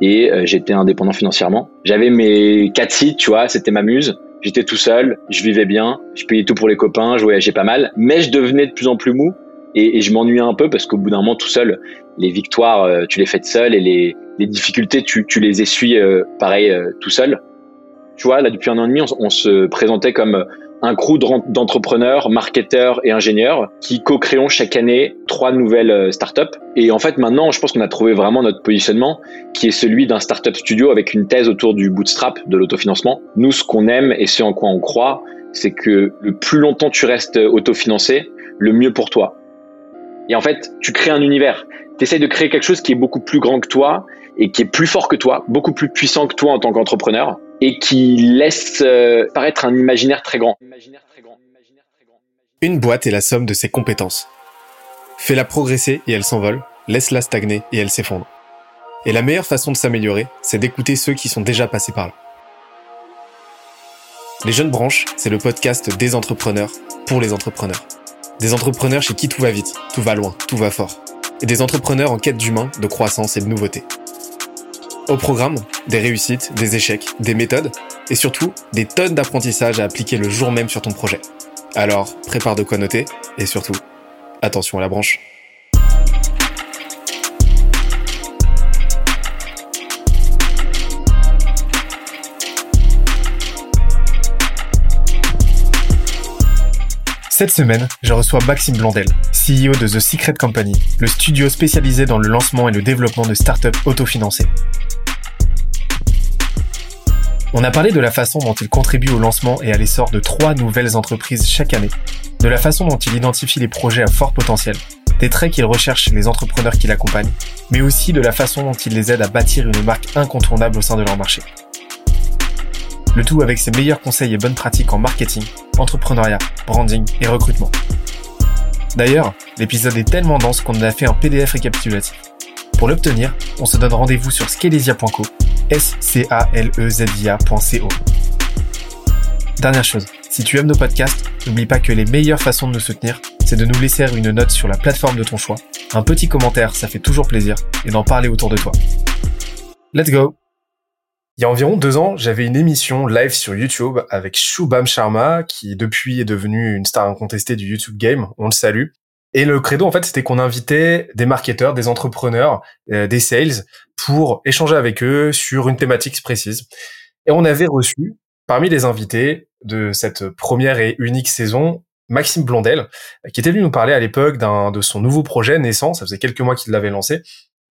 et j'étais indépendant financièrement. J'avais mes quatre sites, tu vois, c'était ma muse. J'étais tout seul, je vivais bien, je payais tout pour les copains, je voyageais pas mal, mais je devenais de plus en plus mou et, je m'ennuyais un peu parce qu'au bout d'un moment tout seul, les victoires, euh, tu les fais seul et les, les difficultés, tu, tu les essuies euh, pareil euh, tout seul. Tu vois, là depuis un an et demi, on, on se présentait comme un crew d'entrepreneurs, marketeurs et ingénieurs qui co-créons chaque année trois nouvelles startups. Et en fait, maintenant, je pense qu'on a trouvé vraiment notre positionnement, qui est celui d'un startup studio avec une thèse autour du bootstrap, de l'autofinancement. Nous, ce qu'on aime et ce en quoi on croit, c'est que le plus longtemps tu restes autofinancé, le mieux pour toi. Et en fait, tu crées un univers. Tu essaies de créer quelque chose qui est beaucoup plus grand que toi et qui est plus fort que toi, beaucoup plus puissant que toi en tant qu'entrepreneur et qui laisse euh, paraître un imaginaire très grand. Une boîte est la somme de ses compétences. Fais-la progresser et elle s'envole, laisse-la stagner et elle s'effondre. Et la meilleure façon de s'améliorer, c'est d'écouter ceux qui sont déjà passés par là. Les Jeunes Branches, c'est le podcast des entrepreneurs pour les entrepreneurs. Des entrepreneurs chez qui tout va vite, tout va loin, tout va fort. Et des entrepreneurs en quête d'humain, de croissance et de nouveauté. Au programme, des réussites, des échecs, des méthodes et surtout des tonnes d'apprentissages à appliquer le jour même sur ton projet. Alors, prépare de quoi noter et surtout, attention à la branche. Cette semaine, je reçois Maxime Blondel, CEO de The Secret Company, le studio spécialisé dans le lancement et le développement de startups autofinancées. On a parlé de la façon dont il contribue au lancement et à l'essor de trois nouvelles entreprises chaque année, de la façon dont il identifie les projets à fort potentiel, des traits qu'il recherche chez les entrepreneurs qui l'accompagnent, mais aussi de la façon dont il les aide à bâtir une marque incontournable au sein de leur marché. Le tout avec ses meilleurs conseils et bonnes pratiques en marketing, entrepreneuriat, branding et recrutement. D'ailleurs, l'épisode est tellement dense qu'on a fait un PDF récapitulatif. Pour l'obtenir, on se donne rendez-vous sur scalesia.co, s c a l e z i a.co. Dernière chose, si tu aimes nos podcasts, n'oublie pas que les meilleures façons de nous soutenir, c'est de nous laisser une note sur la plateforme de ton choix, un petit commentaire, ça fait toujours plaisir, et d'en parler autour de toi. Let's go il y a environ deux ans, j'avais une émission live sur YouTube avec Shubham Sharma, qui depuis est devenu une star incontestée du YouTube Game. On le salue. Et le credo, en fait, c'était qu'on invitait des marketeurs, des entrepreneurs, euh, des sales pour échanger avec eux sur une thématique précise. Et on avait reçu, parmi les invités de cette première et unique saison, Maxime Blondel, qui était venu nous parler à l'époque d'un de son nouveau projet naissant. Ça faisait quelques mois qu'il l'avait lancé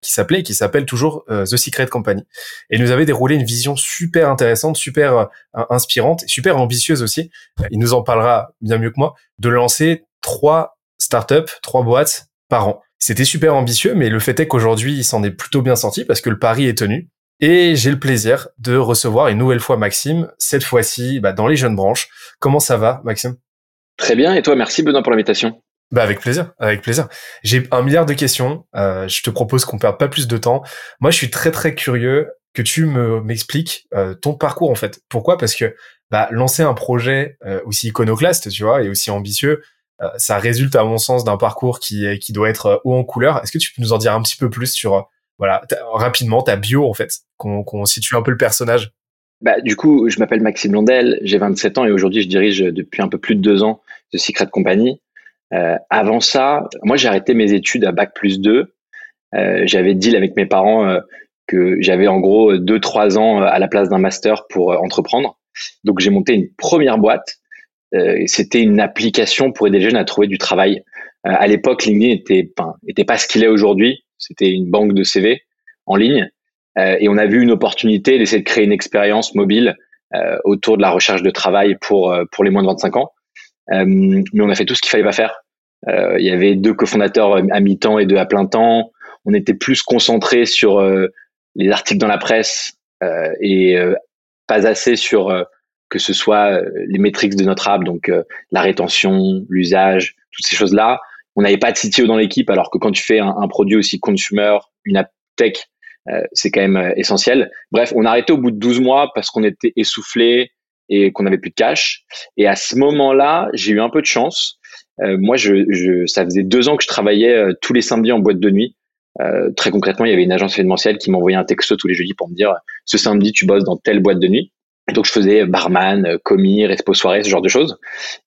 qui s'appelait qui s'appelle toujours euh, The Secret Company. Et il nous avait déroulé une vision super intéressante, super euh, inspirante, super ambitieuse aussi. Il nous en parlera bien mieux que moi de lancer trois startups, trois boîtes par an. C'était super ambitieux, mais le fait est qu'aujourd'hui, il s'en est plutôt bien sorti parce que le pari est tenu. Et j'ai le plaisir de recevoir une nouvelle fois Maxime, cette fois-ci bah, dans les jeunes branches. Comment ça va, Maxime? Très bien, et toi, merci Benoît pour l'invitation. Bah avec plaisir, avec plaisir. J'ai un milliard de questions. Euh, je te propose qu'on perde pas plus de temps. Moi, je suis très très curieux que tu me m'expliques euh, ton parcours en fait. Pourquoi? Parce que bah, lancer un projet euh, aussi iconoclaste, tu vois, et aussi ambitieux, ça résulte à mon sens d'un parcours qui qui doit être haut en couleur. Est-ce que tu peux nous en dire un petit peu plus sur voilà rapidement ta bio en fait, qu'on situe un peu le personnage? Bah, du coup, je m'appelle Maxime Blondel, j'ai 27 ans et aujourd'hui je dirige depuis un peu plus de deux ans The Secret Company. Euh, avant ça, moi j'ai arrêté mes études à bac plus 2. Euh, j'avais deal avec mes parents euh, que j'avais en gros 2-3 ans à la place d'un master pour entreprendre. Donc j'ai monté une première boîte. C'était une application pour aider les jeunes à trouver du travail. à l'époque, LinkedIn était, enfin, était pas ce qu'il est aujourd'hui. C'était une banque de CV en ligne. et on a vu une opportunité d'essayer de créer une expérience mobile autour de la recherche de travail pour, pour les moins de 25 ans. mais on a fait tout ce qu'il fallait pas faire. Euh, il y avait deux cofondateurs à mi-temps et deux à plein temps. On était plus concentré sur euh, les articles dans la presse euh, et pas assez sur que ce soit les métriques de notre app, donc la rétention, l'usage, toutes ces choses-là. On n'avait pas de CTO dans l'équipe, alors que quand tu fais un, produit aussi consumer, une app tech, c'est quand même essentiel. Bref, on a arrêté au bout de 12 mois parce qu'on était essoufflé et qu'on n'avait plus de cash. Et à ce moment-là, j'ai eu un peu de chance. Euh, moi, je, je, ça faisait deux ans que je travaillais euh, tous les samedis en boîte de nuit. très concrètement, il y avait une agence événementielle qui m'envoyait un texto tous les jeudis pour me dire ce samedi tu bosses dans telle boîte de nuit. Donc je faisais barman, commis, respo soirée, ce genre de choses.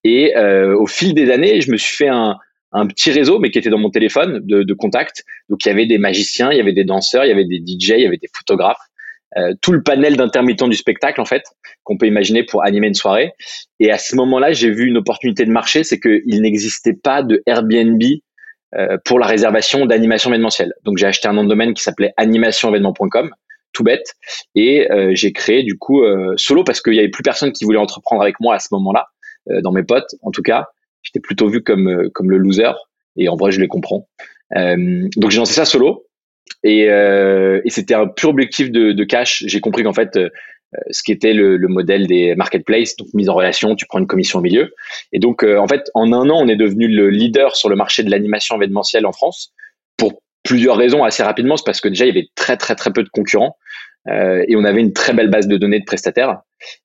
Et au fil des années, je me suis fait un, un petit réseau, mais qui était dans mon téléphone de, de contacts. Donc il y avait des magiciens, il y avait des danseurs, il y avait des DJ, il y avait des photographes. Euh, tout le panel d'intermittents du spectacle en fait qu'on peut imaginer pour animer une soirée. Et à ce moment-là, j'ai vu une opportunité de marché, c'est qu'il n'existait pas de Airbnb euh, pour la réservation d'animation événementielle. Donc j'ai acheté un nom de domaine qui s'appelait animationévénement.com, tout bête, et euh, j'ai créé du coup solo parce qu'il y avait plus personne qui voulait entreprendre avec moi à ce moment-là, dans mes potes en tout cas. J'étais plutôt vu comme comme le loser, et en vrai je les comprends. donc j'ai lancé ça solo. Et, euh, et c'était un pur objectif de, de cash. J'ai compris qu'en fait, euh, ce qui était le, le, modèle des marketplaces, donc mise en relation, tu prends une commission au milieu. Et donc, euh, en fait, en un an, on est devenu le leader sur le marché de l'animation événementielle en France plusieurs raisons assez rapidement. C'est parce que déjà, il y avait très, très, très peu de concurrents euh, et on avait une très belle base de données de prestataires.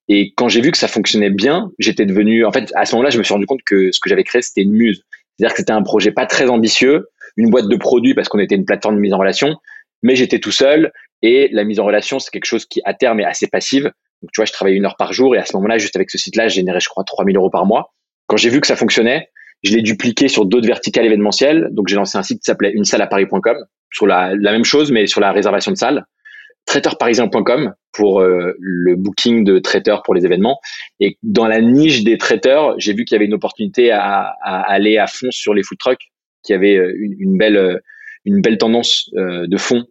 Et quand j'ai vu que ça fonctionnait bien, j'étais devenu, en fait, à ce moment-là, je me suis rendu compte que ce que j'avais créé, c'était une muse. C'est-à-dire que c'était un projet pas très ambitieux, une boîte de produits parce qu'on était une plateforme de mise en relation, mais j'étais tout seul et la mise en relation, c'est quelque chose qui à terme est assez passive. Donc tu vois, je travaillais une heure par jour et à ce moment-là, juste avec ce site-là, je générais, je crois, 3000 euros par mois. Quand j'ai vu que ça fonctionnait, je l'ai dupliqué sur d'autres verticales événementielles. Donc j'ai lancé un site qui s'appelait une salle à Paris.com sur la, la même chose, mais sur la réservation de salles traiteurparisien.com pour euh, le booking de traiteurs pour les événements. Et dans la niche des traiteurs, j'ai vu qu'il y avait une opportunité à, à, aller à fond sur les food trucks qui avait euh, une, belle euh, une belle tendance euh, de fond,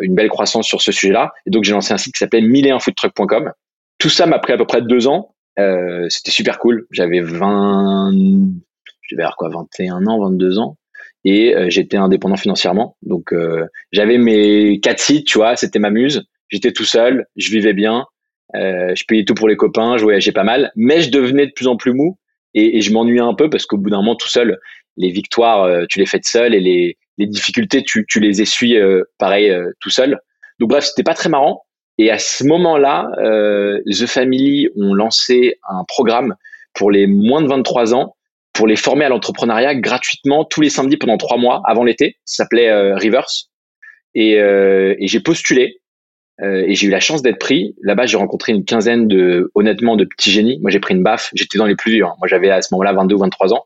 une belle croissance sur ce sujet-là. Et donc j'ai lancé un site qui s'appelait 1001foodtruck.com. Tout ça m'a pris à peu près deux ans. C'était super cool. J'avais 20, je devais avoir quoi, 21 ans, 22 ans et j'étais indépendant financièrement. Donc j'avais mes quatre sites, tu vois, c'était ma muse. J'étais tout seul, je vivais bien, euh, je payais tout pour les copains, je voyageais pas mal, mais je devenais de plus en plus mou et, et je m'ennuyais un peu parce qu'au bout d'un moment tout seul, les victoires, euh, tu les fais seul et les, les difficultés, tu, tu les essuies euh, pareil euh, tout seul. Donc bref, c'était pas très marrant. Et à ce moment-là, The Family ont lancé un programme pour les moins de 23 ans pour les former à l'entrepreneuriat gratuitement tous les samedis pendant trois mois avant l'été. Ça s'appelait Rivers. Et, et j'ai postulé et j'ai eu la chance d'être pris. Là-bas, j'ai rencontré une quinzaine de, honnêtement, de petits génies. Moi, j'ai pris une baffe. J'étais dans les plus vieux. Hein. Moi, j'avais à ce moment-là 22 ou 23 ans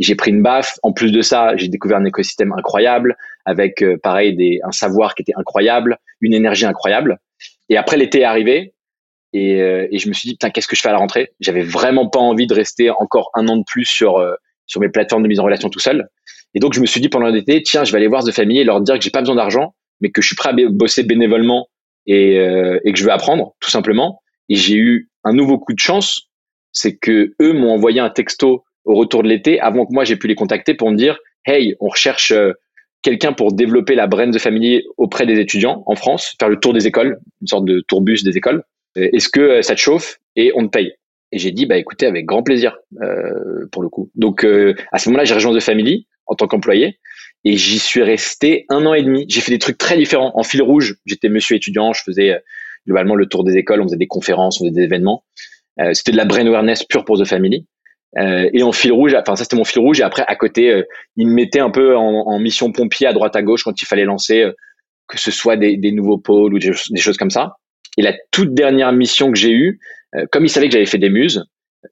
j'ai pris une baffe. En plus de ça, j'ai découvert un écosystème incroyable avec euh, pareil un savoir qui était incroyable, une énergie incroyable. Et après l'été est arrivé et, euh, et, je me suis dit putain qu'est-ce que je fais à la rentrée? J'avais vraiment pas envie de rester encore un an de plus sur euh, sur mes plateformes de mise en relation tout seul. Et donc je me suis dit pendant l'été tiens je vais aller voir The Family et leur dire que j'ai pas besoin d'argent mais que je suis prêt à bosser bénévolement et, et que je veux apprendre tout simplement. Et j'ai eu un nouveau coup de chance, c'est que eux m'ont envoyé un texto au retour de l'été, avant que moi j'ai pu les contacter pour me dire, hey, on recherche euh, quelqu'un pour développer la brand de famille auprès des étudiants en France, faire le tour des écoles, une sorte de tourbus des écoles. Euh, est-ce que euh, ça te chauffe et on te paye? Et j'ai dit, bah écoutez, avec grand plaisir euh, pour le coup. Donc à ce moment-là, j'ai rejoint The Family en tant qu'employé et j'y suis resté un an et demi. J'ai fait des trucs très différents. En fil rouge, j'étais monsieur étudiant, je faisais globalement le tour des écoles, on faisait des conférences, on faisait des événements. C'était de la brand awareness pure pour The Family. Euh, et en fil rouge, enfin ça c'était mon fil rouge. Et après à côté, euh, il me mettait un peu en, en, mission pompier à droite à gauche quand il fallait lancer, euh, que ce soit des, des, nouveaux pôles ou des, choses comme ça. Et la toute dernière mission que j'ai eue, euh, comme ils savaient que j'avais fait des muses,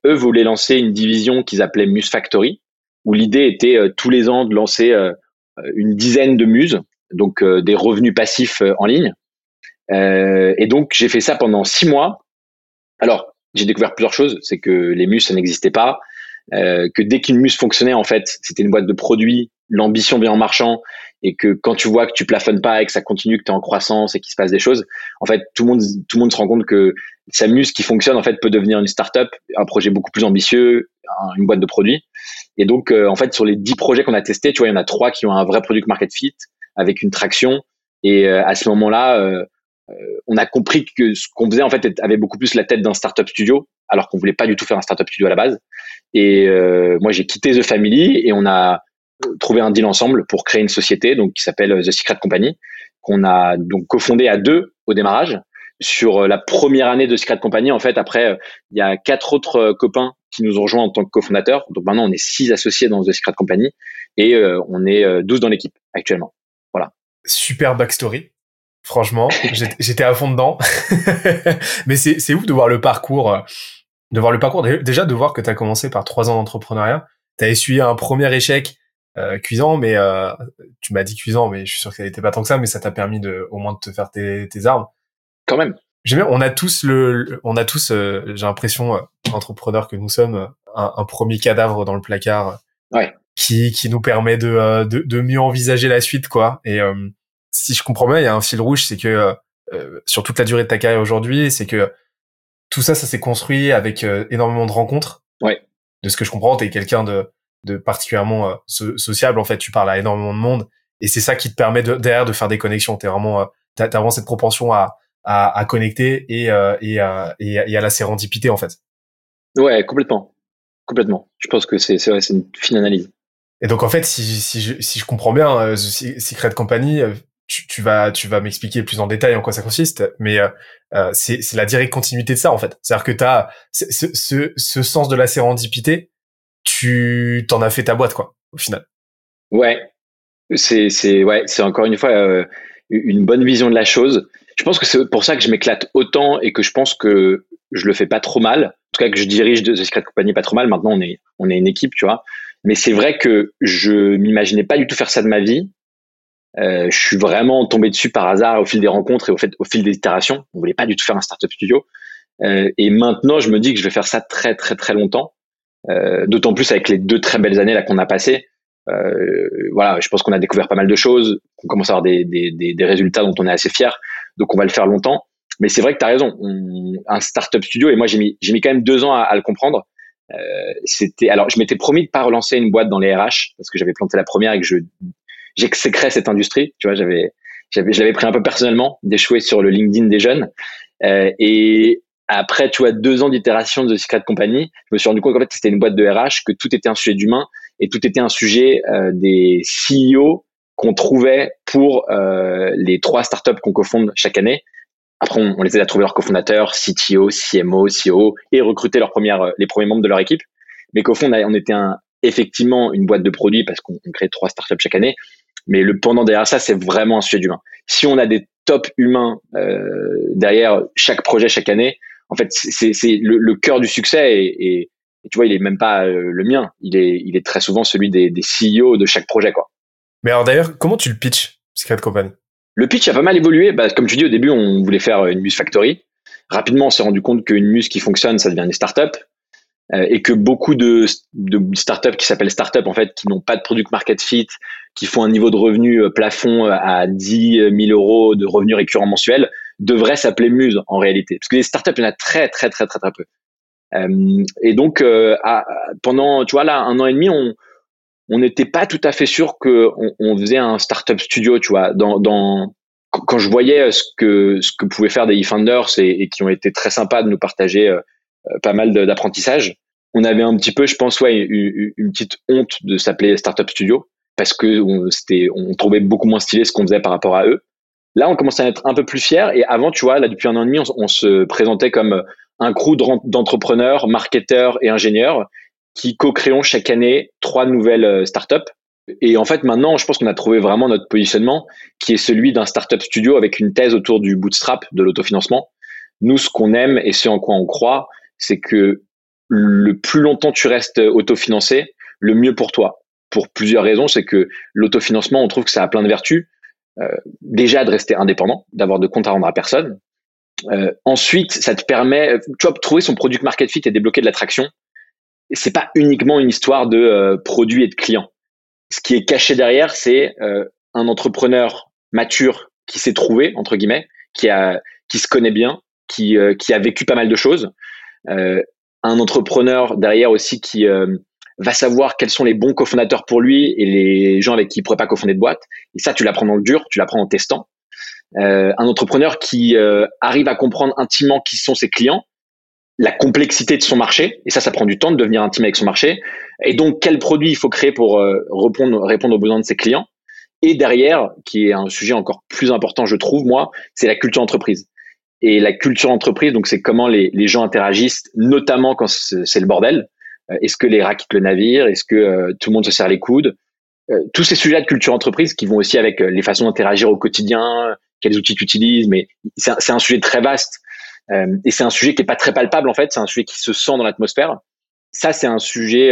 eux voulaient lancer une division qu'ils appelaient Muse Factory, où l'idée était tous les ans de lancer une dizaine de muses, donc des revenus passifs en ligne. et donc j'ai fait ça pendant six mois. Alors j'ai découvert plusieurs choses. C'est que les muses, ça n'existait pas. Euh, que dès qu'une muse fonctionnait, en fait, c'était une boîte de produits, l'ambition vient en marchant, et que quand tu vois que tu plafonnes pas et que ça continue, que tu es en croissance et qu'il se passe des choses, en fait, tout le monde, tout le monde se rend compte que sa muse qui fonctionne, en fait, peut devenir une startup, un projet beaucoup plus ambitieux, une boîte de produits. Et donc, euh, en fait, sur les dix projets qu'on a testés, tu vois, il y en a trois qui ont un vrai product market fit avec une traction. Et euh, à ce moment-là, euh, on a compris que ce qu'on faisait en fait avait beaucoup plus la tête d'un startup studio, alors qu'on voulait pas du tout faire un startup studio à la base. Et euh, moi, j'ai quitté The Family et on a euh, trouvé un deal ensemble pour créer une société donc qui s'appelle The Secret Company, qu'on a donc cofondé à deux au démarrage. Sur la première année de Secret Company, en fait, après, il y a quatre autres copains qui nous ont rejoints en tant que cofondateurs. Donc maintenant, on est six associés dans The Secret Company et on est 12 dans l'équipe actuellement. Voilà. super backstory. Franchement, j'étais à fond dedans. Mais c'est ouf de voir le parcours, euh, de voir le parcours. Déjà de voir que tu as commencé par trois ans d'entrepreneuriat. Tu as essuyé un premier échec euh, cuisant, mais euh, tu m'as dit cuisant, mais je suis sûr que ça n'était pas tant que ça, mais ça t'a permis de au moins de te faire tes, tes armes. Quand même. J'aime on a tous le, on a tous, j'ai l'impression, entrepreneurs que nous sommes, un, un, premier cadavre dans le placard. Ouais. Qui, qui nous permet de, de, de mieux envisager la suite, quoi. Et si je comprends bien, il y a un fil rouge, c'est que euh, sur toute la durée de ta carrière aujourd'hui, c'est que tout ça, ça s'est construit avec euh, énormément de rencontres. Ouais. De ce que je comprends, tu es quelqu'un de, de particulièrement euh, sociable. En fait, tu parles à énormément de monde, et c'est ça qui te permet de, derrière de faire des connexions. T'es vraiment, t'as, as vraiment cette propension à, à, à connecter et, et, à, et, à, et à la sérendipité en fait. Ouais, complètement, complètement. Je pense que c'est c'est, c'est une fine analyse. Et donc en fait, si, si, je, si je comprends bien, euh, Secret Company, tu, tu, vas tu vas m'expliquer plus en détail en quoi ça consiste, mais euh, euh c'est la directe continuité de ça en fait. C'est-à-dire que tu as ce, ce, ce, sens de la sérendipité, tu t'en as fait ta boîte quoi au final. Ouais, c'est c'est ouais c'est encore une fois euh, une bonne vision de la chose. Je pense que c'est pour ça que je m'éclate autant et que je pense que je le fais pas trop mal. En tout cas que je dirige de Secret Company pas trop mal. Maintenant on est on est une équipe, tu vois. Mais c'est vrai que je m'imaginais pas du tout faire ça de ma vie euh, je suis vraiment tombé dessus par hasard au fil des rencontres et au, fait, au fil des itérations. On voulait pas du tout faire un startup studio. Euh, et maintenant, je me dis que je vais faire ça très très très longtemps. Euh, D'autant plus avec les deux très belles années là qu'on a passées. Euh, voilà, je pense qu'on a découvert pas mal de choses, qu'on commence à avoir des, des, des, des, résultats dont on est assez fier. Donc on va le faire longtemps. Mais c'est vrai que tu as raison. On, un startup studio, et moi j'ai mis, j'ai mis quand même deux ans à, à le comprendre. Euh, c'était alors je m'étais promis de pas relancer une boîte dans les RH parce que j'avais planté la première et que je j'exécrais cette industrie. Tu vois, j'avais, j'avais, je l'avais pris un peu personnellement d'échouer sur le LinkedIn des jeunes. Euh, et après, tu vois, deux ans d'itération de Secret Company, je me suis rendu compte qu'en fait, c'était une boîte de RH, que tout était un sujet d'humain et tout était un sujet euh, des CEO qu'on trouvait pour euh, les trois startups qu'on cofonde chaque année. Après, on, les aide à trouver leurs cofondateurs, CTO, CMO, CEO et recruter leurs premières, les premiers membres de leur équipe. Mais qu'au fond, on, on était un, effectivement une boîte de produits parce qu'on crée trois startups chaque année. Mais le pendant derrière ça, c'est vraiment un sujet d'humain. Si on a des top humains euh, derrière chaque projet chaque année, en fait, c'est le, le cœur du succès et, et, tu vois, il est même pas euh, le mien. Il est, il est très souvent celui des, des CEO de chaque projet, quoi. Mais alors d'ailleurs, comment tu le pitches, Secret Company? Le pitch a pas mal évolué. Bah, comme tu dis, au début, on voulait faire une Muse Factory. Rapidement, on s'est rendu compte qu'une Muse qui fonctionne, ça devient une startup. Euh, et que beaucoup de, de startups qui s'appellent startups en fait, qui n'ont pas de product market fit, qui font un niveau de revenu euh, plafond euh, à 10 000 euros de revenus récurrents mensuels, devraient s'appeler Muse en réalité, parce que les startups il y en a très très très très très peu. Euh, et donc à, pendant tu vois là un an et demi, on on n'était pas tout à fait sûr que on, on, faisait un startup studio, tu vois, dans, dans quand je voyais ce que ce que pouvaient faire des e-founders et, et, qui ont été très sympas de nous partager euh, pas mal d'apprentissage. On avait un petit peu, je pense, ouais, une, une petite honte de s'appeler Startup Studio parce que c'était, on trouvait beaucoup moins stylé ce qu'on faisait par rapport à eux. Là, on commençait à être un peu plus fiers. Et avant, tu vois, là, depuis un an et demi, on, on se présentait comme un crew d'entrepreneurs, marketeurs et ingénieurs qui co-créons chaque année trois nouvelles euh, startups. Et en fait, maintenant, je pense qu'on a trouvé vraiment notre positionnement, qui est celui d'un startup studio avec une thèse autour du bootstrap, de l'autofinancement. Nous, ce qu'on aime et ce en quoi on croit, c'est que le plus longtemps tu restes autofinancé, le mieux pour toi. Pour plusieurs raisons, c'est que l'autofinancement, on trouve que ça a plein de vertus. Euh, déjà de rester indépendant, d'avoir de compte à rendre à personne. Euh, ensuite, ça te permet, tu vois, trouver son produit market fit et débloquer de l'attraction. C'est pas uniquement une histoire de euh, produits et de clients. Ce qui est caché derrière, c'est euh, un entrepreneur mature qui s'est trouvé entre guillemets, qui a, qui se connaît bien, qui, euh, qui a vécu pas mal de choses, euh, un entrepreneur derrière aussi qui euh, va savoir quels sont les bons cofondateurs pour lui et les gens avec qui il pourrait pas cofonder de boîte. Et ça, tu l'apprends dans le dur, tu l'apprends en testant. Euh, un entrepreneur qui arrive à comprendre intimement qui sont ses clients, la complexité de son marché, et ça, ça prend du temps de devenir intime avec son marché, et donc quel produit il faut créer pour répondre, répondre aux besoins de ses clients. Et derrière, qui est un sujet encore plus important, je trouve, moi, c'est la culture entreprise et la culture entreprise. Donc, c'est comment les, les, gens interagissent, notamment quand c'est le bordel. Euh, est-ce que les rats quittent le navire? Est-ce que euh, tout le monde se serre les coudes? Tous ces sujets de culture entreprise qui vont aussi avec les façons d'interagir au quotidien, quels outils tu utilises, mais c'est un, sujet très vaste et c'est un sujet qui est pas très palpable en fait, c'est un sujet qui se sent dans l'atmosphère. Ça, c'est un sujet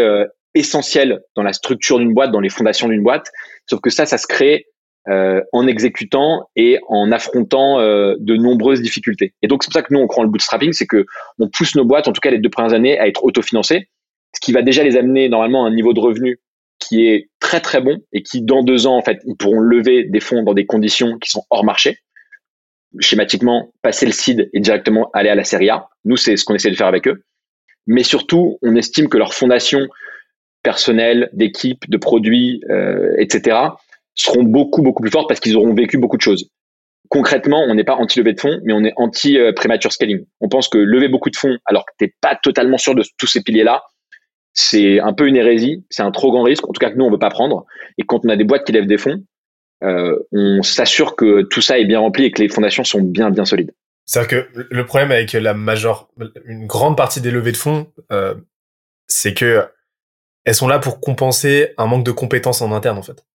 essentiel dans la structure d'une boîte, dans les fondations d'une boîte. Sauf que ça, ça se crée euh, en exécutant et en affrontant euh, de nombreuses difficultés. Et donc c'est pour ça que nous on croit le bootstrapping, c'est que on pousse nos boîtes, en tout cas les deux premières années, à être autofinancées, ce qui va déjà les amener normalement à un niveau de revenu qui est très très bon et qui dans deux ans en fait ils pourront lever des fonds dans des conditions qui sont hors marché. Schématiquement, passer le seed et directement aller à la série A. Nous c'est ce qu'on essaie de faire avec eux. Mais surtout, on estime que leur fondation personnel, d'équipe, de produits, euh, etc., seront beaucoup, beaucoup plus fortes parce qu'ils auront vécu beaucoup de choses. Concrètement, on n'est pas anti-levée de fonds, mais on est anti-prémature scaling. On pense que lever beaucoup de fonds alors que tu n'es pas totalement sûr de tous ces piliers-là, c'est un peu une hérésie, c'est un trop grand risque, en tout cas que nous, on veut pas prendre. Et quand on a des boîtes qui lèvent des fonds, euh, on s'assure que tout ça est bien rempli et que les fondations sont bien, bien solides. C'est-à-dire que le problème avec la majeure, une grande partie des levées de fonds, euh, c'est que elles sont là pour compenser un manque de compétences en interne en fait.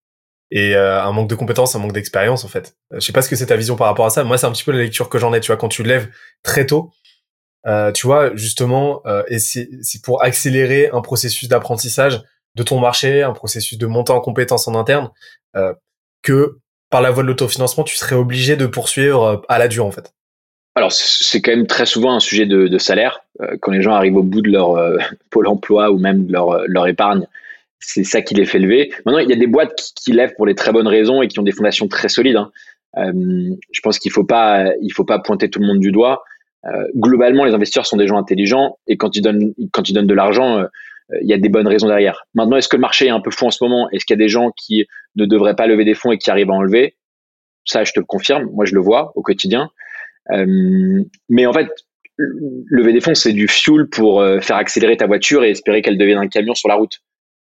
Et euh, un manque de compétences, un manque d'expérience en fait. Je sais pas ce que c'est ta vision par rapport à ça. Moi, c'est un petit peu la lecture que j'en ai. Tu vois, quand tu lèves très tôt, euh, tu vois justement, euh, et c'est pour accélérer un processus d'apprentissage de ton marché, un processus de montée en compétences en interne, que par la voie de l'autofinancement, tu serais obligé de poursuivre à la dure en fait alors c'est quand même très souvent un sujet de, de salaire. Euh, quand les gens arrivent au bout de leur euh, pôle emploi ou même de leur, leur épargne, c'est ça qui les fait lever. Maintenant, il y a des boîtes qui, qui, lèvent pour les très bonnes raisons et qui ont des fondations très solides. Hein. Euh, je pense qu'il faut faut pas pointer tout le monde du doigt. Euh, globalement, les investisseurs sont des gens intelligents et quand ils donnent, quand ils donnent de l'argent, euh, il y a des bonnes raisons derrière. Maintenant, est-ce que le marché est un peu fou en ce moment? Est-ce qu'il y a des gens qui ne devraient pas lever des fonds et qui arrivent à enlever? Ça, je te le confirme. Moi, je le vois au quotidien. Euh, mais en fait, lever des fonds, c'est du fuel pour euh, faire accélérer ta voiture et espérer qu'elle devienne un camion sur la route.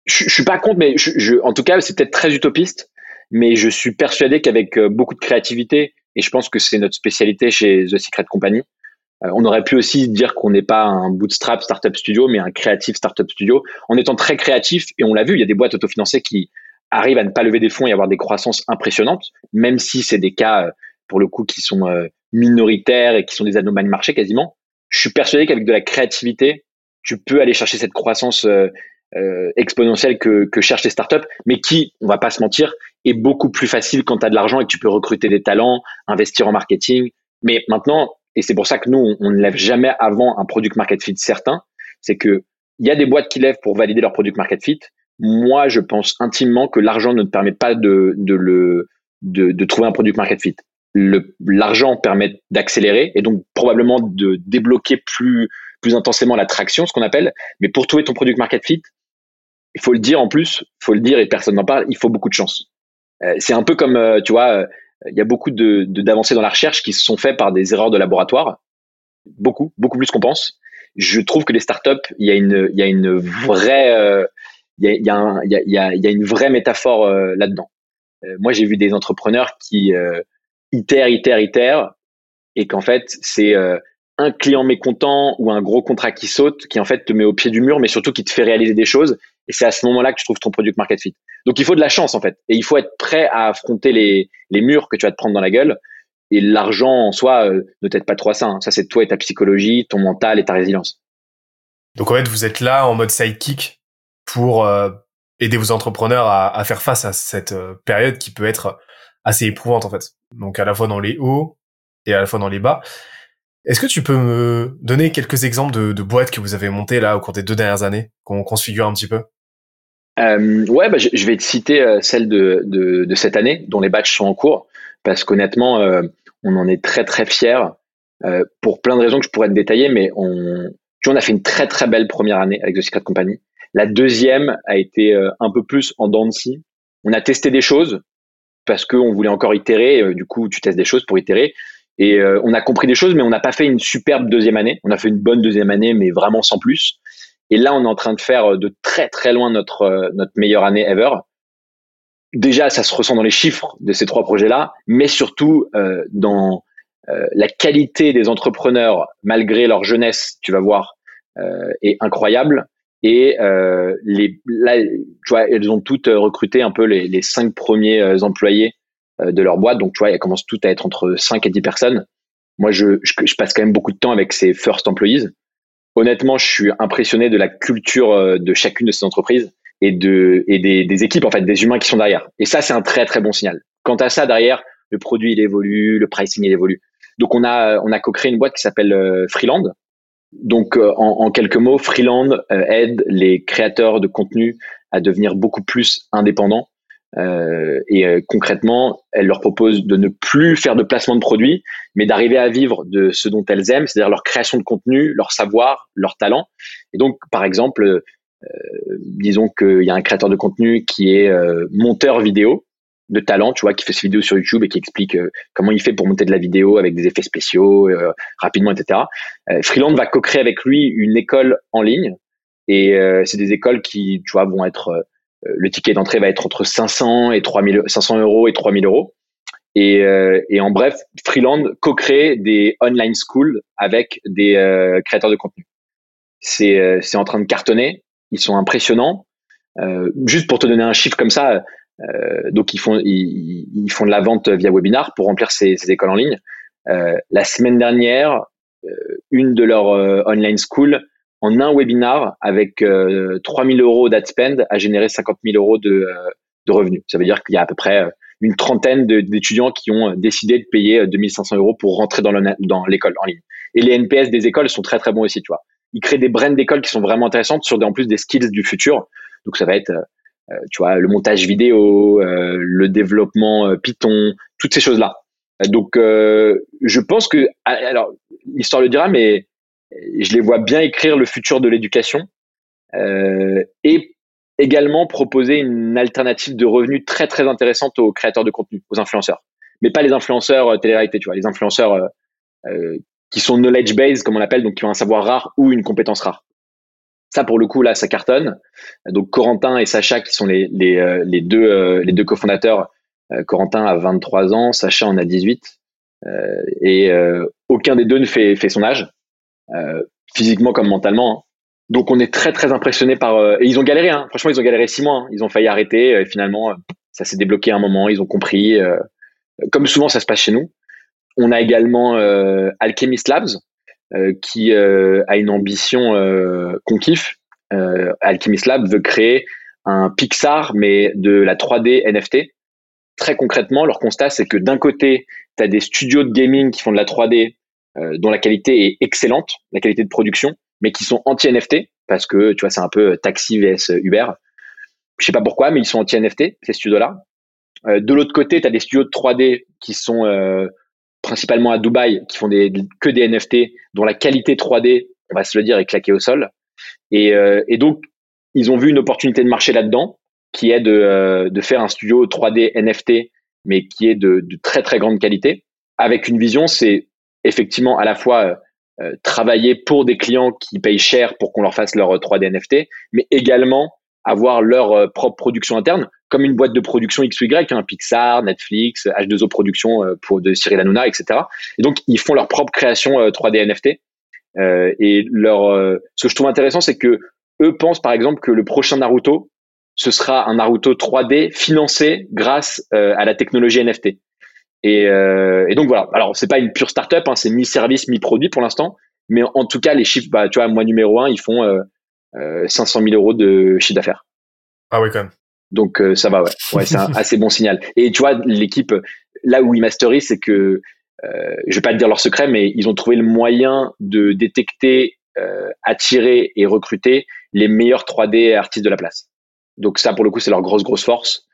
Je, je suis pas contre, mais je, en tout cas, c'est peut-être très utopiste, mais je suis persuadé qu'avec beaucoup de créativité, et je pense que c'est notre spécialité chez The Secret Company, on aurait pu aussi dire qu'on n'est pas un bootstrap startup studio, mais un creative startup studio, en étant très créatif, et on l'a vu, il y a des boîtes autofinancées qui arrivent à ne pas lever des fonds et avoir des croissances impressionnantes, même si c'est des cas, pour le coup, qui sont minoritaires et qui sont des anomalies marché quasiment. Je suis persuadé qu'avec de la créativité, tu peux aller chercher cette croissance euh, euh, exponentielle que, que cherchent les startups, mais qui, on va pas se mentir, est beaucoup plus facile quand tu as de l'argent et que tu peux recruter des talents, investir en marketing. Mais maintenant, et c'est pour ça que nous, on, ne lève jamais avant un product market fit certain, c'est que il y a des boîtes qui lèvent pour valider leur product market fit. Moi, je pense intimement que l'argent ne te permet pas de, de le de, trouver un product market fit l'argent permet d'accélérer et donc probablement de débloquer plus, plus intensément la traction, ce qu'on appelle. Mais pour trouver ton product market fit, il faut le dire en plus, il faut le dire et personne n'en parle, il faut beaucoup de chance. Euh, c'est un peu comme, euh, tu vois, euh, il y a beaucoup de, d'avancées dans la recherche qui se sont faites par des erreurs de laboratoire. Beaucoup, beaucoup plus qu'on pense. Je trouve que les startups, il y a une, il y a une vraie, il y a, il y a, il y a, il y a une vraie métaphore là-dedans. moi, j'ai vu des entrepreneurs qui itère, itère, itère, et qu'en fait, c'est euh, un client mécontent ou un gros contrat qui saute, qui en fait te met au pied du mur, mais surtout qui te fait réaliser des choses. Et c'est à ce moment-là que tu trouves ton product market fit. Donc il faut de la chance en fait, et il faut être prêt à affronter les, les murs que tu vas te prendre dans la gueule. Et l'argent en soi euh, ne t'aide pas trop à ça. Hein. Ça c'est toi et ta psychologie, ton mental et ta résilience. Donc en fait, vous êtes là en mode sidekick pour euh, aider vos entrepreneurs à, faire face à cette période qui peut être assez éprouvante en fait. Donc à la fois dans les hauts et à la fois dans les bas. Est-ce que tu peux me donner quelques exemples de, boîtes que vous avez montées là au cours des deux dernières années, qu'on se figure un petit peu? Euh, Ouais, bah, je, vais te citer euh, celle de, de, cette année, dont les batchs sont en cours, parce qu'honnêtement, euh, on en est très très fiers, euh, pour plein de raisons que je pourrais te détailler, mais on, tu vois, on a fait une très très belle première année avec The Secret Company. La deuxième a été un peu plus en dents de. On a testé des choses, parce qu'on voulait encore itérer. Euh, du coup, tu testes des choses pour itérer. Et euh, on a compris des choses, mais on n'a pas fait une superbe deuxième année. On a fait une bonne deuxième année, mais vraiment sans plus. Et là, on est en train de faire de très très loin notre euh, notre meilleure année ever. Déjà, ça se ressent dans les chiffres de ces trois projets-là, mais surtout dans la qualité des entrepreneurs, malgré leur jeunesse, tu vas voir, est incroyable. Et les, là, tu vois, elles ont toutes recruté un peu les, les cinq premiers employés de leur boîte. Donc, tu vois, elles commencent toutes à être entre 5 et 10 personnes. Moi, je, je, je, passe quand même beaucoup de temps avec ces first employees. Honnêtement, je suis impressionné de la culture de chacune de ces entreprises et de et des, équipes en fait, des humains qui sont derrière. Et ça, c'est un très très bon signal. Quant à ça, derrière, le produit il évolue, le pricing il évolue. Donc on a on co-créé une boîte qui s'appelle euh, Freeland. Donc euh, en, en, quelques mots, Freeland euh, aide les créateurs de contenu à devenir beaucoup plus indépendants. Euh, et concrètement, elle leur propose de ne plus faire de placement de produits, mais d'arriver à vivre de ce dont elles aiment, c'est-à-dire leur création de contenu, leur savoir, leur talent. Et donc, par exemple, disons qu'il y a un créateur de contenu qui est monteur vidéo, de talent, tu vois, qui fait ses vidéos sur YouTube et qui explique euh, comment il fait pour monter de la vidéo avec des effets spéciaux euh, rapidement, etc. Euh, Freeland va co-créer avec lui une école en ligne et euh, c'est des écoles qui, tu vois, vont être le ticket d'entrée va être entre 500 et 3000 500 euros et 3000 euros. Et, et en bref, Freeland co-crée des online schools avec des créateurs de contenu. C'est c'est en train de cartonner. Ils sont impressionnants. juste pour te donner un chiffre comme ça, euh, donc ils font ils, ils, font de la vente via webinar pour remplir ces, ces écoles en ligne. Euh, la semaine dernière, euh, une de leurs online schools en un webinar avec 3000 euros d'ad spend a généré 50 000 euros de, de revenus. Ça veut dire qu'il y a à peu près une trentaine d'étudiants qui ont décidé de payer 2500 euros pour rentrer dans l'école en ligne. Et les NPS des écoles sont très très bons aussi, tu vois. Ils créent des brands d'écoles qui sont vraiment intéressantes sur des, en plus des skills du futur. Donc ça va être euh, tu vois, le montage vidéo, euh, le développement euh, Python, toutes ces choses-là. Donc, je pense que, alors, l'histoire le dira, mais je les vois bien écrire le futur de l'éducation et également proposer une alternative de revenus très très intéressante aux créateurs de contenu, aux influenceurs. Mais pas les influenceurs télé-réalité, tu vois, les influenceurs qui sont knowledge based comme on l'appelle, donc qui ont un savoir rare ou une compétence rare. Ça, pour le coup, là, ça cartonne. Donc, Corentin et Sacha, qui sont les, les, euh, deux, euh, les deux cofondateurs, euh, Corentin a 23 ans, Sacha en a 18. et aucun des deux ne fait, fait son âge, physiquement comme mentalement. Donc, on est très, très impressionné par... et ils ont galéré, hein. franchement, ils ont galéré six mois. Hein. Ils ont failli arrêter. Et finalement, ça s'est débloqué à un moment. Ils ont compris. comme souvent, ça se passe chez nous. On a également Alchemist Labs, euh, qui euh, a une ambition euh, qu'on kiffe. Alchemist Lab veut créer un Pixar, mais de la 3D NFT. Très concrètement, leur constat, c'est que d'un côté, tu as des studios de gaming qui font de la 3D dont la qualité est excellente, la qualité de production, mais qui sont anti-NFT, parce que tu vois, c'est un peu taxi vs Uber. Je sais pas pourquoi, mais ils sont anti-NFT, ces studios-là. de l'autre côté, tu as des studios de 3D qui sont principalement à Dubaï, qui font des, que des NFT, dont la qualité 3D, on va se le dire, est claquée au sol. Et, euh, donc, ils ont vu une opportunité de marché là-dedans, qui est de, euh, de faire un studio 3D NFT, mais qui est de très très grande qualité, avec une vision, c'est effectivement à la fois euh, travailler pour des clients qui payent cher pour qu'on leur fasse leur 3D NFT, mais également avoir leur propre production interne comme une boîte de production X ou Y, hein, Pixar, Netflix, H2O Production euh, pour de Cyril Hanouna, etc. Et donc ils font leur propre création 3D euh, NFT. Euh, et leur, ce que je trouve intéressant, c'est que eux pensent par exemple que le prochain Naruto, ce sera un Naruto 3D financé grâce à la technologie NFT. Et, et, donc voilà. Alors c'est pas une pure startup, hein, c'est mi-service, mi-produit pour l'instant, mais en, tout cas les chiffres, bah tu vois, mois numéro un, ils font euh, 500 000 euros de chiffre d'affaires. Ah oui quand même. Donc euh, ça va, ouais. ouais c'est un assez bon signal. Et tu vois, l'équipe, là où ils masterisent, c'est que, euh, je vais pas te dire leur secret, mais ils ont trouvé le moyen de détecter, euh, attirer et recruter les meilleurs 3D artistes de la place. Donc ça, pour le coup, c'est leur grosse, grosse force.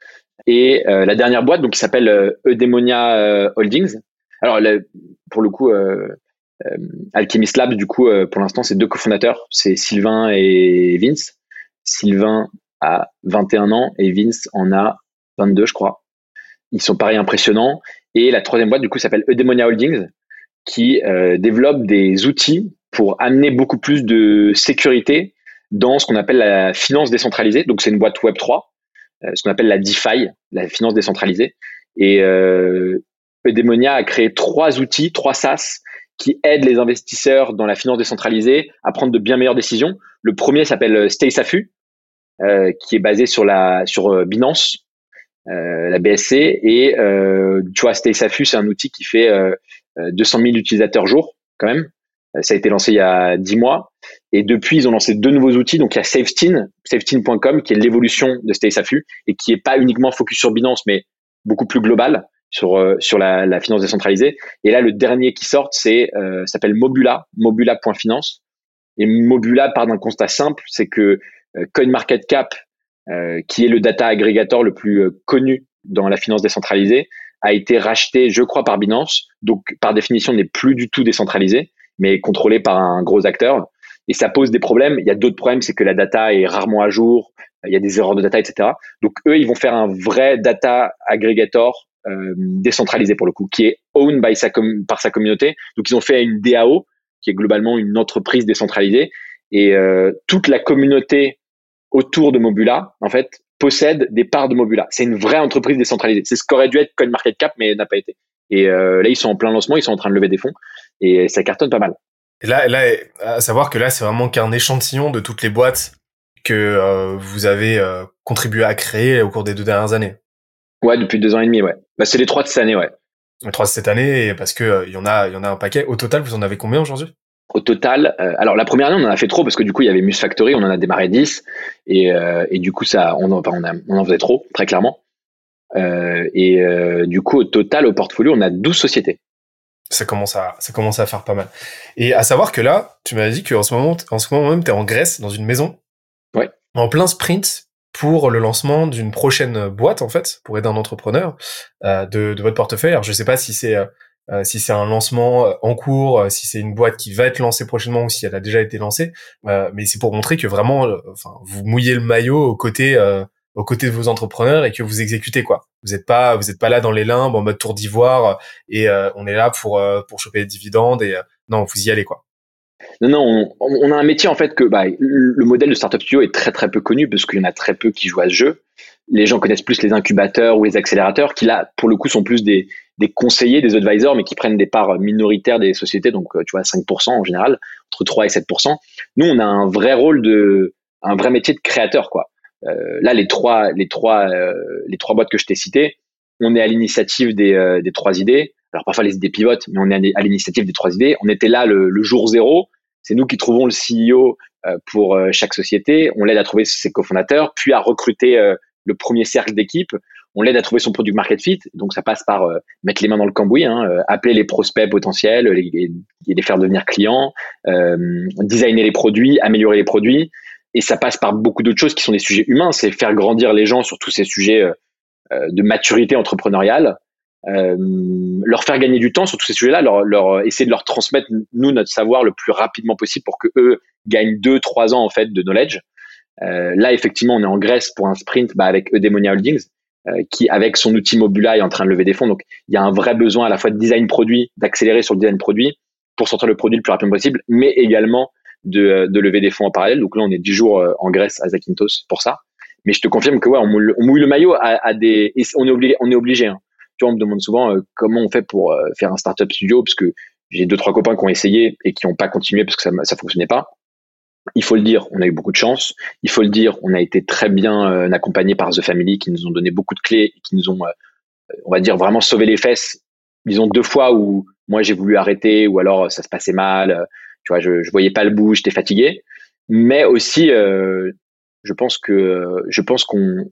Et euh, la dernière boîte, donc qui s'appelle euh, Eudemonia Holdings. Alors pour le coup, Alchemist Lab, du coup, pour l'instant, c'est deux cofondateurs, c'est Sylvain et Vince. Sylvain a 21 ans et Vince en a 22, je crois. Ils sont pareil impressionnants. Et la troisième boîte, du coup, s'appelle Eudemonia Holdings, qui euh, développe des outils pour amener beaucoup plus de sécurité dans ce qu'on appelle la finance décentralisée. Donc, c'est une boîte Web3, euh, ce qu'on appelle la DeFi, la finance décentralisée. Et euh, Eudemonia a créé trois outils, trois SaaS, qui aident les investisseurs dans la finance décentralisée à prendre de bien meilleures décisions. Le premier s'appelle Stay Safu, qui est basé sur la sur Binance, la BSC, et tu vois, Stay Safu, c'est un outil qui fait 200 000 utilisateurs jour, quand même. Ça a été lancé il y a 10 mois. Et depuis, ils ont lancé deux nouveaux outils. Donc, il y a SafeTin, SafeTin.com, qui est l'évolution de StaySafu et qui est pas uniquement focus sur Binance, mais beaucoup plus global sur euh, sur la, la, finance décentralisée. Et là, le dernier qui sort, c'est euh, s'appelle Mobula, Mobula.finance. Et Mobula part d'un constat simple, c'est que euh, CoinMarketCap, euh, qui est le data aggregator le plus euh, connu dans la finance décentralisée, a été racheté, je crois, par Binance. Donc, par définition, n'est plus du tout décentralisé, mais contrôlé par un gros acteur. Et ça pose des problèmes. Il y a d'autres problèmes, c'est que la data est rarement à jour. Il y a des erreurs de data, etc. Donc, eux, ils vont faire un vrai data aggregator euh, décentralisé pour le coup, qui est owned by sa par sa communauté. Donc ils ont fait une DAO, qui est globalement une entreprise décentralisée, et euh, toute la communauté autour de Mobula, en fait, possède des parts de Mobula. C'est une vraie entreprise décentralisée. C'est ce qu'aurait dû être CoinMarketCap, mais n'a pas été. Et euh, là, ils sont en plein lancement, ils sont en train de lever des fonds, et ça cartonne pas mal. Et là, là, à savoir que là, c'est vraiment qu'un échantillon de toutes les boîtes que euh, vous avez euh, contribué à créer au cours des deux dernières années. Ouais, depuis deux ans et demi, ouais. Bah, c'est les trois de cette année, ouais. Les trois de cette année, parce que il y en a, il y en a un paquet. Au total, vous en avez combien aujourd'hui? Au total, alors la première année, on en a fait trop parce que du coup, il y avait Mus Factory, on en a démarré 10 et, et du coup, ça, on en, on, a, on en faisait trop, très clairement. Euh, et du coup, au total, au portfolio, on a 12 sociétés. Ça commence à, ça commence à faire pas mal. Et à savoir que là, tu m'as dit qu'en ce moment, en ce moment même, tu es en Grèce, dans une maison. Ouais. En plein sprint pour le lancement d'une prochaine boîte en fait pour aider un entrepreneur euh, de, de, votre portefeuille. Alors je sais pas si c'est euh, si c'est un lancement euh, en cours, euh, si c'est une boîte qui va être lancée prochainement ou si elle a déjà été lancée, euh, mais c'est pour montrer que vraiment, enfin, vous mouillez le maillot aux côtés aux côtés de vos entrepreneurs et que vous exécutez quoi. Vous êtes pas vous êtes pas là dans les limbes en mode tour d'ivoire et on est là pour pour choper des dividendes et non vous y allez quoi. Non, non, on, a un métier en fait que bah, le modèle de startup studio est très très peu connu parce qu'il y en a très peu qui jouent à ce jeu. Les gens connaissent plus les incubateurs ou les accélérateurs qui là, pour le coup, sont plus des, des conseillers, des advisors, mais qui prennent des parts minoritaires des sociétés, donc tu vois 5% en général, entre 3 et 7%. Nous, on a un vrai rôle de, un vrai métier de créateur quoi. Euh, là, les trois, les trois, euh, les trois boîtes que je t'ai citées, on est à l'initiative des, euh, des trois idées. Alors parfois les idées pivotent, mais on est à l'initiative des trois idées. On était là le, le jour zéro c'est nous qui trouvons le CEO euh, pour euh, chaque société. On l'aide à trouver ses cofondateurs, puis à recruter euh, le premier cercle d'équipe. On l'aide à trouver son produit market fit. Donc ça passe par mettre les mains dans le cambouis, hein, appeler les prospects potentiels, les, les faire devenir clients, designer les produits, améliorer les produits. Et ça passe par beaucoup d'autres choses qui sont des sujets humains. C'est faire grandir les gens sur tous ces sujets de maturité entrepreneuriale euh, leur faire gagner du temps sur tous ces sujets-là, leur, leur, essayer de leur transmettre nous notre savoir le plus rapidement possible pour que eux gagnent deux trois ans en fait de knowledge. Euh, là effectivement on est en Grèce pour un sprint bah, avec Eudemonia Holdings euh, qui avec son outil Mobula est en train de lever des fonds. Donc il y a un vrai besoin à la fois de design produit, d'accélérer sur le design produit pour sortir le produit le plus rapidement possible, mais également de, de lever des fonds en parallèle. Donc là on est 10 jours euh, en Grèce à Zakynthos pour ça. Mais je te confirme que ouais, on mouille, le maillot à, à, des, on est obligé, on est obligé. Hein tu vois, on me demande souvent euh, comment on fait pour euh, faire un startup studio, parce que j'ai deux trois copains qui ont essayé et qui n'ont pas continué parce que ça ça fonctionnait pas. Il faut le dire, on a eu beaucoup de chance. Il faut le dire, on a été très bien euh, accompagné par The Family qui nous ont donné beaucoup de clés, qui nous ont, on va dire, vraiment sauvé les fesses. Disons deux fois où moi j'ai voulu arrêter ou alors ça se passait mal. Tu vois, je, je voyais pas le bout, j'étais fatigué. Mais aussi, je pense que je pense qu'on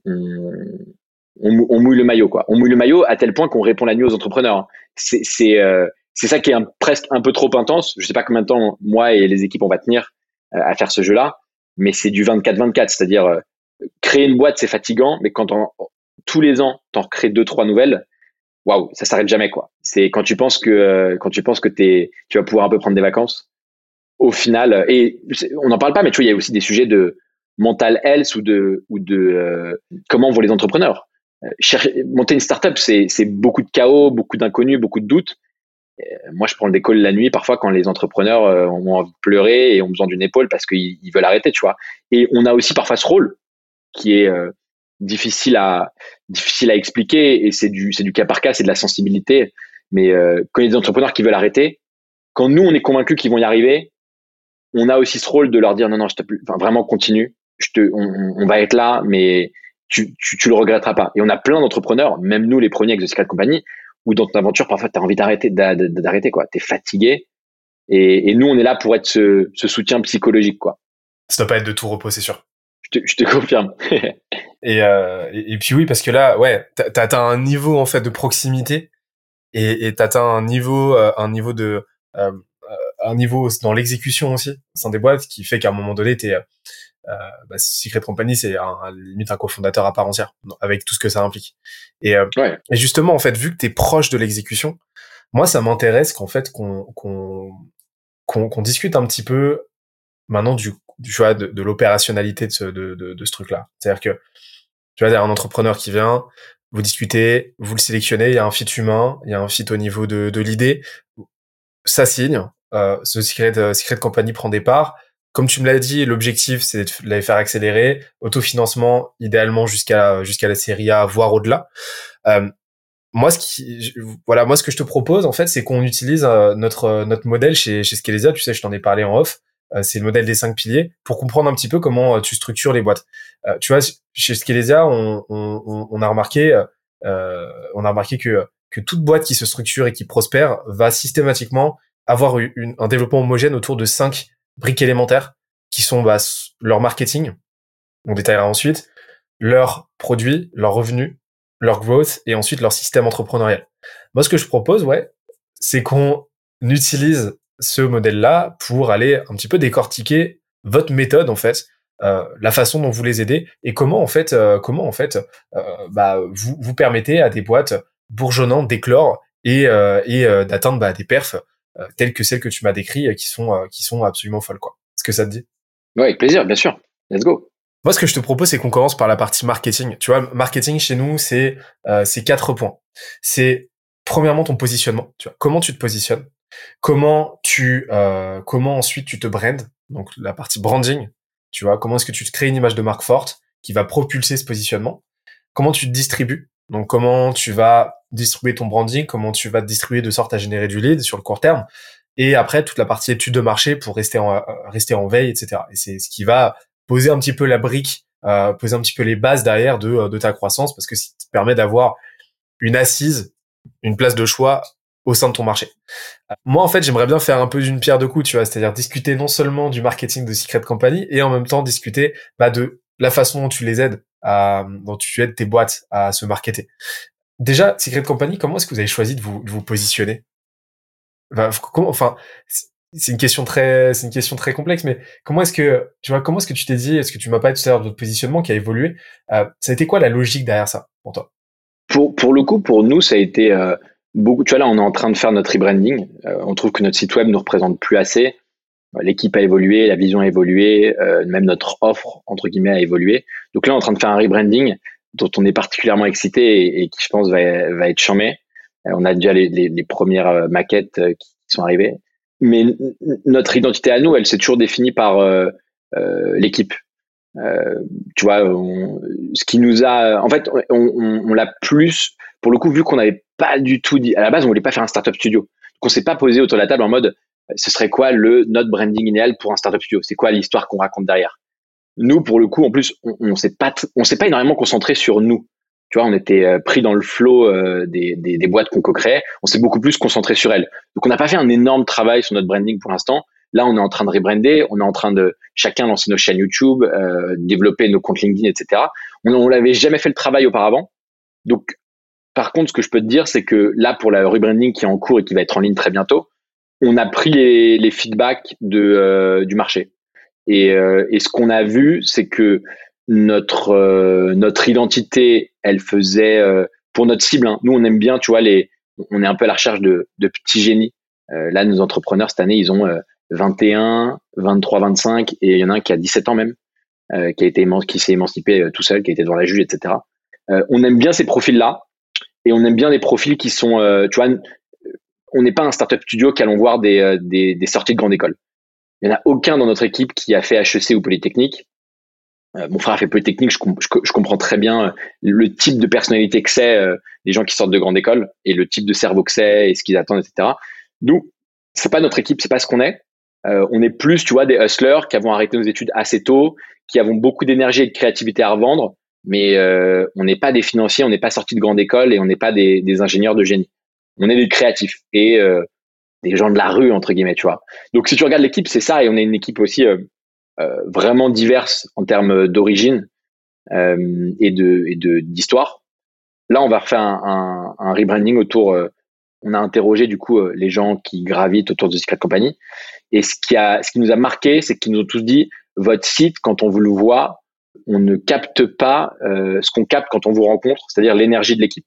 on, mouille le maillot, quoi. On mouille le maillot à tel point qu'on répond la nuit aux entrepreneurs. C'est c'est euh, c'est ça qui est presque un peu trop intense. Je sais pas combien de temps moi et les équipes on va tenir euh, à faire ce jeu-là, mais c'est du 24-24, c'est-à-dire euh, créer une boîte c'est fatigant, mais quand on, tous les ans t'en recrées deux trois nouvelles, waouh, ça s'arrête jamais quoi. C'est quand tu penses que quand tu penses que t'es, tu vas pouvoir un peu prendre des vacances. Au final, et on n'en parle pas, mais tu vois, il y a aussi des sujets de mental health ou de ou de comment vont les entrepreneurs monter une startup, c'est beaucoup de chaos, beaucoup d'inconnus, beaucoup de doutes. moi, je prends le décolle la nuit parfois quand les entrepreneurs euh, ont envie de pleurer et ont besoin d'une épaule parce qu'ils veulent arrêter, tu vois. Et on a aussi parfois ce rôle qui est euh, difficile à difficile à expliquer et c'est du c'est du cas par cas, c'est de la sensibilité. Mais euh, quand il y a des entrepreneurs qui veulent arrêter, quand nous on est convaincus qu'ils vont y arriver, on a aussi ce rôle de leur dire non, non, je plus, enfin, vraiment continue. Je te, on, va être là, mais tu, tu, tu, le regretteras pas. Et on a plein d'entrepreneurs, même nous les premiers avec The Secret Company, où dans ton aventure, parfois, tu as envie d'arrêter, d'arrêter, quoi. Tu es fatigué. Et, et, nous, on est là pour être ce, ce soutien psychologique, quoi. Ça doit pas être de tout repos, c'est sûr. Je te, je te confirme. et, euh, et, puis oui, parce que là, ouais, t'as atteint un niveau, en fait, de proximité et t'as atteint un niveau, euh, un niveau de, euh, un niveau dans l'exécution aussi, sein des boîtes, qui fait qu'à un moment donné, t'es, euh, bah, Secret Company, c'est un, limite un cofondateur à part entière, avec tout ce que ça implique. Et, euh, et justement, en fait, vu que tu es proche de l'exécution, moi, ça m'intéresse qu'en fait, qu'on qu'on qu'on discute un petit peu maintenant du, du choix de, de l'opérationnalité de ce, de, de, de ce truc-là. C'est-à-dire que tu vois, un entrepreneur qui vient, vous discutez, vous le sélectionnez, il y a un fit humain, il y a un fit au niveau de, de l'idée, ça signe, euh, ce Secret, Secret Company prend des parts, comme tu me l'as dit, l'objectif c'est de les faire accélérer, autofinancement idéalement jusqu'à jusqu'à la série A, voire au-delà. Euh, moi, ce qui, voilà, moi ce que je te propose en fait, c'est qu'on utilise euh, notre notre modèle chez chez Skelesia. Tu sais, je t'en ai parlé en off. Euh, c'est le modèle des cinq piliers pour comprendre un petit peu comment euh, tu structures les boîtes. tu vois, chez Skelesia, on, on, on a remarqué, on a remarqué que que toute boîte qui se structure et qui prospère va systématiquement avoir une, un développement homogène autour de cinq briques élémentaires qui sont bah, leur marketing, on détaillera ensuite, leurs produits, leurs revenus, leur growth et ensuite leur système entrepreneurial. Moi, ce que je propose, ouais, c'est qu'on utilise ce modèle-là pour aller un petit peu décortiquer votre méthode en fait, euh, la façon dont vous les aidez et comment en fait, euh, comment en fait, euh, bah, vous vous permettez à des boîtes bourgeonnantes d'éclore et, euh, et euh, d'atteindre bah, des perfs telles que celles que tu m'as décrites, euh, qui sont euh, qui sont absolument folles quoi. Est-ce que ça te dit? Oui, avec plaisir, bien sûr. Let's go. Moi, ce que je te propose, c'est qu'on commence par la partie marketing. Tu vois, marketing chez nous, c'est euh, c'est quatre points. C'est premièrement ton positionnement. Tu vois, comment tu te positionnes, comment tu euh, comment ensuite tu te brandes, donc la partie branding. Tu vois, comment est-ce que tu te crées une image de marque forte qui va propulser ce positionnement? Comment tu te distribues? Donc, comment tu vas distribuer ton branding, comment tu vas te distribuer de sorte à générer du lead sur le court terme. Et après, toute la partie étude de marché pour rester en, euh, rester en veille, etc. Et c'est ce qui va poser un petit peu la brique, euh, poser un petit peu les bases derrière de, euh, de ta croissance, parce que ça te permet d'avoir une assise, une place de choix au sein de ton marché. Moi, en fait, j'aimerais bien faire un peu d'une pierre deux coups, tu vois, c'est-à-dire discuter non seulement du marketing de Secret Company et en même temps discuter bah, de la façon dont tu les aides, à, dont tu aides tes boîtes à se marketer. Déjà, Secret Company, comment est-ce que vous avez choisi de vous, positionner? Enfin, c'est une question très, c'est une question très complexe, mais comment est-ce que, tu vois, comment est-ce que tu t'es dit, est-ce que tu m'as pas dit tout à l'heure de votre positionnement qui a évolué euh, Ça a été quoi la logique derrière ça pour toi? Pour le coup, pour nous, ça a été euh, beaucoup. Tu vois là, on est en train de faire notre rebranding. Euh, on trouve que notre site web nous représente plus assez. L'équipe a évolué, la vision a évolué, même notre offre entre guillemets a évolué. Donc là, on est en train de faire un rebranding dont on est particulièrement excité et, qui je pense va, va être charmé. Euh, on a déjà les, les, les premières euh, maquettes euh, qui sont arrivées, mais notre identité à nous, elle s'est toujours définie par euh, l'équipe. Euh, tu vois, ce qui nous a, en fait, on, on, on l'a plus, pour le coup, vu qu'on n'avait pas du tout dit, à la base, on voulait pas faire un startup studio. Donc, on s'est pas posé autour de la table en mode, ce serait quoi le notre branding idéal pour un startup studio? C'est quoi l'histoire qu'on raconte derrière? Nous, pour le coup, en plus, on, on s'est pas, on s'est pas énormément concentré sur nous. Tu vois, on était euh, pris dans le flot euh, des, des, des, boîtes qu'on co-créait. On s'est beaucoup plus concentré sur elles. Donc, on n'a pas fait un énorme travail sur notre branding pour l'instant. Là, on est en train de rebrander. On est en train de chacun lancer nos chaînes YouTube, euh, développer nos comptes LinkedIn, etc. On, on l'avait jamais fait le travail auparavant. Donc, par contre, ce que je peux te dire, c'est que là, pour la rebranding qui est en cours et qui va être en ligne très bientôt, on a pris les, les feedbacks de, euh, du marché. Et, euh, et ce qu'on a vu, c'est que notre euh, notre identité, elle faisait euh, pour notre cible. Hein, nous, on aime bien, tu vois, les, on est un peu à la recherche de, de petits génies. là, nos entrepreneurs cette année, ils ont 21, 23, 25, et il y en a un qui a 17 ans même, qui a été qui s'est émancipé tout seul, qui a été devant la juge, etc. on aime bien ces profils-là, et on aime bien les profils qui sont, tu vois, on n'est pas un startup studio qui allons voir des, des, des sorties de grande école. Il n'y en a aucun dans notre équipe qui a fait HEC ou Polytechnique. Euh, mon frère fait Polytechnique, je, comprends très bien euh, le type de personnalité que c'est, euh, les gens qui sortent de grande école, et le type de cerveau que c'est, et ce qu'ils attendent, etc. Nous, c'est pas notre équipe, c'est pas ce qu'on est. on est plus, tu vois, des hustlers qui avons arrêté nos études assez tôt, qui avons beaucoup d'énergie et de créativité à revendre, mais on n'est pas des financiers, on n'est pas sortis de grande école et on n'est pas des, des, ingénieurs de génie. On est des créatifs et des gens de la rue entre guillemets, tu vois. Donc si tu regardes l'équipe, c'est ça et on est une équipe aussi vraiment diverse en termes d'origine et de et de d'histoire. Là, on va refaire un, un, un rebranding autour. Euh, on a interrogé du coup euh, les gens qui gravitent autour de Secret Company. Et ce qui a, ce qui nous a marqué, c'est qu'ils nous ont tous dit votre site, quand on vous le voit, on ne capte pas euh, ce qu'on capte quand on vous rencontre, c'est-à-dire l'énergie de l'équipe.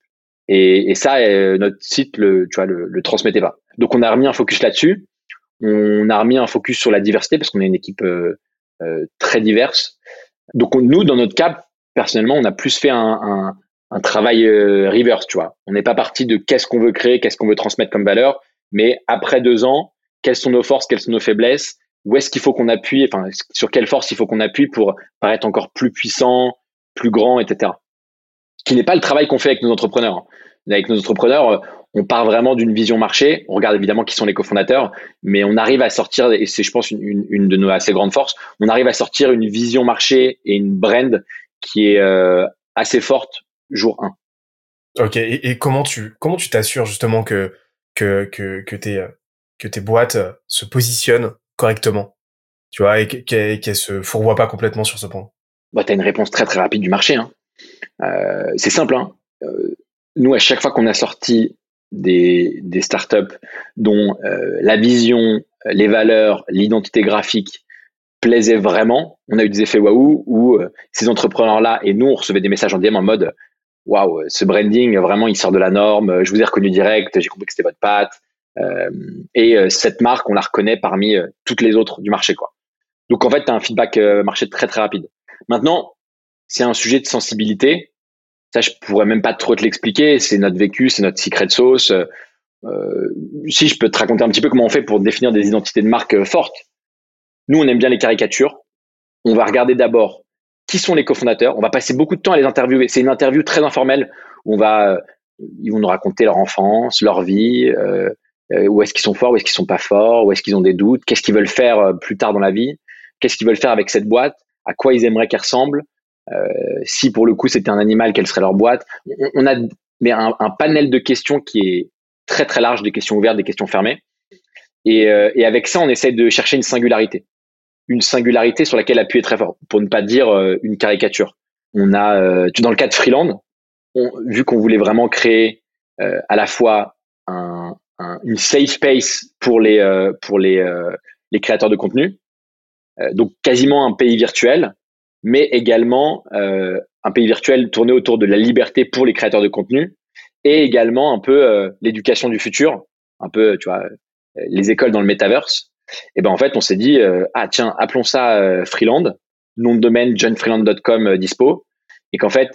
Et, et, ça, notre site le, tu vois, le, le, transmettait pas. Donc on a remis un focus là-dessus. On a remis un focus sur la diversité parce qu'on est une équipe euh, très diverse. Donc nous, dans notre cap, personnellement, on a plus fait un, un, un travail euh, reverse, tu vois. On n'est pas parti de qu'est-ce qu'on veut créer, qu'est-ce qu'on veut transmettre comme valeur, mais après deux ans, quelles sont nos forces, quelles sont nos faiblesses, où est-ce qu'il faut qu'on appuie, enfin, sur quelle force il faut qu'on appuie pour paraître encore plus puissant, plus grand, etc. Qui n'est pas le travail qu'on fait avec nos entrepreneurs. Avec nos entrepreneurs, on part vraiment d'une vision marché. On regarde évidemment qui sont les cofondateurs, mais on arrive à sortir, et c'est, je pense, une, une, de nos assez grandes forces, on arrive à sortir une vision marché et une brand qui est euh, assez forte jour 1. Ok, et, comment tu comment tu t'assures justement que que que que tes que tes boîtes se positionnent correctement, tu vois, et qu'elles qu se fourvoient pas complètement sur ce point? Bah, tu as une réponse très très rapide du marché. Hein. Euh, c'est simple. Hein. Euh, nous, à chaque fois qu'on a sorti des, startups dont euh, la vision, les valeurs, l'identité graphique plaisaient vraiment, on a eu des effets waouh où ces entrepreneurs-là et nous, on recevait des messages en DM en mode waouh, ce branding, vraiment, il sort de la norme. Je vous ai reconnu direct, j'ai compris que c'était votre patte. Et cette marque, on la reconnaît parmi toutes les autres du marché, quoi. Donc en fait, tu as un feedback marché très très rapide. Maintenant, c'est un sujet de sensibilité. Ça, je pourrais même pas trop te l'expliquer. C'est notre vécu, c'est notre secret sauce. Euh, si je peux te raconter un petit peu comment on fait pour définir des identités de marque fortes. Nous, on aime bien les caricatures. On va regarder d'abord qui sont les cofondateurs. On va passer beaucoup de temps à les interviewer. C'est une interview très informelle où on va, euh, ils vont nous raconter leur enfance, leur vie, euh, euh, où est-ce qu'ils sont forts, où est-ce qu'ils sont pas forts, où est-ce qu'ils ont des doutes, qu'est-ce qu'ils veulent faire plus tard dans la vie, qu'est-ce qu'ils veulent faire avec cette boîte, à quoi ils aimeraient qu'elle ressemble. Si pour le coup c'était un animal, quelle serait leur boîte? On, a mais un, un, panel de questions qui est très très large, des questions ouvertes, des questions fermées. Et, et avec ça, on essaie de chercher une singularité une singularité sur laquelle appuyer très fort, pour ne pas dire euh, une caricature. On a, euh, dans le cas de Freeland, vu qu'on voulait vraiment créer euh, à la fois un, un, une safe space pour les pour les les créateurs de contenu, donc quasiment un pays virtuel, mais également un pays virtuel tourné autour de la liberté pour les créateurs de contenu et également un peu l'éducation du futur, un peu tu vois les écoles dans le metaverse et ben en fait, on s'est dit euh, ah tiens, appelons ça euh, Freeland, nom de domaine johnfreeland.com euh, dispo, et qu'en fait,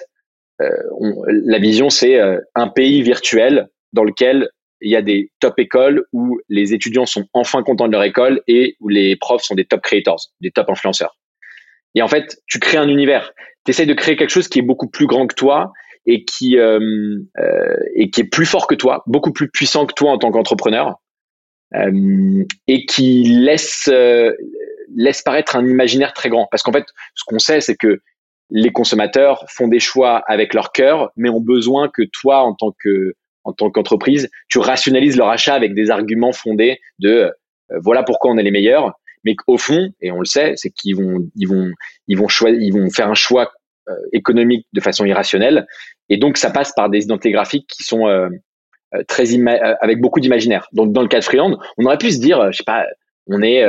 la vision c'est un pays virtuel dans lequel il y a des top écoles où les étudiants sont enfin contents de leur école et où les profs sont des top creators, des top influenceurs. Et en fait, tu crées un univers. Tu essaies de créer quelque chose qui est beaucoup plus grand que toi et qui euh, et qui est plus fort que toi, beaucoup plus puissant que toi en tant qu'entrepreneur. Euh, et qui laisse euh, paraître un imaginaire très grand. Parce qu'en fait, ce qu'on sait, c'est que les consommateurs font des choix avec leur cœur, mais ont besoin que toi, en tant en tant qu'entreprise, tu rationalises leur achat avec des arguments fondés de euh, voilà pourquoi on est les meilleurs, mais qu'au fond, et on le sait, c'est qu'ils vont ils vont ils vont choisir, ils vont faire un choix économique de façon irrationnelle, et donc ça passe par des identités graphiques qui sont euh, très euh, avec beaucoup d'imaginaire. Donc dans le cas de Freeland, on aurait pu se dire, euh, je sais pas, on est,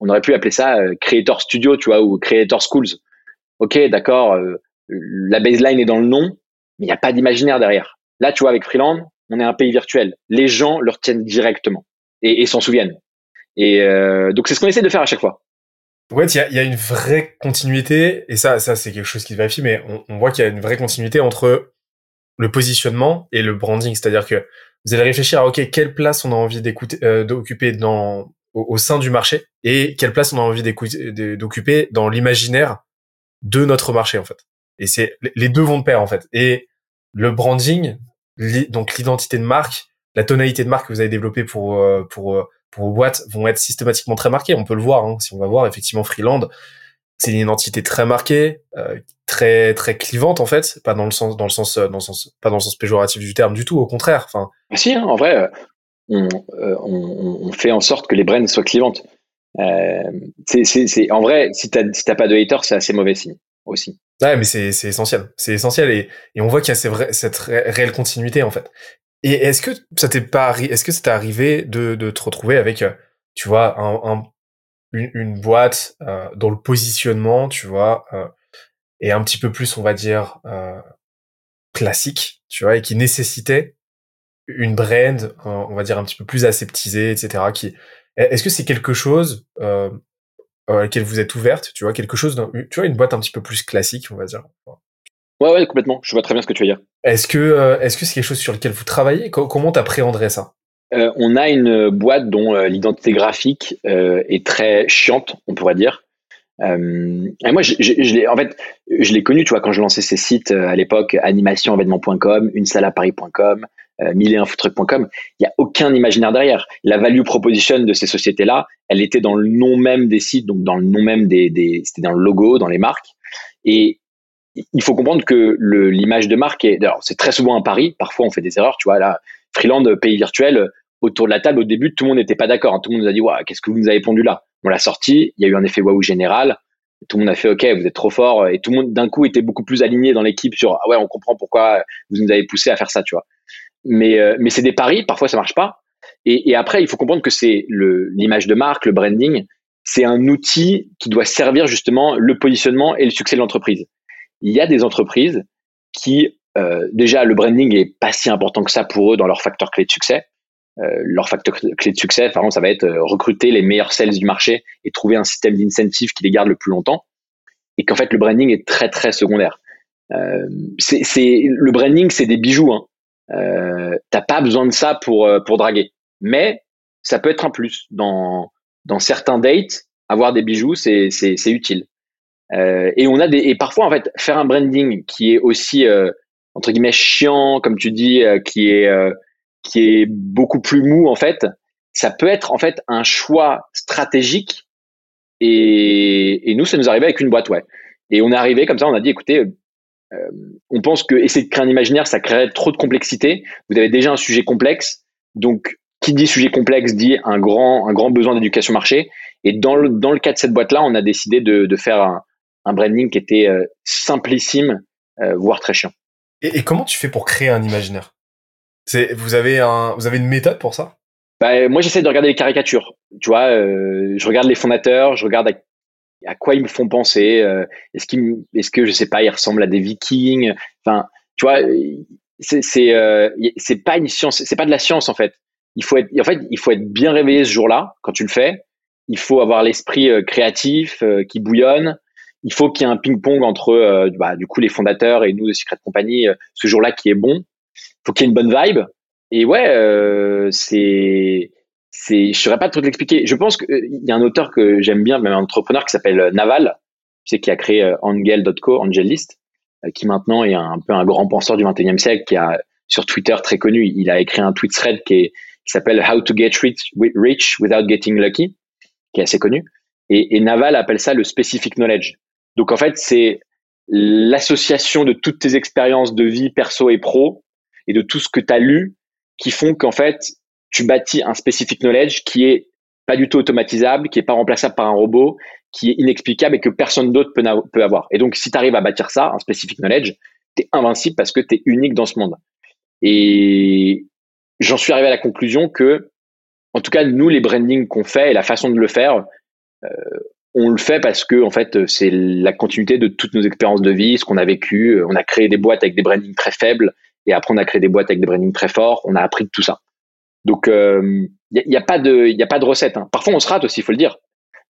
on aurait pu appeler ça Creator Studio, tu vois, ou Creator Schools. Ok, d'accord, la baseline est dans le nom, mais il n'y a pas d'imaginaire derrière. Là, tu vois, avec Freeland, on est un pays virtuel. Les gens le retiennent directement et, et s'en souviennent. Et donc c'est ce qu'on essaie de faire à chaque fois. Ouais, il y a, y a, une vraie continuité, et ça, ça c'est quelque chose qui vérifie, mais on, on voit qu'il y a une vraie continuité entre le positionnement et le branding. C'est-à-dire que vous allez réfléchir à OK, quelle place on a envie d'écouter, euh, d'occuper dans au, sein du marché et quelle place on a envie d'occuper dans l'imaginaire de notre marché en fait. Et c'est les deux vont de pair en fait. Et le branding, donc l'identité de marque, la tonalité de marque que vous avez développée pour euh, pour euh, pour vos boîtes vont être systématiquement très marquées. On peut le voir, hein, si on va voir effectivement Freeland, c'est une identité très marquée, euh, très très clivante en fait, pas dans le sens dans le sens dans le sens pas dans le sens péjoratif du terme du tout, au contraire. Enfin. Ah, si, hein, en vrai, euh, on, on, on, fait en sorte que les brands soient clivantes. Euh, c'est en vrai, si t'as si pas de haters, c'est assez mauvais signe aussi. Ouais, mais c'est essentiel, c'est essentiel et, et on voit qu'il y a vrais, cette réelle continuité en fait. Et est-ce que ça t'est pas est-ce que ça arrivé de, de te retrouver avec tu vois un, un une, une boîte euh, dont le positionnement, tu vois, euh, est un petit peu plus, on va dire, euh, classique, tu vois, et qui nécessitait une brand, on va dire, un petit peu plus aseptisée, etc. Qui, est-ce que c'est quelque chose euh, à laquelle vous êtes ouverte, tu vois, quelque chose, tu vois, une boîte un petit peu plus classique, on va dire. Ouais, ouais, complètement. Je vois très bien ce que tu veux dire. Est-ce que, est-ce que c'est quelque chose sur lequel vous travaillez? Comment t'appréhenderais ça? Euh, on a une boîte dont euh, l'identité graphique euh, est très chiante, on pourrait dire. et moi, je, je, en fait, je l'ai connu, tu vois, quand je lançais ces sites à l'époque, animationévénement.com, unesalaparis.com, euh, mille et un Il n'y a aucun imaginaire derrière. La value proposition de ces sociétés-là, elle était dans le nom même des sites, donc dans le nom même des, des c'était dans le logo, dans les marques. Et il faut comprendre que l'image de marque est, c'est très souvent un pari. Parfois, on fait des erreurs. Tu vois, là, Freeland, pays virtuel, autour de la table, au début, tout le monde n'était pas d'accord. Hein. Tout le monde nous a dit, ouais, qu'est-ce que vous nous avez pondu là? On l'a sorti, il y a eu un effet waouh général. Tout le monde a fait, ok, vous êtes trop fort. Et tout le monde, d'un coup, était beaucoup plus aligné dans l'équipe sur, ah ouais, on comprend pourquoi vous nous avez poussé à faire ça, tu vois. Mais, euh, mais c'est des paris, parfois ça marche pas. Et, et après, il faut comprendre que c'est l'image de marque, le branding, c'est un outil qui doit servir justement le positionnement et le succès de l'entreprise. Il y a des entreprises qui euh, déjà, le branding est pas si important que ça pour eux dans leur facteur clé de succès. Euh, leur facteur clé de succès, par exemple, ça va être euh, recruter les meilleurs sales du marché et trouver un système d'incentive qui les garde le plus longtemps. Et qu'en fait, le branding est très très secondaire. Euh, c'est le branding, c'est des bijoux. Hein. Euh, T'as pas besoin de ça pour euh, pour draguer, mais ça peut être un plus dans dans certains dates. Avoir des bijoux, c'est c'est utile. Euh, et on a des et parfois en fait faire un branding qui est aussi entre guillemets chiant, comme tu dis, euh, qui est euh, qui est beaucoup plus mou en fait, ça peut être en fait un choix stratégique. Et, et nous, ça nous arrivait avec une boîte, ouais. Et on est arrivé comme ça, on a dit, écoutez, euh, on pense que essayer de créer un imaginaire, ça créerait trop de complexité. Vous avez déjà un sujet complexe, donc qui dit sujet complexe dit un grand un grand besoin d'éducation marché. Et dans le dans le cas de cette boîte là, on a décidé de, de faire un, un branding qui était simplissime, voire très chiant. Et, comment tu fais pour créer un imaginaire? C'est vous avez un vous avez une méthode pour ça? Bah, moi j'essaie de regarder les caricatures. Tu vois, euh, je regarde les fondateurs, je regarde à, quoi ils me font penser. Euh, est-ce qu'ils est-ce que je sais pas, ils ressemblent à des Vikings? Enfin, tu vois, c'est c'est euh, c'est pas une science, c'est pas de la science en fait. Il faut être en fait il faut être bien réveillé ce jour-là quand tu le fais. Il faut avoir l'esprit créatif qui bouillonne il faut qu'il y ait un ping-pong entre euh, bah, du coup les fondateurs et nous de Secret Company euh, ce jour-là qui est bon. Il faut qu'il y ait une bonne vibe. Et ouais, euh, c'est c'est je saurais pas trop l'expliquer. Je pense qu'il y a un auteur que j'aime bien, même un entrepreneur qui s'appelle Naval, sais qui a créé Angel.co, Angelist, qui maintenant est un, peu un grand penseur du 21e siècle, qui a sur Twitter très connu, il a écrit un tweet thread qui s'appelle How to get rich, rich without getting lucky, qui est assez connu. Et, et Naval appelle ça le specific knowledge. Donc en fait, c'est l'association de toutes tes expériences de vie perso et pro et de tout ce que tu as lu qui font qu'en fait, tu bâtis un specific knowledge qui est pas du tout automatisable, qui est pas remplaçable par un robot, qui est inexplicable et que personne d'autre peut, peut avoir. Et donc, si tu arrives à bâtir ça, un specific knowledge, tu es invincible parce que tu es unique dans ce monde. Et j'en suis arrivé à la conclusion que, en tout cas, nous, les brandings qu'on fait et la façon de le faire, euh, on le fait parce que en fait c'est la continuité de toutes nos expériences de vie, ce qu'on a vécu. On a créé des boîtes avec des brandings très faibles et après on a créé des boîtes avec des brandings très forts. On a appris de tout ça. Donc il euh, n'y a, pas de il a pas de recette. Hein. Parfois on se rate aussi, il faut le dire.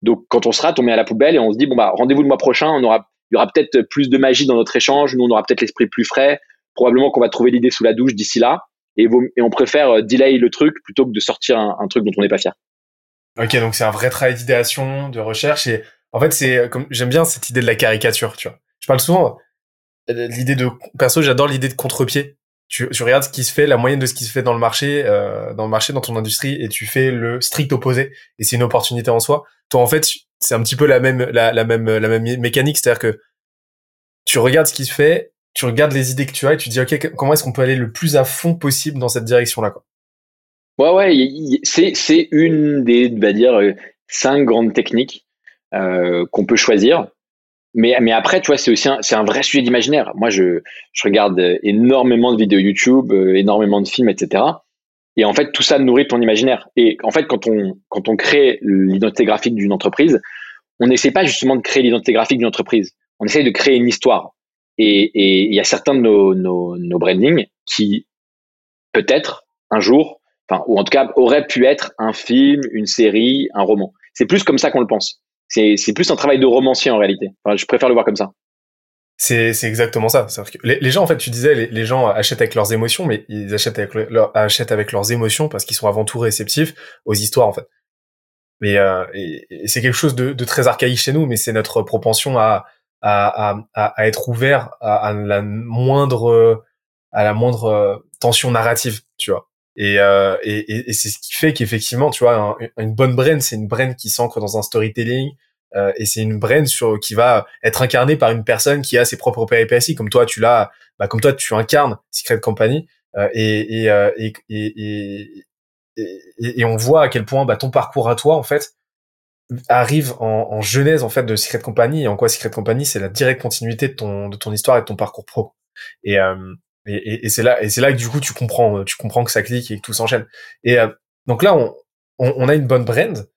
Donc quand on se rate, on met à la poubelle et on se dit bon bah rendez-vous le mois prochain. On aura il y aura peut-être plus de magie dans notre échange. Nous on aura peut-être l'esprit plus frais. Probablement qu'on va trouver l'idée sous la douche d'ici là. Et, on préfère euh, delay le truc plutôt que de sortir un truc dont on n'est pas fier. Ok, donc c'est un vrai travail d'idéation, de recherche et en fait c'est euh, comme j'aime bien cette idée de la caricature, tu vois. Je parle souvent euh, l'idée de perso, j'adore l'idée de contre-pied. tu, tu, regardes ce qui se fait, la moyenne de ce qui se fait dans le marché, euh, dans le marché, dans ton industrie, et tu fais le strict opposé. Et c'est une opportunité en soi. Toi, en fait, c'est un petit peu la même, la, même, la même mécanique, c'est-à-dire que tu regardes ce qui se fait, tu regardes les idées que tu as, et tu dis ok, comment est-ce qu'on peut aller le plus à fond possible dans cette direction-là. Ouais, ouais, c'est une des, on va dire, euh, cinq grandes techniques euh, qu'on peut choisir. Mais, mais après, tu vois, c'est aussi un, c'est un vrai sujet d'imaginaire. Moi, je, je regarde énormément de vidéos YouTube, euh, énormément de films, etc. Et en fait, tout ça nourrit ton imaginaire. Et en fait, quand on, quand on crée l'identité graphique d'une entreprise, on n'essaie pas justement de créer l'identité graphique d'une entreprise. On essaie de créer une histoire. Et il y a certains de nos, nos, nos brandings qui, peut-être, un jour, enfin, ou en tout cas, auraient pu être un film, une série, un roman. C'est plus comme ça qu'on le pense. C'est, c'est plus un travail de romancier en réalité. Je préfère le voir comme ça. C'est, c'est exactement ça. Que les, gens, en fait, tu disais, les, gens achètent avec leurs émotions, mais ils achètent avec, leurs émotions parce qu'ils sont avant tout réceptifs aux histoires, en fait. Mais euh, c'est quelque chose de, très archaïque chez nous, mais c'est notre propension à, à, à, être ouvert à, à, la moindre à la moindre tension narrative, tu vois. Et, euh, et, et c'est ce qui fait qu'effectivement, tu vois, une bonne brand, c'est une brand qui s'ancre dans un storytelling, euh, et c'est une brand sur qui va être incarnée par une personne qui a ses propres péripéties, comme toi, tu l'as, bah, comme toi, tu incarnes Secret Company, euh, euh, et, et, et, et, on voit à quel point bah, ton parcours à toi, en fait, arrive en, en genèse en fait de Secret Company, et en quoi Secret Company, c'est la directe continuité de ton de ton histoire et de ton parcours pro. Et euh, et, et, c'est là, et c'est là que du coup tu comprends, tu comprends que ça clique et que tout s'enchaîne. Et euh, donc là, on, on, on, a une bonne brand.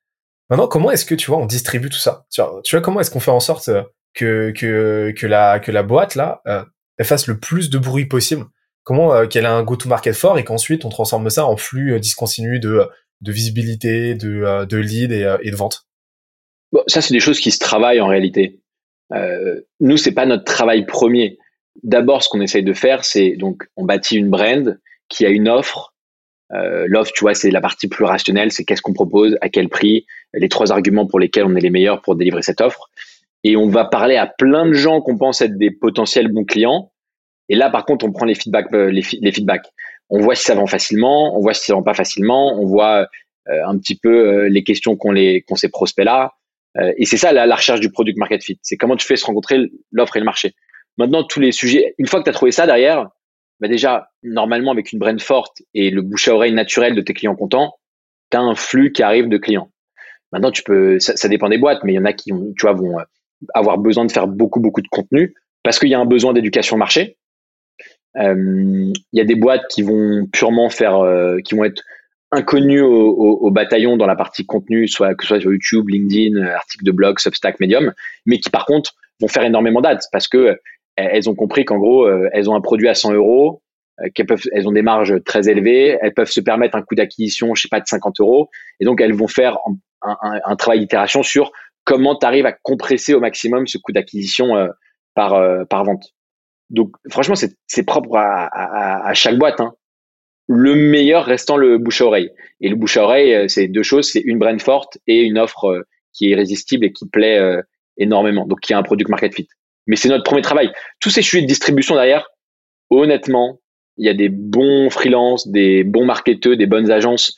Maintenant, comment est-ce que tu vois, on distribue tout ça? Tu vois, tu vois comment est-ce qu'on fait en sorte que que que la que la boîte là, euh, elle fasse le plus de bruit possible? Comment euh, qu'elle a un go-to-market fort et qu'ensuite on transforme ça en flux euh, discontinu de de visibilité, de de lead et, et de vente? Bon, ça c'est des choses qui se travaillent en réalité. Euh, nous, c'est pas notre travail premier d'abord, ce qu'on essaye de faire, c'est donc on bâtit une brand qui a une offre. Euh, L'offre, tu vois, c'est la partie plus rationnelle, c'est qu'est-ce qu'on propose, à quel prix, les trois arguments pour lesquels on est les meilleurs pour délivrer cette offre. Et on va parler à plein de gens qu'on pense être des potentiels bons clients. Et là, par contre, on prend les feedbacks, euh, les, feedbacks. On voit si ça vend facilement, on voit si ça vend pas facilement, on voit euh, un petit peu euh, les questions qu'on les qu'on ces prospects là. Euh, et c'est ça la, la, recherche du product market fit. C'est comment tu fais se rencontrer l'offre et le marché. Maintenant, tous les sujets, une fois que tu as trouvé ça derrière, bah déjà, normalement, avec une brand forte et le bouche à oreille naturel de tes clients contents, tu as un flux qui arrive de clients. Maintenant, tu peux, ça, dépend des boîtes, mais il y en a qui, tu vois, vont euh, avoir besoin de faire beaucoup, beaucoup de contenu parce qu'il y a un besoin d'éducation marché. Euh, il y a des boîtes qui vont purement faire, euh, qui vont être inconnues au, au, bataillon dans la partie contenu, que ce soit sur YouTube, LinkedIn, articles de blog, Substack, Medium, mais qui par contre vont faire énormément d'ads parce que elles ont compris qu'en gros, euh, elles ont un produit à 100 euros, euh, qu'elles peuvent, elles ont des marges très élevées, elles peuvent se permettre un coût d'acquisition, je sais pas, de 50 euros, et donc elles vont faire un, un, un travail d'itération sur comment tu arrives à compresser au maximum ce coût d'acquisition euh, par par vente. Donc franchement, c'est propre à, à, à, chaque boîte. Hein. Le meilleur restant le bouche à oreille. Et le bouche à oreille, c'est deux choses, c'est une brand forte et une offre qui est irrésistible et qui plaît énormément. Donc qui a un product market fit mais c'est notre premier travail. Tous ces sujets de distribution derrière, honnêtement, il y a des bons freelances, des bons marketeurs, des bonnes agences.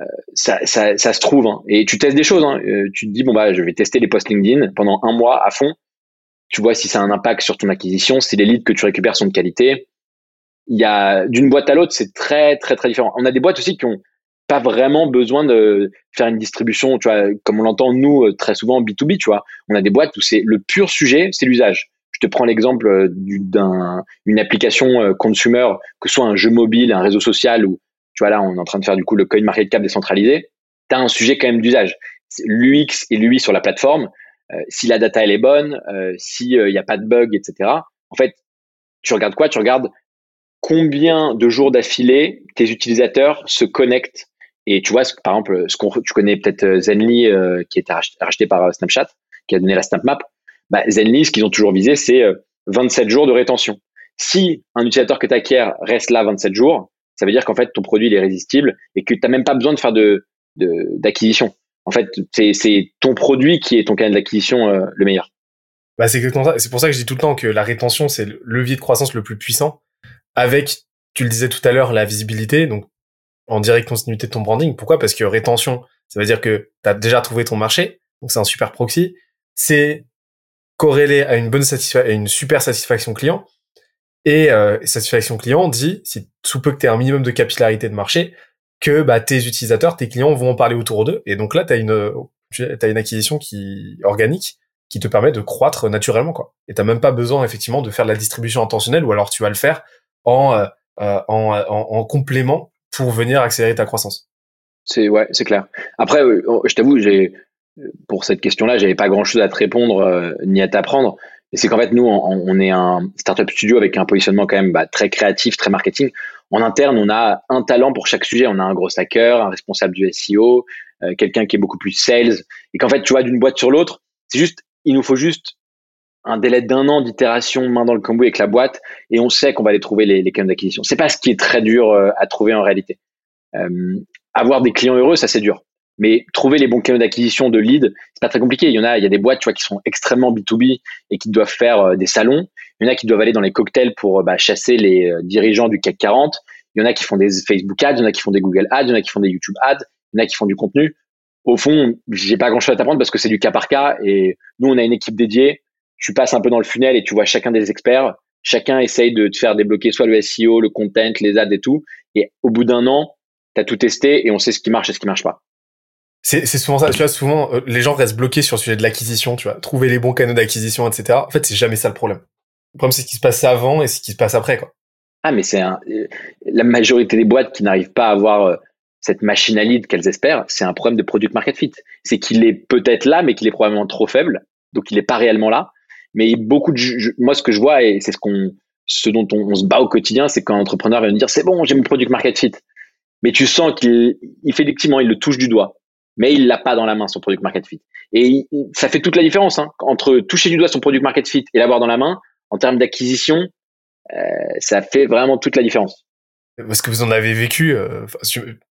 Euh, ça, se trouve. Hein. Et tu testes des choses. Hein. Euh, tu te dis, bon, bah, je vais tester les posts LinkedIn pendant un mois à fond. Tu vois si ça a un impact sur ton acquisition, si les leads que tu récupères sont de qualité. Il y a d'une boîte à l'autre, c'est très, très, très différent. On a des boîtes aussi qui ont pas vraiment besoin de faire une distribution, tu vois, comme on l'entend nous euh, très souvent B2B, tu vois. On a des boîtes où c'est le pur sujet, c'est l'usage. Je te prends l'exemple euh, d'une application euh, consumer, que ce soit un jeu mobile, un réseau social, ou tu vois là, on est en train de faire du coup le coin market cap décentralisé. Tu as un sujet quand même d'usage. L'UX et l'UI sur la plateforme, si la data elle est bonne, s'il n'y a pas de bug, etc. En fait, tu regardes quoi? Tu regardes combien de jours d'affilée tes utilisateurs se connectent et tu vois, par exemple, ce tu connais peut-être euh, Zenly, euh, qui était racheté par euh, Snapchat, qui a donné la SnapMap. Bah, Zenly, ce qu'ils ont toujours visé, c'est 27 jours de rétention. Si un utilisateur que tu acquiers reste là 27 jours, ça veut dire qu'en fait, ton produit il est résistible et que tu n'as même pas besoin de faire de, d'acquisition. En fait, c'est, c'est ton produit qui est ton canal d'acquisition le meilleur. Bah, c'est exactement ça. C'est pour ça que je dis tout le temps que la rétention, c'est le levier de croissance le plus puissant avec tu le disais tout à l'heure, la visibilité, donc en direct continuité de ton branding. Pourquoi? Parce que rétention, ça veut dire que tu as déjà trouvé ton marché, donc c'est un super proxy. C'est corrélé à une bonne satisfaction, une super satisfaction client. Et euh, satisfaction client dit, si sous peu que tu un minimum de capillarité de marché, que bah, tes utilisateurs, tes clients vont en parler autour d'eux. Et donc là, tu as une, une acquisition qui organique qui te permet de croître naturellement. quoi. Et tu même pas besoin effectivement de faire de la distribution intentionnelle, ou alors tu vas le faire en, euh, euh, en, en, en complément pour venir accélérer ta croissance. C'est ouais, c'est clair. Après, je t'avoue, j'ai pour cette question-là, j'avais pas grand-chose à te répondre ni à t'apprendre. C'est qu'en fait, nous, on, est un startup studio avec un positionnement quand même bah, très créatif, très marketing. En interne, on a un talent pour chaque sujet. On a un gros hacker, un responsable du SEO, euh, quelqu'un qui est beaucoup plus sales. Et qu'en fait, tu vois, d'une boîte sur l'autre, c'est juste, il nous faut juste un délai d'un an d'itération main dans le cambouis avec la boîte et on sait qu'on va aller trouver les, les canaux d'acquisition. C'est pas ce qui est très dur euh, à trouver en réalité. Euh, avoir des clients heureux, ça c'est dur. Mais trouver les bons canaux d'acquisition de lead, c'est pas très compliqué. Il y en a, il y a des boîtes, tu vois, qui sont extrêmement B2B et qui doivent faire euh, des salons. Il y en a qui doivent aller dans les cocktails pour bah, chasser les dirigeants du CAC 40. Il y en a qui font des Facebook ads, il y en a qui font des Google ads, il y en a qui font des YouTube ads, il y en a qui font du contenu. Au fond, j'ai pas grand chose à t'apprendre parce que c'est du cas par cas et nous, on a une équipe dédiée. Tu passes un peu dans le funnel et tu vois chacun des experts. Chacun essaye de te faire débloquer soit le SEO, le content, les ads et tout. Et au bout d'un an, tu as tout testé et on sait ce qui marche et ce qui marche pas. C'est, c'est souvent ça, tu vois, souvent, euh, les gens restent bloqués sur le sujet de l'acquisition, tu vois, trouver les bons canaux d'acquisition, etc. En fait, c'est jamais ça le problème. Le problème, c'est ce qui se passe avant et ce qui se passe après, quoi. Ah, mais c'est un, euh, la majorité des boîtes qui n'arrivent pas à avoir euh, cette machine à lead qu'elles espèrent, c'est un problème de product market fit. C'est qu'il est peut-être là, mais qu'il est probablement trop faible, donc il n'est pas réellement là. Mais beaucoup de, moi, ce que je vois, et c'est ce qu'on, ce dont on, se bat au quotidien, c'est quand un entrepreneur vient me dire, c'est bon, j'ai mon product market fit. Mais tu sens qu'il, effectivement, il le touche du doigt mais il l'a pas dans la main son product market fit. Et ça fait toute la différence hein, entre toucher du doigt son product market fit et l'avoir dans la main en termes d'acquisition. Euh, ça fait vraiment toute la différence. Parce que vous en avez vécu euh,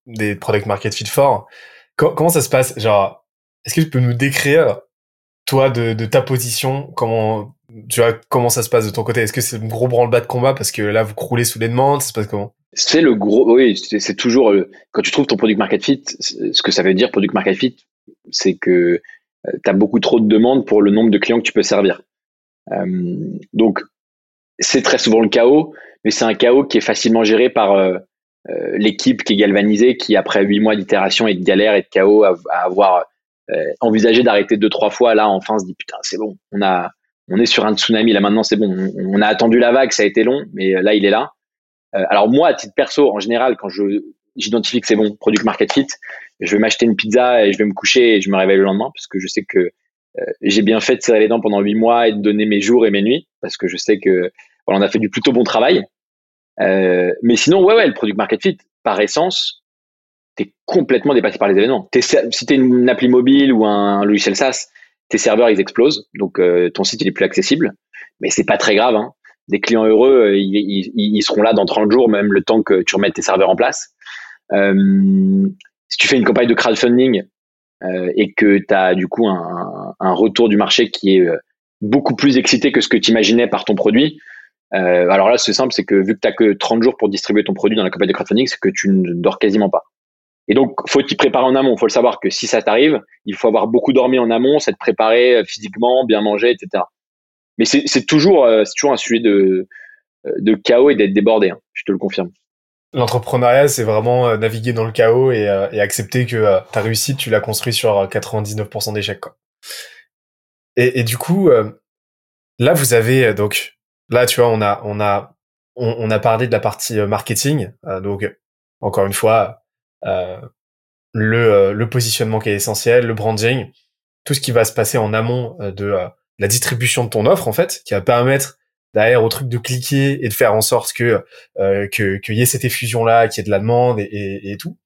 des product market fit forts. comment ça se passe? Genre, est-ce que tu peux nous décrire toi de, ta position Comment tu vois comment ça se passe de ton côté? Est-ce que c'est un gros branle-bas de combat parce que là vous croulez sous les demandes? Ça se passe comment? C'est le gros, oui, c'est toujours euh, quand tu trouves ton product market fit, ce que ça veut dire product market fit, c'est que euh, tu as beaucoup trop de demandes pour le nombre de clients que tu peux servir. Euh, donc, c'est très souvent le chaos, mais c'est un chaos qui est facilement géré par l'équipe qui est galvanisée, qui après huit mois d'itération et de galère et de chaos, à, avoir envisagé d'arrêter deux trois fois, là enfin se dit putain c'est bon, on a, on est sur un tsunami là maintenant c'est bon, on, a attendu la vague, ça a été long, mais là il est là. Euh, alors moi, à titre perso, en général, quand je j'identifie que c'est bon, product market fit, je vais m'acheter une pizza et je vais me coucher et je me réveille le lendemain parce que je sais que euh, j'ai bien fait de serrer les dents pendant huit mois et de donner mes jours et mes nuits parce que je sais que voilà, on a fait du plutôt bon travail. Euh, mais sinon, ouais, ouais, le product market fit, par essence, complètement dépassé par les événements. Si t'es une appli mobile ou un logiciel SaaS, tes serveurs ils explosent, donc euh, ton site il est plus accessible. Mais c'est pas très grave. Hein des clients heureux, euh, ils, seront là dans 30 jours, même le temps que tu remettes tes serveurs en place. Euh, si tu fais une campagne de crowdfunding et que tu as du coup un, retour du marché qui est beaucoup plus excité que ce que tu imaginais par ton produit, alors là c'est simple, c'est que vu que tu que 30 jours pour distribuer ton produit dans la campagne de crowdfunding, c'est que tu ne dors quasiment pas. Et donc, faut t'y préparer en amont. Faut le savoir que si ça t'arrive, il faut avoir beaucoup dormi en amont, s'être préparé physiquement, bien manger, etc mais c'est toujours, euh, toujours un sujet de, euh, de chaos et d'être débordé, hein, je te le confirme. L'entrepreneuriat, c'est vraiment euh, naviguer dans le chaos et, accepter que ta réussite, tu l'as construit sur 99% d'échecs. Et, et, du coup, là, vous avez donc là, tu vois, on a on a on, a parlé de la partie marketing, donc encore une fois, le le positionnement qui est essentiel, le branding, tout ce qui va se passer en amont de la distribution de ton offre en fait, qui va permettre derrière au truc de cliquer et de faire en sorte que euh, que qu'il y ait cette effusion là, qu'il y ait de la demande et, et, tout.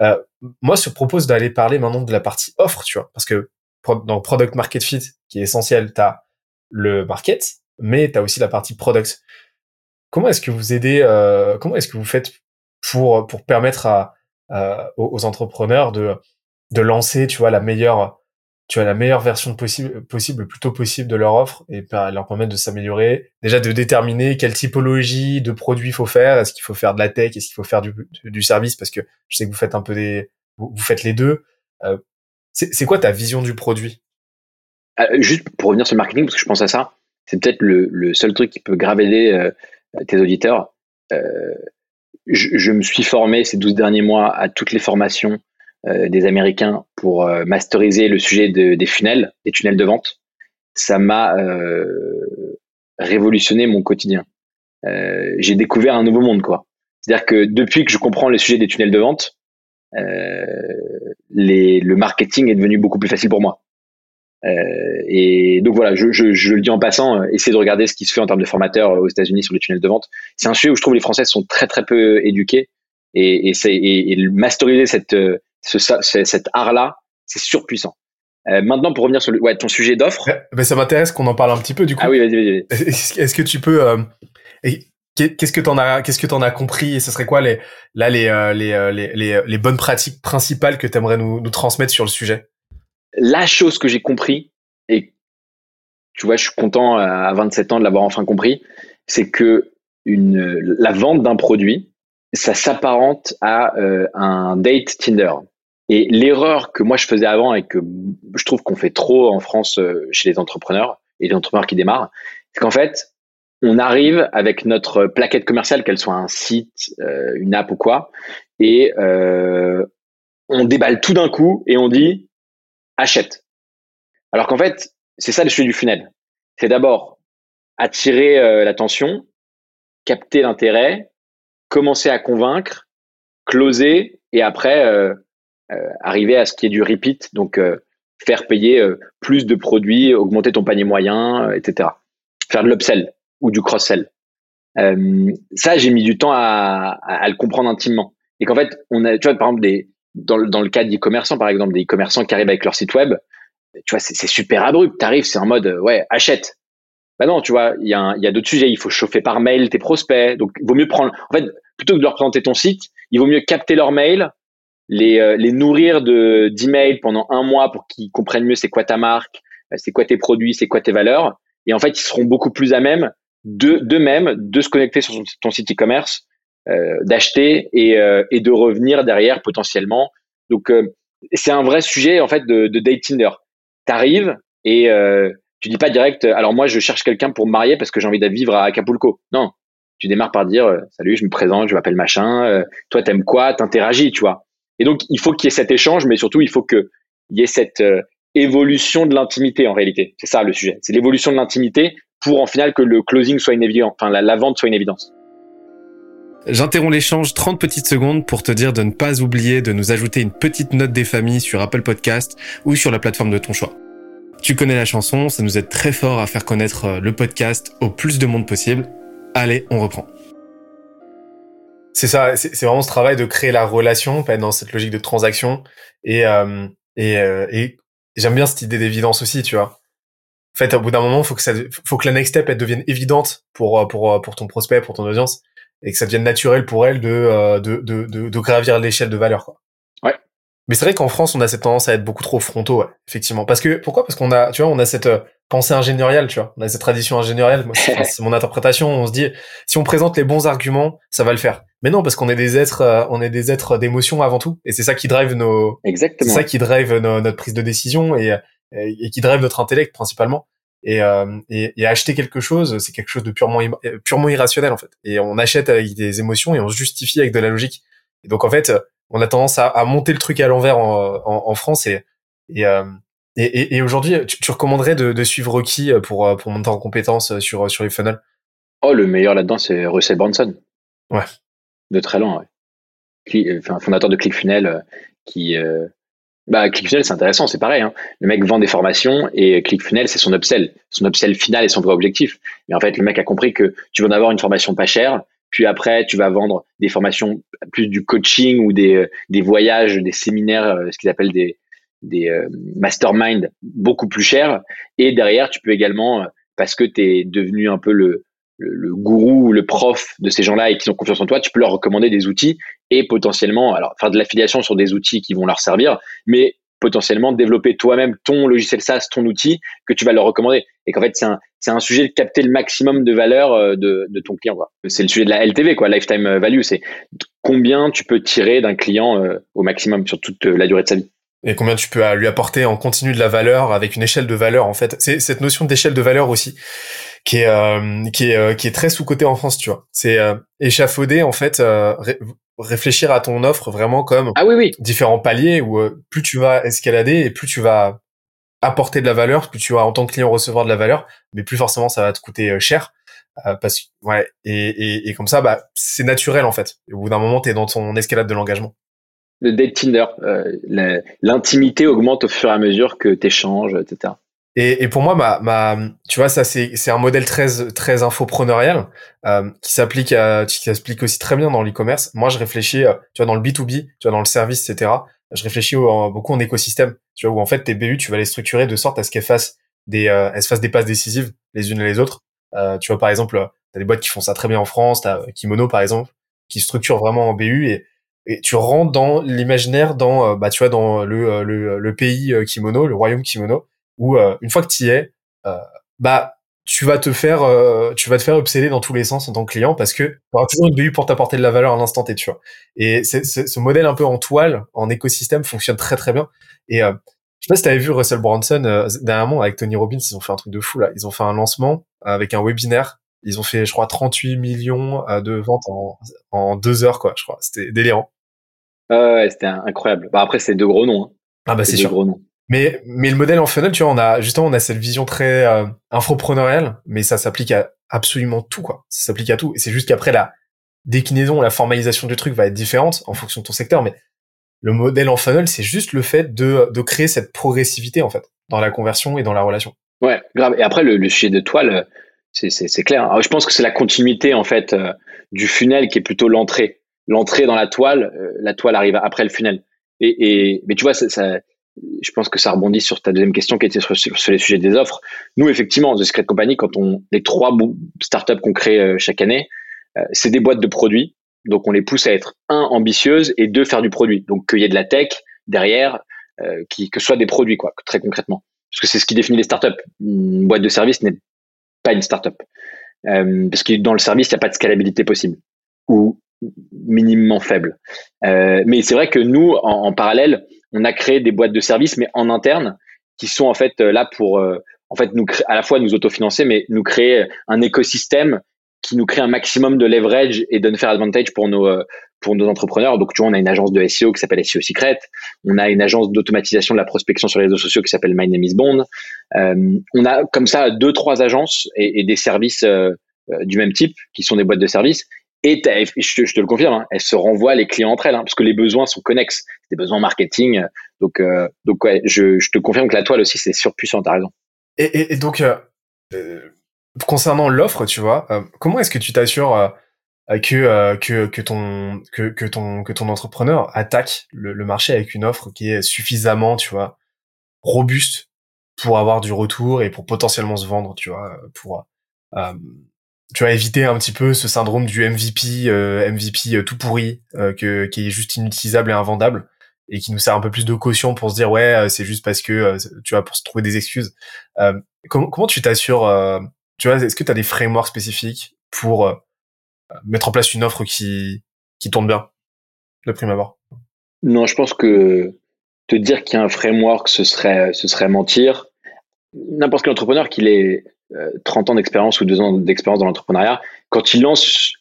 Euh, moi, je propose d'aller parler maintenant de la partie offre, tu vois, parce que dans product market fit, qui est essentiel, t'as le market, mais t'as aussi la partie product. Comment est-ce que vous aidez, euh, comment est-ce que vous faites pour pour permettre à, aux, aux entrepreneurs de de lancer, tu vois, la meilleure tu as la meilleure version possible, possible, le plus tôt possible de leur offre et leur permettre de s'améliorer. Déjà de déterminer quelle typologie de produits il faut faire. Est-ce qu'il faut faire de la tech? Est-ce qu'il faut faire du, du, service? Parce que je sais que vous faites un peu des, vous, faites les deux. Euh, c'est quoi ta vision du produit? Euh, Juste pour revenir sur le marketing, parce que je pense à ça, c'est peut-être le, le, seul truc qui peut graver euh, tes auditeurs. Je, je, me suis formé ces 12 derniers mois à toutes les formations euh, des Américains pour euh, masteriser le sujet de, des funnels, des tunnels de vente, ça m'a euh, révolutionné mon quotidien. J'ai découvert un nouveau monde, quoi. C'est-à-dire que depuis que je comprends le sujet des tunnels de vente, les, le marketing est devenu beaucoup plus facile pour moi. Euh, et donc voilà, je, je, je, le dis en passant, essayez de regarder ce qui se fait en termes de formateurs aux États-Unis sur les tunnels de vente. C'est un sujet où je trouve les Français sont très très peu éduqués et, et, et, et masteriser cette ce, cet art-là, c'est surpuissant. Euh, maintenant, pour revenir sur le, ouais, ton sujet d'offre. Mais ça m'intéresse qu'on en parle un petit peu du coup. Ah oui, vas-y, vas-y. Est-ce que tu peux, euh, qu'est-ce que t'en as, qu'est-ce que t'en as compris et ce serait quoi les, là les, euh, les, euh, les, les, les, bonnes pratiques principales que tu aimerais nous, nous transmettre sur le sujet? La chose que j'ai compris et tu vois, je suis content à 27 ans de l'avoir enfin compris, c'est que une, la vente d'un produit, ça s'apparente à un date Tinder. Et l'erreur que moi je faisais avant et que je trouve qu'on fait trop en France euh, chez les entrepreneurs et les entrepreneurs qui démarrent, c'est qu'en fait, on arrive avec notre plaquette commerciale, qu'elle soit un site, euh, une app ou quoi, et euh, on déballe tout d'un coup et on dit achète. Alors qu'en fait, c'est ça le sujet du funnel. C'est d'abord attirer l'attention, capter l'intérêt, commencer à convaincre, closer et après euh, arriver à ce qui est du repeat, donc euh, faire payer euh, plus de produits, augmenter ton panier moyen, etc. Faire de l'upsell ou du cross-sell. ça, j'ai mis du temps à, à, le comprendre intimement. Et qu'en fait, on a, tu vois, par exemple, des, dans, le, dans le cas d'e-commerçants, par exemple, des e-commerçants qui arrivent avec leur site web, tu vois, c'est super abrupt. T'arrives, c'est en mode, ouais, achète. Bah non, tu vois, il y a, a d'autres sujets. Il faut chauffer par mail tes prospects. Donc, il vaut mieux prendre, en fait, plutôt que de leur présenter ton site, il vaut mieux capter leur mail, les, euh, les nourrir de d'emails pendant un mois pour qu'ils comprennent mieux c'est quoi ta marque, euh, c'est quoi tes produits, c'est quoi tes valeurs. Et en fait, ils seront beaucoup plus à même de d'eux-mêmes de se connecter sur ton site e-commerce, euh, d'acheter et, euh, et de revenir derrière potentiellement. Donc c'est un vrai sujet en fait de, de date Tinder. T'arrives et tu dis pas direct. Alors moi, je cherche quelqu'un pour me marier parce que j'ai envie d'aller vivre à Acapulco. Non, tu démarres par dire salut, je me présente, je m'appelle machin. toi, t'aimes quoi? T'interagis, tu vois. Et donc, il faut qu'il y ait cet échange, mais surtout, il faut qu'il y ait cette euh, évolution de l'intimité en réalité. C'est ça le sujet. C'est l'évolution de l'intimité pour en final que le closing soit une évidence, enfin la, vente soit une évidence. J'interromps l'échange 30 petites secondes pour te dire de ne pas oublier de nous ajouter une petite note des familles sur Apple Podcast ou sur la plateforme de ton choix. Tu connais la chanson, ça nous aide très fort à faire connaître euh, le podcast au plus de monde possible. Allez, on reprend. C'est ça, c'est vraiment ce travail de créer la relation, pas dans cette logique de transaction. Et, euh, et, euh, et j'aime bien cette idée d'évidence aussi, tu vois. En fait, au bout d'un moment, faut que ça, faut que la next step elle devienne évidente pour pour pour ton prospect, pour ton audience, et que ça devienne naturel pour elle de de de, de, de gravir l'échelle de valeur, quoi. Ouais. Mais c'est vrai qu'en France, on a cette tendance à être beaucoup trop frontaux, ouais, effectivement. Parce que pourquoi? Parce qu'on a, tu vois, on a cette pensée ingénieriale, tu vois. On a cette tradition ingénierielle. C'est mon interprétation. On se dit, si on présente les bons arguments, ça va le faire. Mais non, parce qu'on est des êtres, euh, on est des êtres d'émotion avant tout, et c'est ça qui drive nos, exactement, c'est ça qui drive notre prise de décision et, et, qui drive notre intellect principalement. Et, euh, et, et, acheter quelque chose, c'est quelque chose de purement purement irrationnel en fait. Et on achète avec des émotions et on se justifie avec de la logique. Et donc en fait, on a tendance à, à monter le truc à l'envers en, en, en, France et et, euh, et, et aujourd'hui, tu, tu, recommanderais de, de, suivre qui pour pour monter en compétence sur sur les funnels? Oh, le meilleur là-dedans, c'est Russell Branson. Ouais de très loin. Ouais. Euh, enfin, fondateur de ClickFunnels euh, qui euh, bah, ClickFunnels, c'est intéressant, c'est pareil. Hein. Le mec vend des formations et ClickFunnels, c'est son upsell. Son upsell final et son vrai objectif. Mais en fait, le mec a compris que tu vas en avoir une formation pas chère, puis après, tu vas vendre des formations plus du coaching ou des, des voyages, des séminaires, ce qu'ils appellent des, des mastermind beaucoup plus chers. Et derrière, tu peux également, parce que tu es devenu un peu le, le, gourou ou le prof de ces gens-là et qui ont confiance en toi, tu peux leur recommander des outils et potentiellement, alors faire de l'affiliation sur des outils qui vont leur servir, mais potentiellement développer toi-même ton logiciel SaaS, ton outil que tu vas leur recommander. Et qu'en fait, c'est un, c'est un sujet de capter le maximum de valeur euh, de, de ton client. C'est le sujet de la LTV, quoi, lifetime value. C'est combien tu peux tirer d'un client euh, au maximum sur toute la durée de sa vie. Et combien tu peux lui apporter en continu de la valeur avec une échelle de valeur en fait. C'est cette notion d'échelle de valeur aussi qui est euh, qui est qui est très sous côté en France, tu vois. C'est échafauder en fait réfléchir à ton offre vraiment comme ah oui, oui. différents paliers où euh, plus tu vas escalader et plus tu vas apporter de la valeur, plus tu vas en tant que client recevoir de la valeur, mais plus forcément ça va te coûter euh, cher. Euh, parce que ouais et, et, et, comme ça bah c'est naturel en fait au bout d'un moment tu es dans ton escalade de l'engagement le date Tinder l'intimité augmente au fur et à mesure que tu échanges etc et, et, pour moi, ma, ma, tu vois, ça c'est un modèle très très infopreneurial euh, qui s'applique qui s'applique aussi très bien dans l'e-commerce. Moi, je réfléchis, euh, tu vois, dans le B 2 B, tu vois, dans le service, etc. Je réfléchis beaucoup en écosystème, tu vois, où en fait tes BU, tu vas les structurer de sorte à ce qu'elles fassent des euh, elles fassent des passes décisives les unes et les autres. Euh, tu vois, par exemple, t'as des boîtes qui font ça très bien en France, t'as Kimono par exemple, qui structure vraiment en BU et tu rentres dans l'imaginaire, dans bah tu vois dans le, le pays Kimono, le royaume Kimono où euh, une fois que tu y es, euh, bah tu vas te faire euh, tu vas te faire obséder dans tous les sens en tant que client parce que tu auras toujours une BU pour t'apporter de la valeur à l'instant T, tu vois. Et c'est, ce modèle un peu en toile, en écosystème fonctionne très très bien. Et euh, je sais pas si t'avais vu Russell Brunson euh, dernièrement avec Tony Robbins, ils ont fait un truc de fou là. Ils ont fait un lancement avec un webinaire. Ils ont fait, je crois, 38 millions de ventes en, en deux heures, quoi. Je crois, c'était délirant. ouais, c'était incroyable. Bah après, c'est de gros noms. Hein. Ah bah c'est sûr. Gros noms. Mais, mais le modèle en funnel, tu vois, on a justement on a cette vision très euh, mais ça s'applique à absolument tout, quoi. Ça s'applique à tout. Et c'est juste qu'après la déclinaison, la formalisation du truc va être différente en fonction de ton secteur, mais le modèle en funnel, c'est juste le fait de, de créer cette progressivité en fait dans la conversion et dans la relation. Ouais, grave. Et après le, le sujet de toile, c'est c'est clair. Alors, je pense que c'est la continuité en fait euh, du funnel qui est plutôt l'entrée. L'entrée dans la toile, euh, la toile arrive après le funnel. Et, et mais tu vois, ça, ça je pense que ça rebondit sur ta deuxième question qui était sur, les sujets des offres. Nous, effectivement, The Secret Company, quand on les trois startups qu'on crée euh, chaque année, euh, c'est des boîtes de produits. Donc, on les pousse à être un ambitieuses et deux faire du produit. Donc, qu'il y ait de la tech derrière, euh, qui, que ce soit des produits, quoi, très concrètement. Parce que c'est ce qui définit les startups. Une boîte de service n'est pas une startup. Euh, parce que dans le service, il n'y a pas de scalabilité possible ou minimement faible. Euh, mais c'est vrai que nous, en, parallèle, on a créé des boîtes de services, mais en interne, qui sont en fait là pour euh, en fait nous à la fois nous autofinancer, mais nous créer un écosystème qui nous crée un maximum de leverage et d'unfair advantage pour nos euh, pour nos entrepreneurs. Donc, tu vois, on a une agence de SEO qui s'appelle SEO Secret. On a une agence d'automatisation de la prospection sur les réseaux sociaux qui s'appelle My Name is Bond. on a comme ça deux, trois agences et des services du même type qui sont des boîtes de services et je, je, te le confirme, hein, elles se renvoient les clients entre elles, hein, parce que les besoins sont connexes, des besoins marketing. Donc, euh, donc ouais, je, je, te confirme que la toile aussi c'est surpuissant, t'as raison. Et, et, et donc, euh, euh concernant l'offre, tu vois, euh, comment est-ce que tu t'assures euh, que, que que ton que, que ton que ton entrepreneur attaque le, le, marché avec une offre qui est suffisamment, tu vois, robuste pour avoir du retour et pour potentiellement se vendre, tu vois, pour tu as évité un petit peu ce syndrome du MVP, euh, MVP euh, tout pourri, euh, que, qui est juste inutilisable et invendable, et qui nous sert un peu plus de caution pour se dire ouais, c'est juste parce que tu vois pour se trouver des excuses. comment, comment tu t'assures Tu vois, est-ce que tu as des frameworks spécifiques pour mettre en place une offre qui qui tourne bien de prime abord? Non, je pense que te dire qu'il y a un framework, ce serait ce serait mentir. N'importe quel entrepreneur qui est 30 ans d'expérience ou 2 ans d'expérience dans l'entrepreneuriat, quand il lance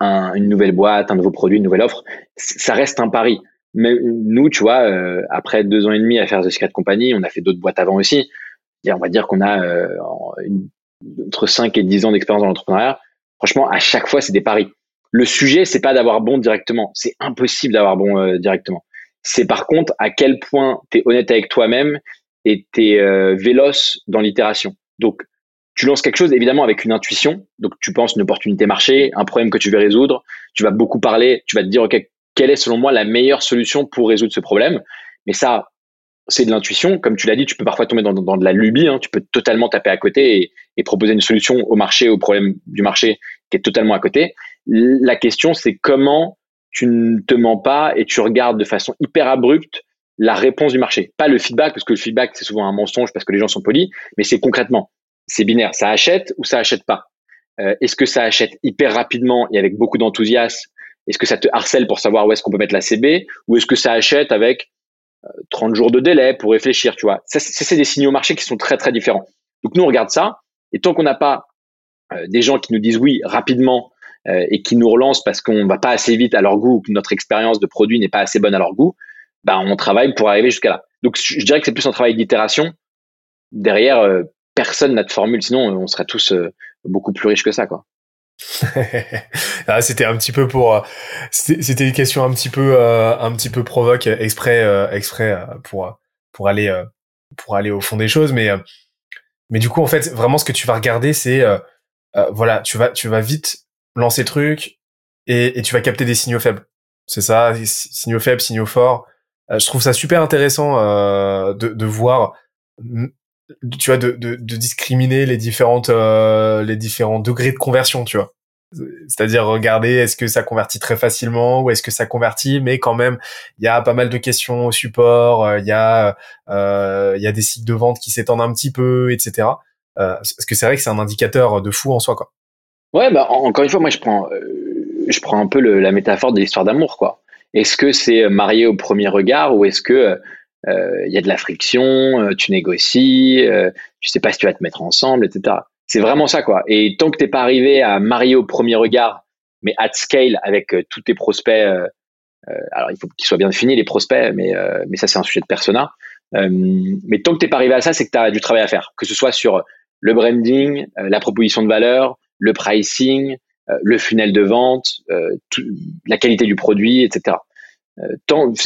une nouvelle boîte, un nouveau produit, une nouvelle offre, ça reste un pari. Mais nous, tu vois, euh, après deux ans et demi à faire The Secret Company, on a fait d'autres boîtes avant aussi. Et on va dire qu'on a euh, entre 5 et 10 ans d'expérience dans l'entrepreneuriat. Franchement, à chaque fois, c'est des paris. Le sujet, c'est pas d'avoir bon directement. C'est impossible d'avoir bon euh, directement. C'est par contre à quel point tu es honnête avec toi-même et tu es véloce dans l'itération. Donc, tu lances quelque chose évidemment avec une intuition. Donc tu penses une opportunité marché, un problème que tu veux résoudre. Tu vas beaucoup parler. Tu vas te dire ok quelle est selon moi la meilleure solution pour résoudre ce problème? Mais ça c'est de l'intuition. Comme tu l'as dit, tu peux parfois tomber dans, de la lubie. Hein. Tu peux totalement taper à côté et, proposer une solution au marché, au problème du marché qui est totalement à côté. La question c'est comment tu ne te mens pas et tu regardes de façon hyper abrupte la réponse du marché, pas le feedback parce que le feedback c'est souvent un mensonge parce que les gens sont polis, mais c'est concrètement, c'est binaire, ça achète ou ça achète pas? Euh, est-ce que ça achète hyper rapidement et avec beaucoup d'enthousiasme? Est-ce que ça te harcèle pour savoir où est-ce qu'on peut mettre la CB ou est-ce que ça achète avec 30 jours de délai pour réfléchir, tu vois? Ça, c'est des signaux marché qui sont très, très différents. Donc, nous, on regarde ça. Et tant qu'on n'a pas euh, des gens qui nous disent oui rapidement euh, et qui nous relancent parce qu'on va pas assez vite à leur goût ou que notre expérience de produit n'est pas assez bonne à leur goût, bah, on travaille pour arriver jusqu'à là. Donc, je dirais que c'est plus un travail d'itération. Derrière, euh, personne n'a de formule. Sinon, on serait tous beaucoup plus riches que ça, quoi. ah, c'était un petit peu pour c'était une question un petit peu euh, un petit peu provoque exprès euh, exprès euh, pour pour aller pour aller au fond des choses mais mais du coup en fait vraiment ce que tu vas regarder c'est voilà tu vas tu vas vite lancer le truc et, et tu vas capter des signaux faibles c'est ça signaux faibles signaux forts je trouve ça super intéressant de, de voir tu vois, de, de, de discriminer les différentes, euh, les différents degrés de conversion, tu vois. C'est-à-dire regarder est-ce que ça convertit très facilement ou est-ce que ça convertit, mais quand même il y a pas mal de questions au support, euh, il y a euh, il y a des cycles de vente qui s'étendent un petit peu, etc. Euh, parce que c'est vrai que c'est un indicateur de fou en soi, quoi. Ouais, bah encore une fois, moi je prends je prends un peu le, la métaphore de l'histoire d'amour, quoi. Est-ce que c'est marié au premier regard ou est-ce que il euh, y a de la friction, euh, tu négocies, euh, tu sais pas si tu vas te mettre ensemble, etc. C'est vraiment ça, quoi. Et tant que t'es pas arrivé à marier au premier regard, mais at scale avec tous tes prospects, alors il faut qu'ils soient bien définis les prospects, mais mais ça c'est un sujet de persona. mais tant que t'es pas arrivé à ça, c'est que tu as du travail à faire, que ce soit sur le branding, la proposition de valeur, le pricing, le funnel de vente, la qualité du produit, etc.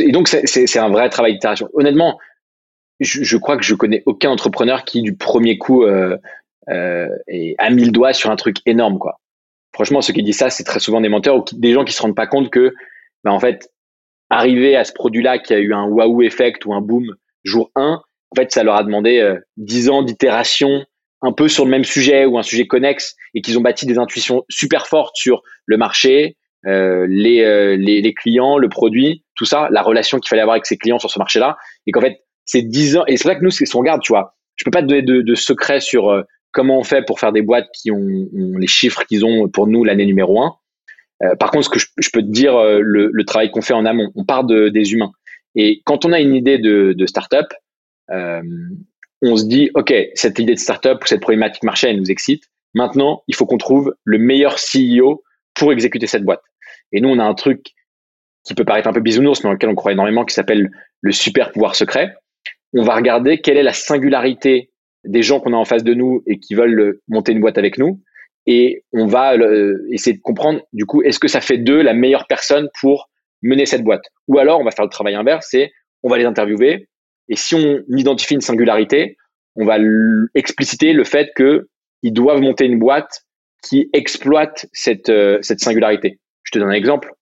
Et donc, c'est un vrai travail d'itération. Honnêtement, je, je, crois que je connais aucun entrepreneur qui, du premier coup, euh, euh, a mis le sur un truc énorme. quoi. Franchement, ceux qui disent ça, c'est très souvent des menteurs ou des gens qui se rendent pas compte que, bah, en fait, arriver à ce produit-là qui a eu un waouh effect ou un boom jour 1, en fait, ça leur a demandé euh, 10 ans d'itération un peu sur le même sujet ou un sujet connexe et qu'ils ont bâti des intuitions super fortes sur le marché, euh, les, euh, les, les, clients, le produit, tout ça, la relation qu'il fallait avoir avec ses clients sur ce marché-là, et qu'en fait, c'est 10 ans, et c'est vrai que nous, c'est ce qu'on regarde, tu vois. Je peux pas te donner de, de secret sur euh, comment on fait pour faire des boîtes qui ont, les chiffres qu'ils ont pour nous l'année numéro 1. par contre, ce que je, je peux te dire, le, le travail qu'on fait en amont, on part de, des humains. Et quand on a une idée de, de startup, on se dit, OK, cette idée de startup ou cette problématique marché, elle nous excite. Maintenant, il faut qu'on trouve le meilleur CEO pour exécuter cette boîte. Et nous, on a un truc qui peut paraître un peu bisounours, mais dans lequel on croit énormément, qui s'appelle le super pouvoir secret. On va regarder quelle est la singularité des gens qu'on a en face de nous et qui veulent monter une boîte avec nous. Et on va essayer de comprendre, du coup, est-ce que ça fait d'eux la meilleure personne pour mener cette boîte? Ou alors, on va faire le travail inverse, c'est on va les interviewer. Et si on identifie une singularité, on va expliciter le fait qu'ils doivent monter une boîte qui exploite cette, euh, cette singularité. Je te donne un exemple.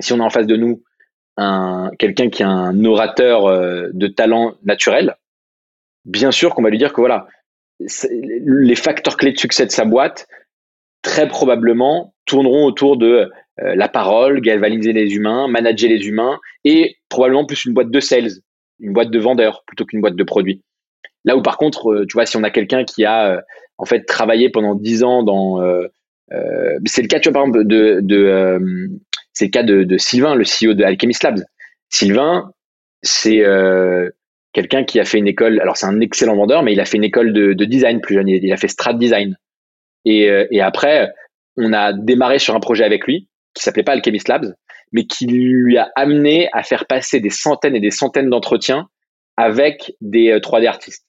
Si on a en face de nous un quelqu'un qui a un orateur euh, de talent naturel, bien sûr qu'on va lui dire que voilà, les facteurs clés de succès de sa boîte, très probablement, tourneront autour de euh, la parole, galvaniser les humains, manager les humains, et probablement plus une boîte de sales, une boîte de vendeurs plutôt qu'une boîte de produits. Là où par contre, tu vois, si on a quelqu'un qui a en fait travaillé pendant dix ans dans euh, c'est le cas, tu par exemple, de, de euh, c'est le cas de, Sylvain, le CEO de Alchemist Labs. Sylvain, c'est euh, quelqu'un qui a fait une école. Alors, c'est un excellent vendeur, mais il a fait une école de, de design plus jeune. Il a fait Strat Design. Et, et après, on a démarré sur un projet avec lui qui s'appelait pas Alchemist Labs, mais qui lui a amené à faire passer des centaines et des centaines d'entretiens avec des 3D artistes.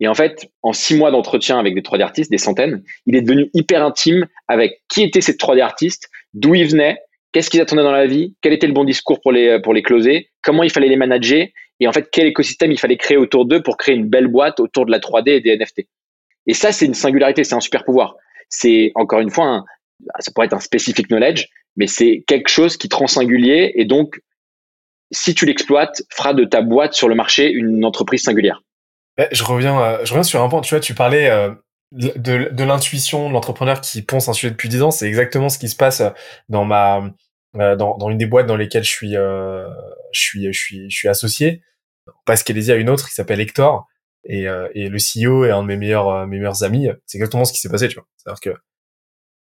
Et en fait, en six mois d'entretien avec des 3D artistes, des centaines, il est devenu hyper intime avec qui étaient ces 3D artistes, d'où ils venaient, qu'est-ce qu'ils attendaient dans la vie, quel était le bon discours pour les, pour les closer, comment il fallait les manager, et en fait, quel écosystème il fallait créer autour d'eux pour créer une belle boîte autour de la 3D et des NFT. Et ça, c'est une singularité, c'est un super pouvoir. C'est, encore une fois, un, ça pourrait être un specific knowledge, mais c'est quelque chose qui te rend singulier, et donc, si tu l'exploites, fera de ta boîte sur le marché une entreprise singulière. Bah, je reviens, euh, je reviens sur un point. Tu vois, tu parlais euh, de, de l'intuition de l'entrepreneur qui ponce un sujet depuis 10 ans. C'est exactement ce qui se passe dans ma, euh, dans, dans une des boîtes dans lesquelles je suis, je suis, je suis, je suis associé. Pascaliser à une autre, il s'appelle Hector, et, euh, et le CEO est un de mes meilleurs, euh, mes meilleurs amis. C'est exactement ce qui s'est passé, tu vois. C'est-à-dire que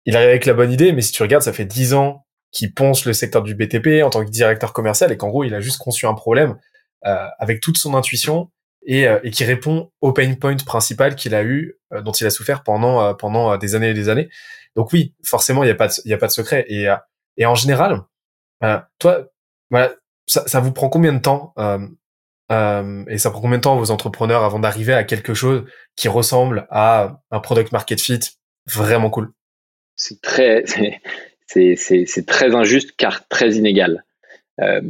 il arrive avec la bonne idée, mais si tu regardes, ça fait dix ans qu'il ponce le secteur du BTP en tant que directeur commercial et qu'en gros, il a juste conçu un problème euh, avec toute son intuition et, euh, et qui répond au pain point principal qu'il a eu, euh, dont il a souffert pendant pendant des années et des années. Donc oui, forcément, il n'y a pas de, il y a pas de secret. Et et en général, toi, voilà, ça, ça, vous prend combien de temps et ça prend combien de temps vos entrepreneurs avant d'arriver à quelque chose qui ressemble à un product market fit vraiment cool? C'est très, c'est très injuste car très inégal. Euh,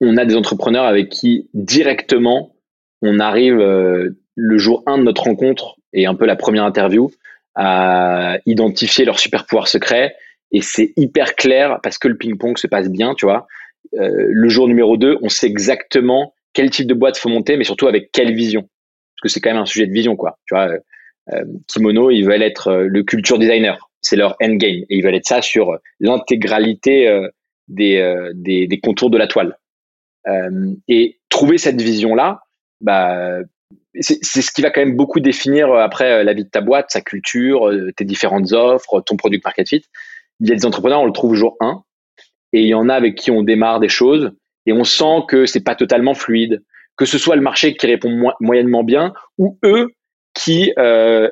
on a des entrepreneurs avec qui directement on arrive euh, le jour 1 de notre rencontre et un peu la première interview à identifier leur super pouvoir secret et c'est hyper clair parce que le ping-pong se passe bien, tu vois. Euh, le jour numéro 2, on sait exactement quel type de boîte faut monter, mais surtout avec quelle vision. Parce que c'est quand même un sujet de vision, quoi. Tu vois, Kimono, ils veulent être le culture designer c'est leur endgame. Et ils veulent être ça sur l'intégralité euh, euh, des, des, contours de la toile. Euh, et trouver cette vision-là, bah, c'est ce qui va quand même beaucoup définir après la vie de ta boîte, sa culture, tes différentes offres, ton produit market fit. Il y a des entrepreneurs, on le trouve jour 1, et il y en a avec qui on démarre des choses, et on sent que c'est pas totalement fluide, que ce soit le marché qui répond moyennement bien, ou eux qui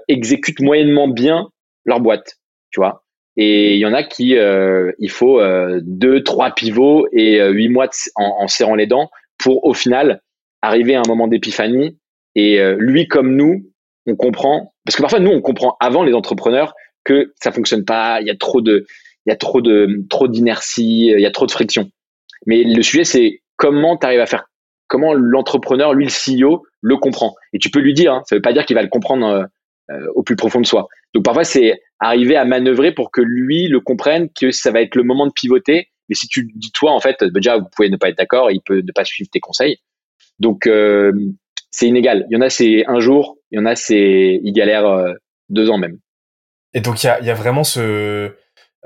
exécutent moyennement bien leur boîte tu vois. Et il y en a qui, euh, il faut euh, deux, trois pivots et euh, huit mois en, serrant les dents pour au final arriver à un moment d'épiphanie. Et lui comme nous, on comprend parce que parfois nous on comprend avant les entrepreneurs que ça fonctionne pas, il y a trop de, il y a trop de, trop d'inertie, il y a trop de friction. Mais le sujet c'est comment tu arrives à faire, comment l'entrepreneur, lui le CEO, le comprend. Et tu peux lui dire, hein, ça veut pas dire qu'il va le comprendre au plus profond de soi. Donc parfois c'est arriver à manœuvrer pour que lui le comprenne que ça va être le moment de pivoter. Mais si tu dis toi, en fait, déjà, vous pouvez ne pas être d'accord, il peut ne pas suivre tes conseils. Donc, euh, c'est inégal. Il y en a, c'est un jour, il y en a, c'est, il galère euh, deux ans même. Et donc, il y a, y a vraiment ce,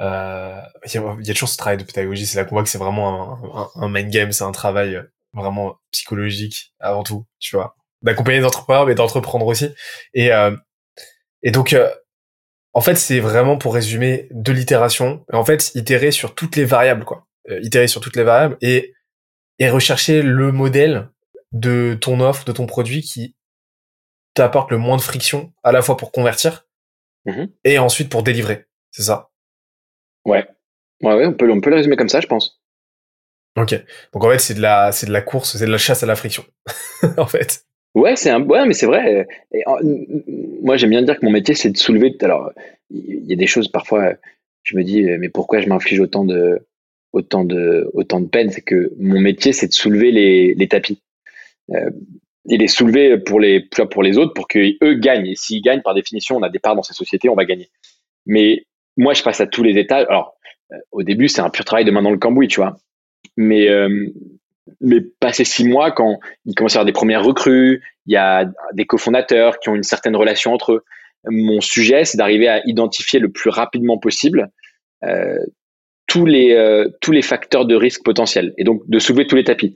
euh, il y, a, toujours ce travail de pédagogie. C'est là qu'on voit que c'est vraiment un, un, un, main game, c'est un travail vraiment psychologique avant tout, tu vois. D'accompagner les entrepreneurs, mais d'entreprendre aussi. Et, et donc, en fait, c'est vraiment pour résumer de l'itération. En fait, itérer sur toutes les variables, quoi. Euh, itérer sur toutes les variables et, et rechercher le modèle de ton offre, de ton produit qui t'apporte le moins de friction, à la fois pour convertir mm-hmm. et ensuite pour délivrer. C'est ça? Ouais. Ouais, ouais, on peut, on peut le résumer comme ça, je pense. Ok. Donc en fait, c'est de la, c'est de la course, c'est de la chasse à la friction, en fait. Ouais, c'est un, ouais, mais c'est vrai. Et, moi, j'aime bien dire que mon métier, c'est de soulever. Alors, il y a des choses parfois, je me dis, mais pourquoi je m'inflige autant de, autant de, autant de peine? C'est que mon métier, c'est de soulever les, les tapis. Euh, et les soulever pour les, pour les autres, pour qu'eux gagnent. Et s'ils gagnent, par définition, on a des parts dans ces sociétés, on va gagner. Mais moi, je passe à tous les étages. Alors, euh, au début, c'est un pur travail de main dans le cambouis, tu vois. Mais, euh, mais passé six mois, quand il commence à y avoir des premières recrues, il y a des cofondateurs qui ont une certaine relation entre eux. Mon sujet, c'est d'arriver à identifier le plus rapidement possible euh, tous les euh, tous les facteurs de risque potentiels et donc de soulever tous les tapis.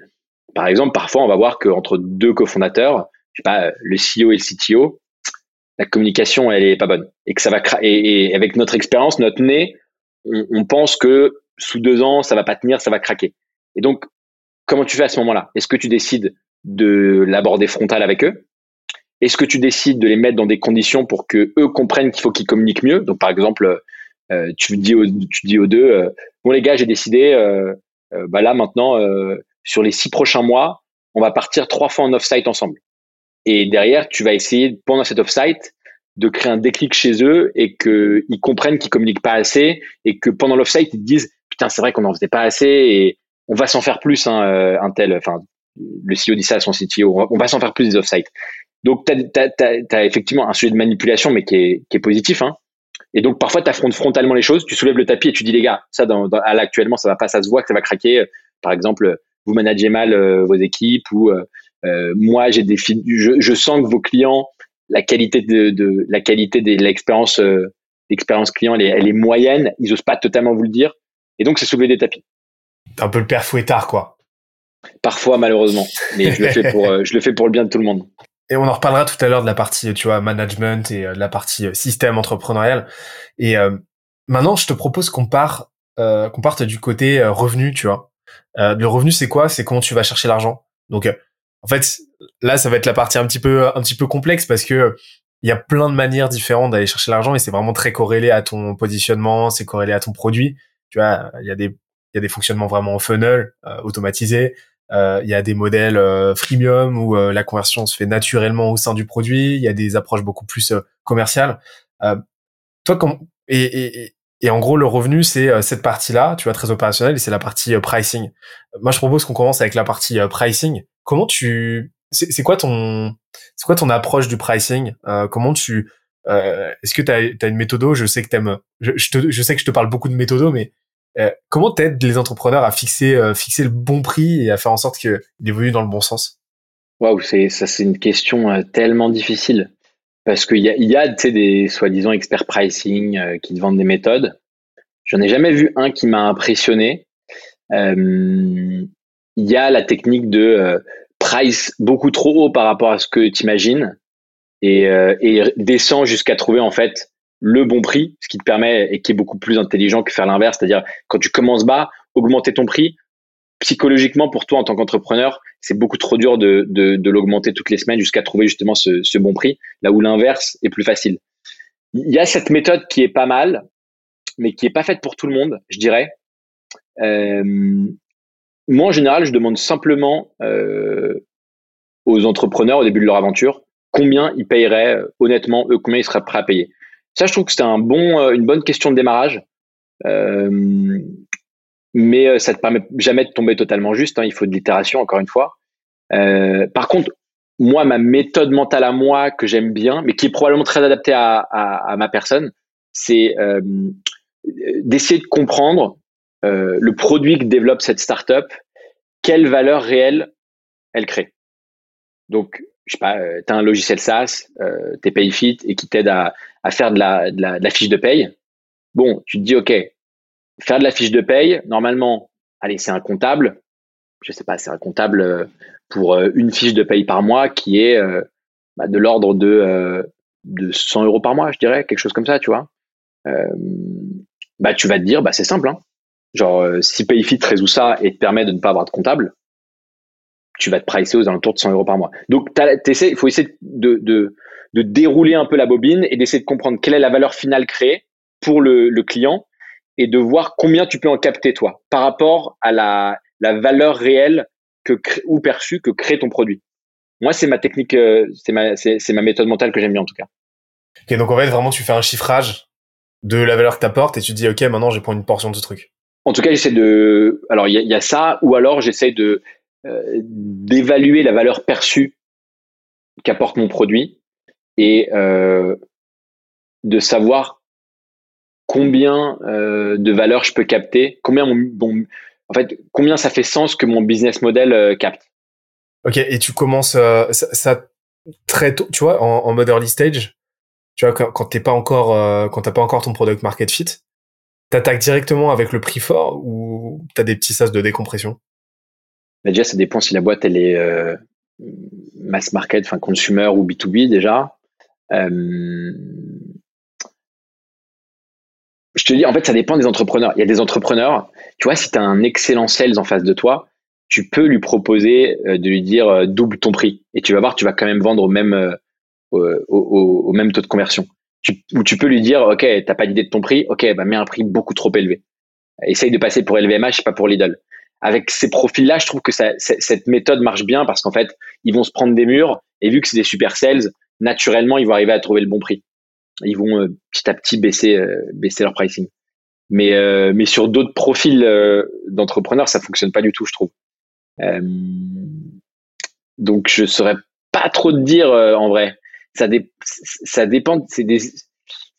Par exemple, parfois, on va voir qu'entre deux cofondateurs, je sais pas, le CEO et le CTO, la communication elle est pas bonne. Et que ça va et, avec notre expérience, notre nez, on, pense que sous deux ans, ça va pas tenir, ça va craquer. Et donc, Comment tu fais à ce moment-là? Est-ce que tu décides de l'aborder frontal avec eux? Est-ce que tu décides de les mettre dans des conditions pour que eux comprennent qu'il faut qu'ils communiquent mieux? Donc par exemple, euh, tu dis aux, tu dis aux deux, euh, bon les gars, j'ai décidé, euh, bah là maintenant, sur les six prochains mois, on va partir trois fois en off-site ensemble. Et derrière, tu vas essayer pendant cet off-site de créer un déclic chez eux et qu'ils comprennent qu'ils communiquent pas assez et que pendant l'off-site ils te disent putain c'est vrai qu'on en faisait pas assez et on va s'en faire plus, hein, euh, un tel, enfin, le CEO dit ça à son CTO, on va, s'en faire plus des off-site. Donc, tu as, effectivement un sujet de manipulation, mais qui est, qui est positif. Hein. Et donc, parfois, tu affrontes frontalement les choses, tu soulèves le tapis et tu dis, les gars, ça, dans, dans, actuellement, ça va pas, ça se voit que ça va craquer. Par exemple, vous managez mal euh, vos équipes ou euh, moi, j'ai des je, je, sens que vos clients, la qualité de, de la qualité de l'expérience l'expérience client, elle est, elle est moyenne. Ils osent pas totalement vous le dire. Et donc, c'est soulever des tapis un peu le père fouettard, quoi. Parfois, malheureusement. Mais je le fais pour, euh, je le fais pour le bien de tout le monde. Et on en reparlera tout à l'heure de la partie, tu vois, management et de la partie système entrepreneurial. Et maintenant, je te propose qu'on part, qu'on parte du côté revenu, tu vois. Le revenu, c'est quoi? C'est comment tu vas chercher l'argent. Donc, en fait, là, ça va être la partie un petit peu, un petit peu complexe parce que il y a plein de manières différentes d'aller chercher l'argent et c'est vraiment très corrélé à ton positionnement, c'est corrélé à ton produit. Tu vois, il y a des, il y a des fonctionnements vraiment en funnel, euh, automatisés. Euh, il y a des modèles euh, freemium où euh, la conversion se fait naturellement au sein du produit. Il y a des approches beaucoup plus commerciales. toi, comme et, et, et en gros, le revenu, c'est cette partie-là, tu vois, très opérationnelle, et c'est la partie pricing. Moi, je propose qu'on commence avec la partie pricing. Comment tu c'est quoi ton c'est quoi ton approche du pricing euh, Comment tu euh, est-ce que tu as, une méthode? Je sais que t'aimes je, je, je sais que je te parle beaucoup de méthodo, mais euh, comment t'aides les entrepreneurs à fixer euh, fixer le bon prix et à faire en sorte qu'il évolue dans le bon sens? Waouh, c'est ça c'est une question euh, tellement difficile parce qu'il y a y a des soi-disant experts pricing qui te vendent des méthodes. J'en ai jamais vu un qui m'a impressionné. Il y a la technique de price beaucoup trop haut par rapport à ce que tu imagines et, euh, et descend jusqu'à trouver en fait le bon prix, ce qui te permet et qui est beaucoup plus intelligent que faire l'inverse, c'est-à-dire quand tu commences bas, augmenter ton prix. Psychologiquement, pour toi en tant qu'entrepreneur, c'est beaucoup trop dur de, de, l'augmenter toutes les semaines jusqu'à trouver justement ce, bon prix, là où l'inverse est plus facile. Il y a cette méthode qui est pas mal, mais qui est pas faite pour tout le monde, je dirais. Euh, moi, en général, je demande simplement euh, aux entrepreneurs au début de leur aventure combien ils paieraient euh, honnêtement, eux, combien ils seraient prêts à payer. Ça, je trouve que c'est un bon, une bonne question de démarrage. Mais ça ne te permet jamais de tomber totalement juste. Hein, il faut de l'itération, encore une fois. Euh, par contre, moi, ma méthode mentale à moi que j'aime bien, mais qui est probablement très adaptée à, ma personne, c'est euh, d'essayer de comprendre euh, le produit que développe cette startup, quelle valeur réelle elle crée. Donc, je sais pas, euh, tu as un logiciel SaaS, euh, t'es PayFit et qui t'aide à, à, faire de la, de, la, de la, fiche de paye. Bon, tu te dis, OK, faire de la fiche de paye, normalement, allez, c'est un comptable. Je sais pas, c'est un comptable euh, pour une fiche de paye par mois qui est bah, de l'ordre de, de 100 euros par mois, je dirais, quelque chose comme ça, tu vois. bah, tu vas te dire, bah, c'est simple, hein. Genre, euh, si PayFit résout ça et te permet de ne pas avoir de comptable, tu vas te pricer aux alentours de 100 euros par mois. Donc, il faut essayer de, dérouler un peu la bobine et d'essayer de comprendre quelle est la valeur finale créée pour le, le, client et de voir combien tu peux en capter toi par rapport à la, la valeur réelle que ou perçue que crée ton produit. Moi, c'est ma technique, euh, c'est ma, c'est, ma méthode mentale que j'aime bien en tout cas. Ok, donc en fait, vraiment, tu fais un chiffrage de la valeur que tu apportes et tu dis, OK, maintenant, je prends une portion de ce truc. En tout cas, j'essaie de. Alors, il y, y, a ça, ou alors j'essaie de euh, d'évaluer la valeur perçue qu'apporte mon produit et euh, de savoir combien euh, de valeur je peux capter, combien mon, bon, en fait, combien ça fait sens que mon business model euh, capte. Ok, et tu commences euh, ça, ça, très tôt, tu vois, en, en mode early stage, tu vois, quand, quand t'es pas encore, quand t'as pas encore ton product market fit, T'attaques directement avec le prix fort ou t'as des petits sas de décompression? Bah Déjà, ça dépend si la boîte elle est mass market, enfin consumer ou B2B déjà. Euh, je te dis, en fait, ça dépend des entrepreneurs. Il y a des entrepreneurs, tu vois, si tu as un excellent sales en face de toi, tu peux lui proposer euh, de lui dire euh, double ton prix. Et tu vas voir, tu vas quand même vendre au même, euh, au, même taux de conversion où tu peux lui dire, OK, t'as pas d'idée de ton prix, OK, bah, mets un prix beaucoup trop élevé. Essaye de passer pour LVMH, pas pour Lidl. Avec ces profils-là, je trouve que cette méthode marche bien parce qu'en fait, ils vont se prendre des murs et vu que c'est des super sales, naturellement, ils vont arriver à trouver le bon prix. Ils vont euh, petit à petit baisser, euh, baisser leur pricing. Mais, euh, mais sur d'autres profils d'entrepreneurs, ça fonctionne pas du tout, je trouve. donc, je saurais pas trop te dire en vrai ça, ça dépend, c'est des,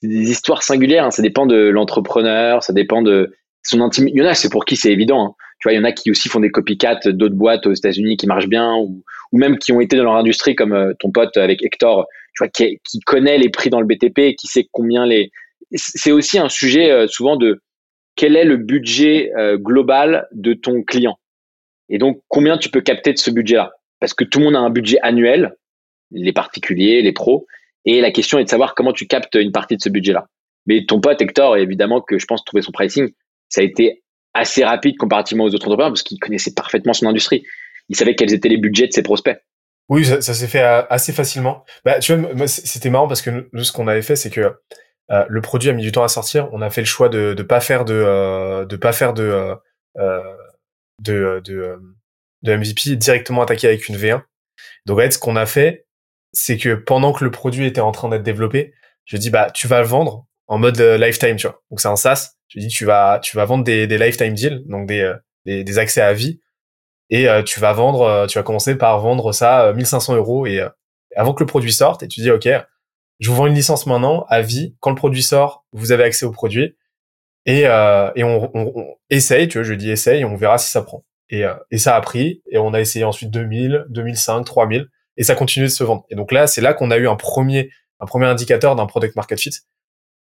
des, histoires singulières, hein. ça dépend de l'entrepreneur, ça dépend de son intimité. Il y en a, c'est pour qui c'est évident. Hein. Tu vois, il y en a qui aussi font des copycats d'autres boîtes aux États-Unis qui marchent bien ou, ou même qui ont été dans leur industrie, comme ton pote avec Hector, tu vois, qui, qui connaît les prix dans le BTP qui sait combien les. C'est aussi un sujet euh, souvent de quel est le budget euh, global de ton client. Et donc, combien tu peux capter de ce budget-là? Parce que tout le monde a un budget annuel, les particuliers, les pros, et la question est de savoir comment tu captes une partie de ce budget-là. Mais ton pote Hector, évidemment que je pense trouver son pricing, ça a été assez rapide comparativement aux autres entrepreneurs parce qu'il connaissait parfaitement son industrie. Il savait quels étaient les budgets de ses prospects. Oui, ça, s'est fait euh, assez facilement. Bah, tu vois, c'était marrant parce que nous, ce qu'on avait fait, c'est que euh, le produit a mis du temps à sortir. On a fait le choix de de pas faire de euh, de pas faire de de de, de MVP directement attaqué avec une V1. Donc en fait, ce qu'on a fait, c'est que pendant que le produit était en train d'être développé, je dis bah tu vas le vendre en mode lifetime, tu vois. Donc c'est un SaaS. Je dis tu vas tu vas vendre des lifetime deals, donc des, des accès à vie et euh, tu vas vendre, euh, tu vas commencer par vendre ça 1500 euh, euros et avant que le produit sorte et tu dis ok, je vous vends une licence maintenant à vie. Quand le produit sort, vous avez accès au produit et et on, on, essaye, tu vois, je dis essaye et on verra si ça prend. Et et ça a pris et on a essayé ensuite 2000, 2005, 3000 et ça continue de se vendre. Et donc là, c'est là qu'on a eu un premier un premier indicateur d'un product market fit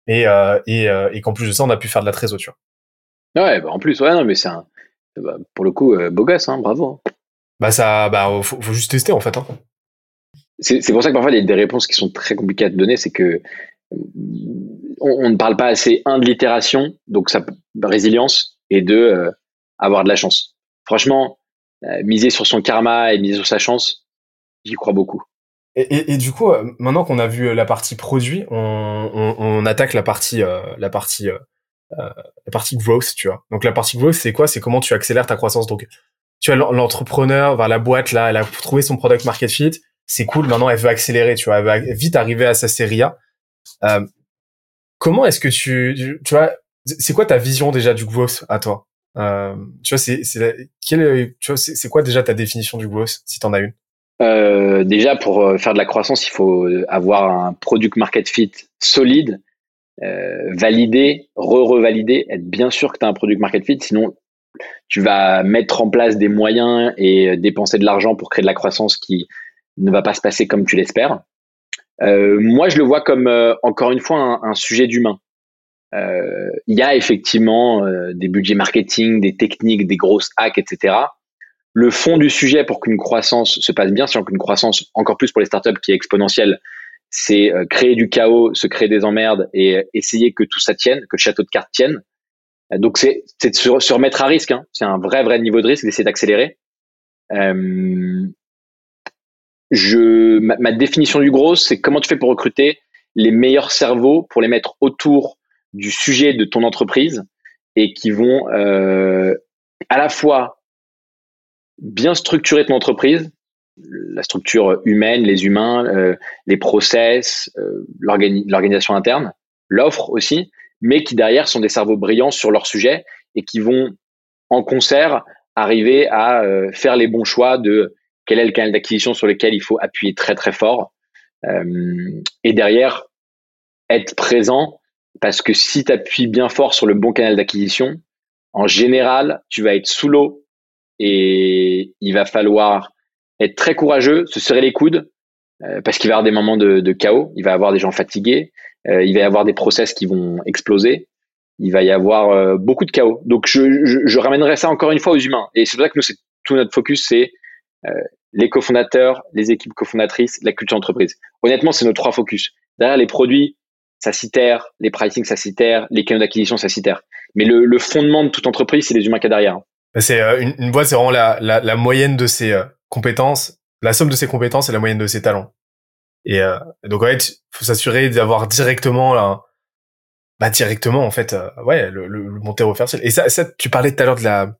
et et et qu'en plus de ça, on a pu faire de la trésorerie. Ouais, bah en plus, ouais, non, mais c'est un, bah, pour le coup, euh, beau gosse, hein, bravo. Bah ça, bah faut, juste tester en fait. Hein. C'est pour ça que parfois il y a des réponses qui sont très compliquées à te donner, c'est que on, ne parle pas assez un de l'itération, donc ça résilience et de euh, avoir de la chance. Franchement, euh, miser sur son karma et miser sur sa chance, j'y crois beaucoup. Et, et, du coup, maintenant qu'on a vu la partie produit, on, on, on attaque la partie la partie la partie growth, tu vois. Donc la partie growth, c'est quoi? C'est comment tu accélères ta croissance. Donc tu as l'entrepreneur, vers la boîte là, elle a trouvé son product market fit, c'est cool. Maintenant, elle veut accélérer, tu vois, elle veut vite arriver à sa série A. Euh, comment est-ce que tu, tu vois, c'est quoi ta vision déjà du growth à toi? Euh, Tu vois, c'est c'est tu vois, c'est quoi déjà ta définition du growth si t'en as une? Euh, Déjà, pour euh, faire de la croissance, il faut avoir un product market fit solide euh, valider, re-revalider, être bien sûr que tu as un produit market fit, sinon tu vas mettre en place des moyens et dépenser de l'argent pour créer de la croissance qui ne va pas se passer comme tu l'espères. Euh, moi, je le vois comme euh, encore une fois un, sujet d'humain. Euh, il y a effectivement des budgets marketing, des techniques, des grosses hacks, etc. Le fond du sujet pour qu'une croissance se passe bien, c'est qu'une croissance encore plus pour les startups qui est exponentielle, c'est euh, créer du chaos, se créer des emmerdes et essayer que tout ça tienne, que le château de cartes tienne. Euh, donc c'est de se, remettre à risque. Hein. C'est un vrai vrai niveau de risque d'essayer d'accélérer. Euh, je ma, définition du gros, c'est comment tu fais pour recruter les meilleurs cerveaux pour les mettre autour du sujet de ton entreprise et qui vont euh, à la fois bien structurer ton entreprise, la structure humaine, les humains, euh, les process, euh, l'organisation interne, l'offre aussi, mais qui derrière sont des cerveaux brillants sur leur sujet et qui vont en concert arriver à euh, faire les bons choix de quel est le canal d'acquisition sur lequel il faut appuyer très très fort et derrière être présent parce que si tu appuies bien fort sur le bon canal d'acquisition, en général, tu vas être sous l'eau et il va falloir être très courageux, se serrer les coudes, euh, parce qu'il va y avoir des moments de, chaos, il va y avoir des gens fatigués, euh, il va y avoir des process qui vont exploser, il va y avoir euh, beaucoup de chaos. Donc je, je, ramènerai ça encore une fois aux humains. Et c'est pour ça que nous, c'est tout notre focus, c'est les cofondateurs, les équipes cofondatrices, la culture d'entreprise. Honnêtement, c'est nos trois focus. Derrière les produits, ça s'y les pricing, ça s'y les canaux d'acquisition, ça s'y Mais le, le, fondement de toute entreprise, c'est les humains qu'il y a derrière. C'est une, une, boîte, c'est vraiment la, la, la, moyenne de ses compétences, la somme de ses compétences et la moyenne de ses talents. Et euh, donc en fait, faut s'assurer d'avoir directement là, bah directement en fait, euh, ouais, le, le, le monter Et ça, tu parlais tout à l'heure de la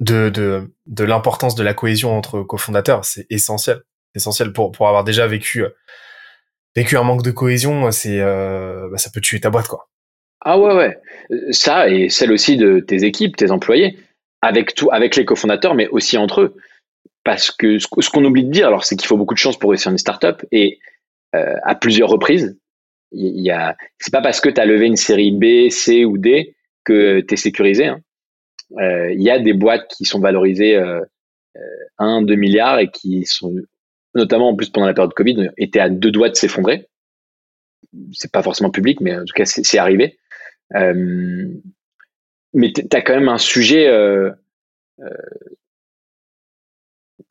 de de de l'importance de la cohésion entre cofondateurs, c'est essentiel, essentiel pour pour avoir déjà vécu vécu un manque de cohésion, c'est euh, bah, ça peut tuer ta boîte quoi. Ah ouais ouais, ça et celle aussi de tes équipes, tes employés, avec tout, avec les cofondateurs, mais aussi entre eux parce que ce, qu'on oublie de dire, alors, c'est qu'il faut beaucoup de chance pour réussir une startup et euh, à plusieurs reprises. Il y a, c'est pas parce que tu as levé une série B, C ou D que tu es sécurisé. Hein. Euh, il y a des boîtes qui sont valorisées euh, 1, 2 milliards et qui sont, notamment en plus pendant la période Covid, étaient à deux doigts de s'effondrer. C'est pas forcément public, mais en tout cas, c'est arrivé. Euh, mais tu as quand même un sujet euh,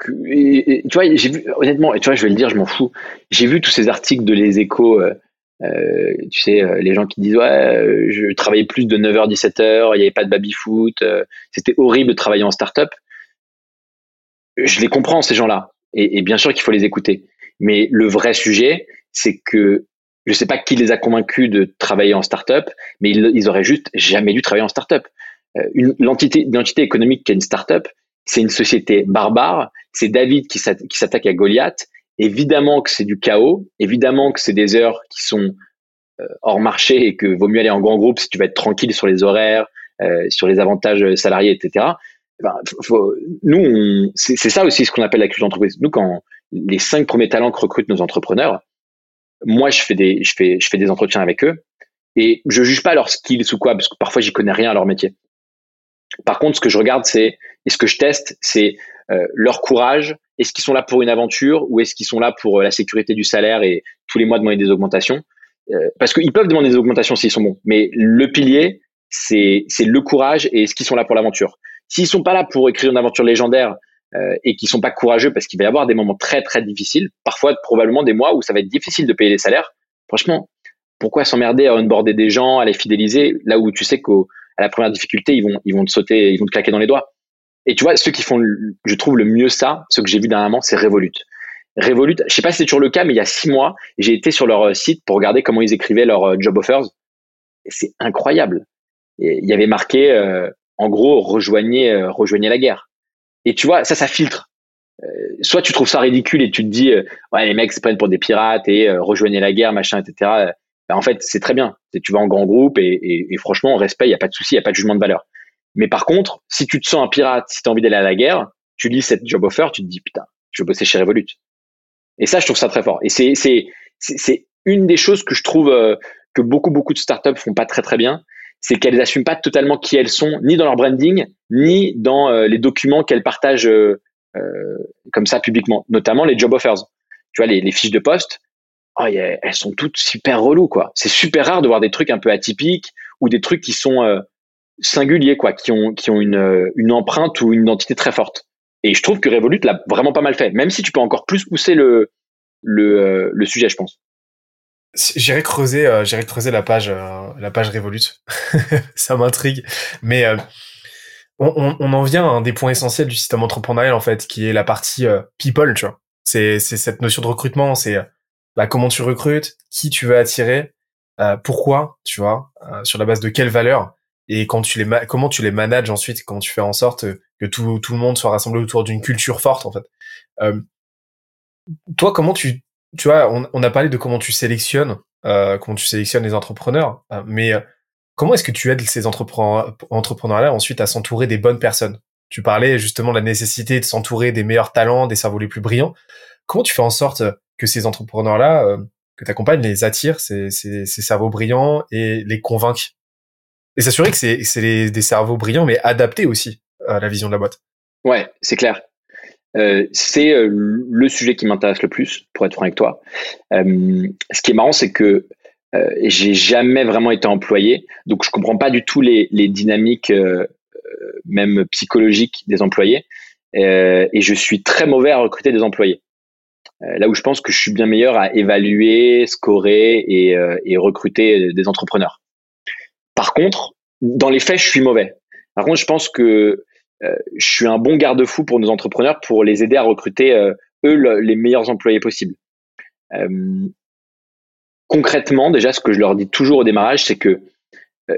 tu vois, j'ai vu, honnêtement, et tu vois, je vais le dire, je m'en fous. J'ai vu tous ces articles de Les Échos, euh, euh, tu sais, euh, les gens qui disent, ouais, je travaillais plus de 9h, 17h, il n'y avait pas de baby-foot, c'était horrible de travailler en start-up. Je les comprends, ces gens-là. Et, bien sûr qu'il faut les écouter. Mais le vrai sujet, c'est que je sais pas qui les a convaincus de travailler en start-up, mais ils, ils auraient juste jamais dû travailler en start-up. l'entité économique qui est une start-up, c'est une société barbare. C'est David qui s'attaque à Goliath. Évidemment que c'est du chaos. Évidemment que c'est des heures qui sont euh, hors marché et que vaut mieux aller en grand groupe si tu vas être tranquille sur les horaires, euh, sur les avantages salariés, etc. Ben, nous, c'est ça aussi ce qu'on appelle la culture d'entreprise. Nous, quand les cinq premiers talents que recrutent nos entrepreneurs, moi, je fais des, je fais, je fais des entretiens avec eux et je juge pas leurs skills ou quoi, parce que parfois j'y connais rien à leur métier. Par contre, ce que je regarde, c'est et ce que je teste, c'est euh, leur courage. Est-ce qu'ils sont là pour une aventure ou est-ce qu'ils sont là pour euh, la sécurité du salaire et tous les mois demander des augmentations? Euh, Parce qu'ils peuvent demander des augmentations s'ils sont bons, mais le pilier, c'est le courage et est-ce qu'ils sont là pour l'aventure? S'ils sont pas là pour écrire une aventure légendaire euh, et qu'ils sont pas courageux parce qu'il va y avoir des moments très très difficiles, parfois probablement des mois où ça va être difficile de payer les salaires. Franchement, pourquoi s'emmerder à onboarder des gens, à les fidéliser là où tu sais qu'à la première difficulté ils vont ils vont te sauter, ils vont te claquer dans les doigts? Et tu vois, ceux qui font, je trouve le mieux ça, ce que j'ai vu dernièrement, c'est Revolut. Revolut, je sais pas si c'est toujours le cas, mais il y a six mois, j'ai été sur leur euh, site pour regarder comment ils écrivaient leurs euh, job offers. C'est incroyable. Il y avait marqué, euh, en gros, rejoignez, rejoignez la guerre. Et tu vois, ça, ça filtre. soit tu trouves ça ridicule et tu te dis, ouais, les mecs se prennent pour des pirates et rejoignez la guerre, machin, etc. Ben, en fait, c'est très bien. Tu vas en grand groupe et, et, et franchement, respect, il n'y a pas de souci, il n'y a pas de jugement de valeur. Mais par contre, si tu te sens un pirate, si tu as envie d'aller à la guerre, tu lis cette job offer, tu te dis putain, je veux bosser chez Revolut. Et ça, je trouve ça très fort. Et c'est c'est c'est une des choses que je trouve euh, que beaucoup beaucoup de startups font pas très très bien, c'est qu'elles n'assument pas totalement qui elles sont, ni dans leur branding, ni dans euh, les documents qu'elles partagent euh, comme ça publiquement, notamment les job offers. Tu vois les, les fiches de poste, oh, elles sont toutes super reloues quoi. C'est super rare de voir des trucs un peu atypiques ou des trucs qui sont singuliers, quoi, qui ont, qui ont une, euh, une empreinte ou une identité très forte. Et je trouve que Revolut l'a vraiment pas mal fait, même si tu peux encore plus pousser le, le, euh, le sujet, je pense. J'irai creuser, euh, j'irai creuser la page, la page Revolut. Ça m'intrigue. Mais on, on, en vient à un des points essentiels du système entrepreneurial en fait, qui est la partie people, tu vois. C'est, c'est cette notion de recrutement, c'est bah, comment tu recrutes, qui tu veux attirer, pourquoi, tu vois, sur la base de quelles valeurs et quand tu les comment tu les manages ensuite comment tu fais en sorte que tout, tout le monde soit rassemblé autour d'une culture forte en fait. Euh, toi comment tu tu vois on, on, a parlé de comment tu sélectionnes euh, comment tu sélectionnes les entrepreneurs euh, mais euh, comment est-ce que tu aides ces entrepreneurs entrepreneurs là ensuite à s'entourer des bonnes personnes? Tu parlais justement de la nécessité de s'entourer des meilleurs talents des cerveaux les plus brillants. Comment tu fais en sorte que ces entrepreneurs là euh, que tu accompagnes les attirent ces, ces, ces cerveaux brillants et les convainquent et s'assurer que c'est c'est des cerveaux brillants mais adaptés aussi à la vision de la boîte. Ouais, c'est clair. Euh, c'est euh, le sujet qui m'intéresse le plus, pour être franc avec toi. Euh, ce qui est marrant, c'est que euh, j'ai jamais vraiment été employé, donc je comprends pas du tout les, les dynamiques, euh, même psychologiques des employés, et je suis très mauvais à recruter des employés. là où je pense que je suis bien meilleur à évaluer, scorer et, et recruter des entrepreneurs. Par contre, dans les faits, je suis mauvais. Par contre, je pense que euh, je suis un bon garde-fou pour nos entrepreneurs pour les aider à recruter euh, eux les meilleurs employés possibles. Euh, concrètement, déjà, ce que je leur dis toujours au démarrage, c'est que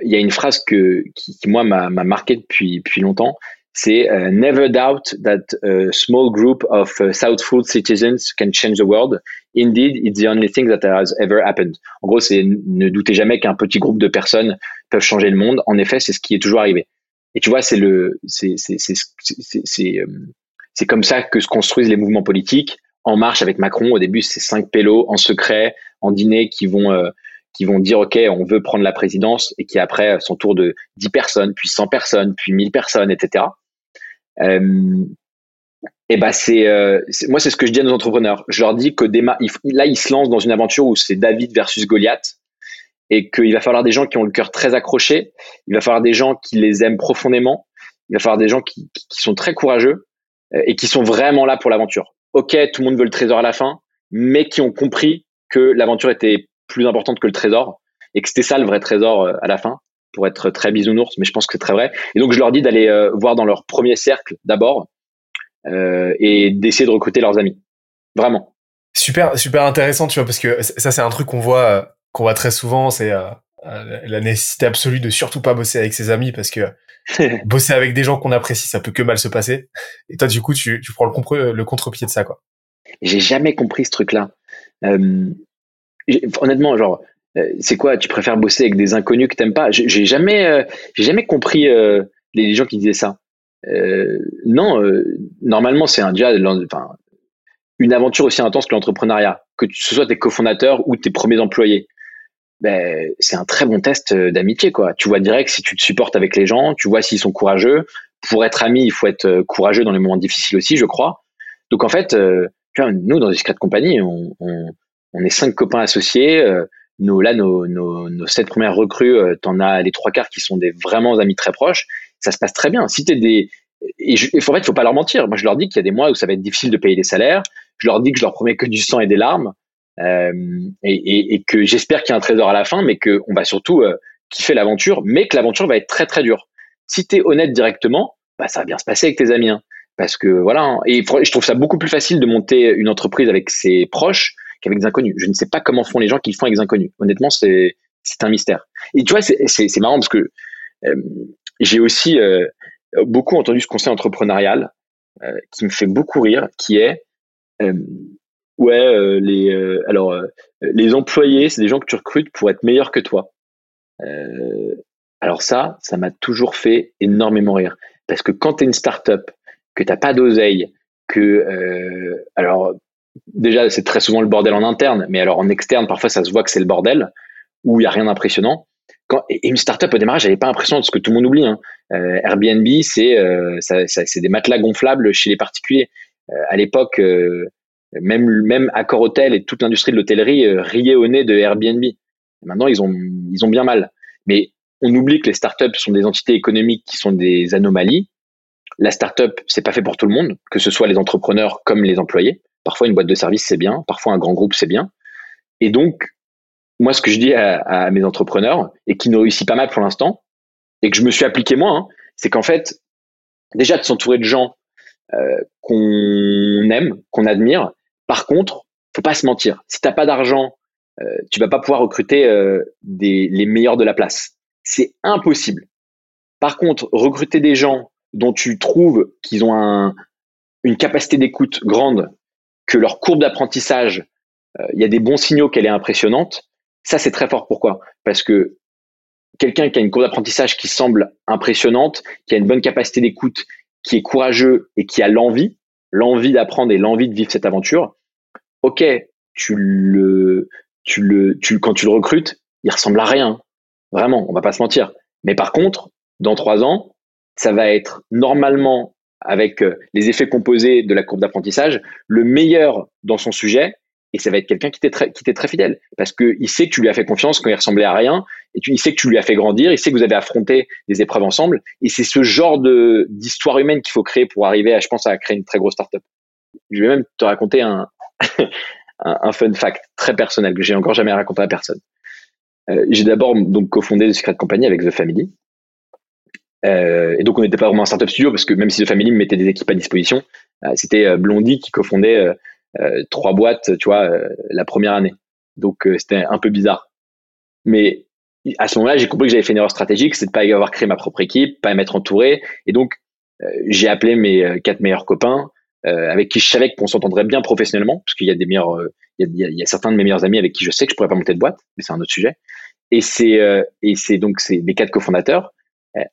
il y a une phrase que, qui, moi m'a marqué depuis, longtemps, c'est never doubt that a small group of uh, thoughtful citizens can change the world. Indeed, it's the only thing that has ever happened. En gros, c'est ne doutez jamais qu'un petit groupe de personnes peuvent changer le monde. En effet, c'est ce qui est toujours arrivé. Et tu vois, c'est le, c'est, euh, c'est comme ça que se construisent les mouvements politiques. En marche avec Macron, au début, c'est cinq pélos en secret, en dîner, qui vont euh, qui vont dire ok, on veut prendre la présidence, et qui après son tour de 10 personnes, puis 100 personnes, puis 1000 personnes, etc. Et ben c'est moi c'est ce que je dis à nos entrepreneurs. Je leur dis que là ils se lancent dans une aventure où c'est David versus Goliath et qu'il va falloir des gens qui ont le cœur très accroché. Il va falloir des gens qui les aiment profondément. Il va falloir des gens qui, qui sont très courageux. et qui sont vraiment là pour l'aventure. Ok, tout le monde veut le trésor à la fin, mais qui ont compris que l'aventure était plus importante que le trésor et que c'était ça le vrai trésor à la fin pour être très bisounours, mais je pense que c'est très vrai. Et donc je leur dis d'aller voir dans leur premier cercle d'abord et d'essayer de recruter leurs amis. Vraiment. Super, super intéressant, tu vois, parce que ça, c'est un truc qu'on voit, euh, qu'on voit très souvent, c'est euh, euh, la nécessité absolue de surtout pas bosser avec ses amis, parce que bosser avec des gens qu'on apprécie, ça peut que mal se passer. Et toi, du coup, tu, tu prends le, contre, le contre-pied de ça, quoi. J'ai jamais compris ce truc-là. honnêtement, genre, c'est quoi Tu préfères bosser avec des inconnus que t'aimes pas? J'ai jamais, j'ai jamais compris les gens qui disaient ça. non, normalement, c'est un déjà, enfin, une aventure aussi intense que l'entrepreneuriat, que ce soit tes cofondateurs ou tes premiers employés, ben, c'est un très bon test euh, d'amitié. quoi. Tu vois direct si tu te supportes avec les gens, tu vois s'ils sont courageux. Pour être ami, il faut être euh, courageux dans les moments difficiles aussi, je crois. Donc en fait, euh, nous, dans Discrete Compagnie, on, est cinq copains associés. nos, là, nos, nos, sept premières recrues, t'en as les trois quarts qui sont des vraiment amis très proches. Ça se passe très bien. Si t'es des, et, en fait, faut pas leur mentir. Moi, je leur dis qu'il y a des mois où ça va être difficile de payer les salaires. Je leur dis que je leur promets que du sang et des larmes, euh, et, et, et, que j'espère qu'il y a un trésor à la fin, mais qu'on va surtout euh, kiffer l'aventure, mais que l'aventure va être très très dure. Si tu es honnête directement, bah, ça va bien se passer avec tes amis. Hein. parce que voilà, hein. et je trouve ça beaucoup plus facile de monter une entreprise avec ses proches qu'avec des inconnus. Je ne sais pas comment font les gens qui le font avec des inconnus. Honnêtement, c'est c'est un mystère. Et tu vois, c'est marrant parce que euh, j'ai aussi euh, beaucoup entendu ce conseil entrepreneurial euh, qui me fait beaucoup rire, qui est euh, ouais euh, les alors les employés, c'est des gens que tu recrutes pour être meilleurs que toi. alors ça, ça m'a toujours fait énormément rire parce que quand tu es une startup, que t'as pas d'oseille, que alors déjà c'est très souvent le bordel en interne, mais alors en externe parfois ça se voit que c'est le bordel où il y a rien d'impressionnant. Quand, et une startup au démarrage, n'est pas impressionnante, ce que tout le monde oublie. Hein. Euh, Airbnb, c'est euh, c'est des matelas gonflables chez les particuliers. Euh, à l'époque, même même Accor Hotel et toute l'industrie de l'hôtellerie riait au nez de Airbnb. maintenant, ils ont ils ont bien mal. Mais on oublie que les startups sont des entités économiques qui sont des anomalies. La startup, c'est pas fait pour tout le monde, que ce soit les entrepreneurs comme les employés. Parfois, une boîte de service, c'est bien. Parfois, un grand groupe, c'est bien. Et donc, moi, ce que je dis à, à, mes entrepreneurs, et qui ne réussit pas mal pour l'instant, et que je me suis appliqué moi, hein, c'est qu'en fait, déjà de s'entourer de gens euh, qu'on aime, qu'on admire. Par contre, faut pas se mentir. Si t'as pas d'argent, euh, tu vas pas pouvoir recruter euh, des, les meilleurs de la place. C'est impossible. Par contre, recruter des gens dont tu trouves qu'ils ont un, une capacité d'écoute grande, que leur courbe d'apprentissage, euh, il y a des bons signaux qu'elle est impressionnante, ça c'est très fort. Pourquoi? Parce que quelqu'un qui a une courbe d'apprentissage qui semble impressionnante, qui a une bonne capacité d'écoute, qui est courageux et qui a l'envie, l'envie d'apprendre et l'envie de vivre cette aventure, ok, tu le, tu le, tu, quand tu le recrutes, il ressemble à rien. Vraiment, on va pas se mentir. Mais par contre, dans trois ans, ça va être normalement, avec euh, les effets composés de la courbe d'apprentissage, le meilleur dans son sujet et ça va être quelqu'un qui t'est très, fidèle parce que il sait que tu lui as fait confiance quand il ressemblait à rien et il sait que tu lui as fait grandir, il sait que vous avez affronté des épreuves ensemble et c'est ce genre de d'histoire humaine qu'il faut créer pour arriver je pense, à créer une très grosse startup. Je vais même te raconter un, un, fun fact très personnel que j'ai encore jamais raconté à personne. Euh, j'ai d'abord donc cofondé The Secret Company avec The Family. Euh, et donc on n'était pas vraiment un startup studio parce que même si The Family me mettait des équipes à disposition, euh, c'était Blondie qui cofondait trois boîtes, tu vois, euh, la première année. Donc euh, c'était un peu bizarre. Mais à ce moment-là, j'ai compris que j'avais fait une erreur stratégique, c'est de pas avoir créé ma propre équipe, pas m'être entouré. Et donc j'ai appelé mes quatre meilleurs copains avec qui je savais qu'on s'entendrait bien professionnellement, parce qu'il y a des meilleurs, il y a, il y a, certains de mes meilleurs amis avec qui je sais que je pourrais pas monter de boîte, mais c'est un autre sujet. Et c'est et c'est donc c'est mes quatre cofondateurs,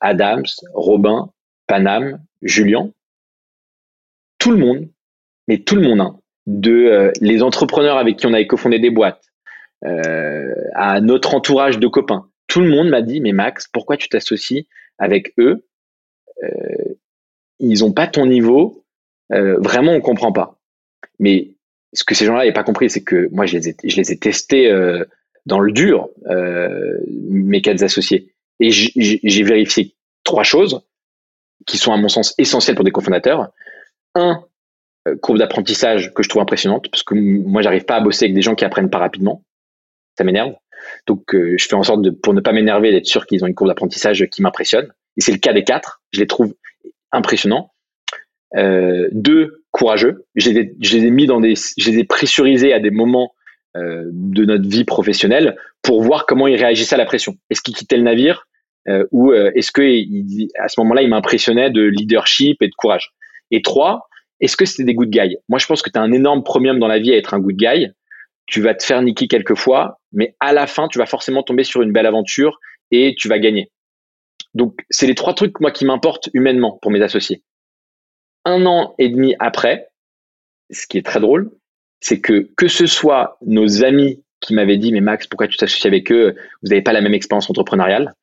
Adams, Robin, Panam, Julien, tout le monde, mais tout le monde, hein, de euh, les entrepreneurs avec qui on avait cofondé des boîtes, euh, à notre entourage de copains. Tout le monde m'a dit, mais Max, pourquoi tu t'associes avec eux euh, Ils n'ont pas ton niveau. vraiment, on comprend pas. Mais ce que ces gens-là n'avaient pas compris, c'est que moi, je les ai, je les ai testés dans le dur, mes quatre associés. Et j'ai vérifié trois choses qui sont, à mon sens, essentielles pour des cofondateurs. un, euh, courbe d'apprentissage que je trouve impressionnante, parce que moi, j'arrive pas à bosser avec des gens qui apprennent pas rapidement. Ça m'énerve. Donc, euh, je fais en sorte de, pour ne pas m'énerver, d'être sûr qu'ils ont une courbe d'apprentissage qui m'impressionne. Et c'est le cas des quatre. Je les trouve impressionnants. Euh, deux, courageux. Je les, ai mis dans des, je les pressurisés à des moments euh, de notre vie professionnelle pour voir comment ils réagissaient à la pression. Est-ce qu'ils quittaient le navire euh, ou euh, est-ce que à ce moment-là, ils m'impressionnaient de leadership et de courage? Et trois, est-ce que c'était des good guys? Moi, je pense que tu as un énorme premium dans la vie à être un good guy. Tu vas te faire niquer quelques fois, mais à la fin, tu vas forcément tomber sur une belle aventure et tu vas gagner. Donc, c'est les trois trucs moi qui m'importent humainement pour mes associés. Un an et demi après, ce qui est très drôle, c'est que que ce soit nos amis qui m'avaient dit mais Max pourquoi tu t'associes avec eux? Vous n'avez pas la même expérience entrepreneuriale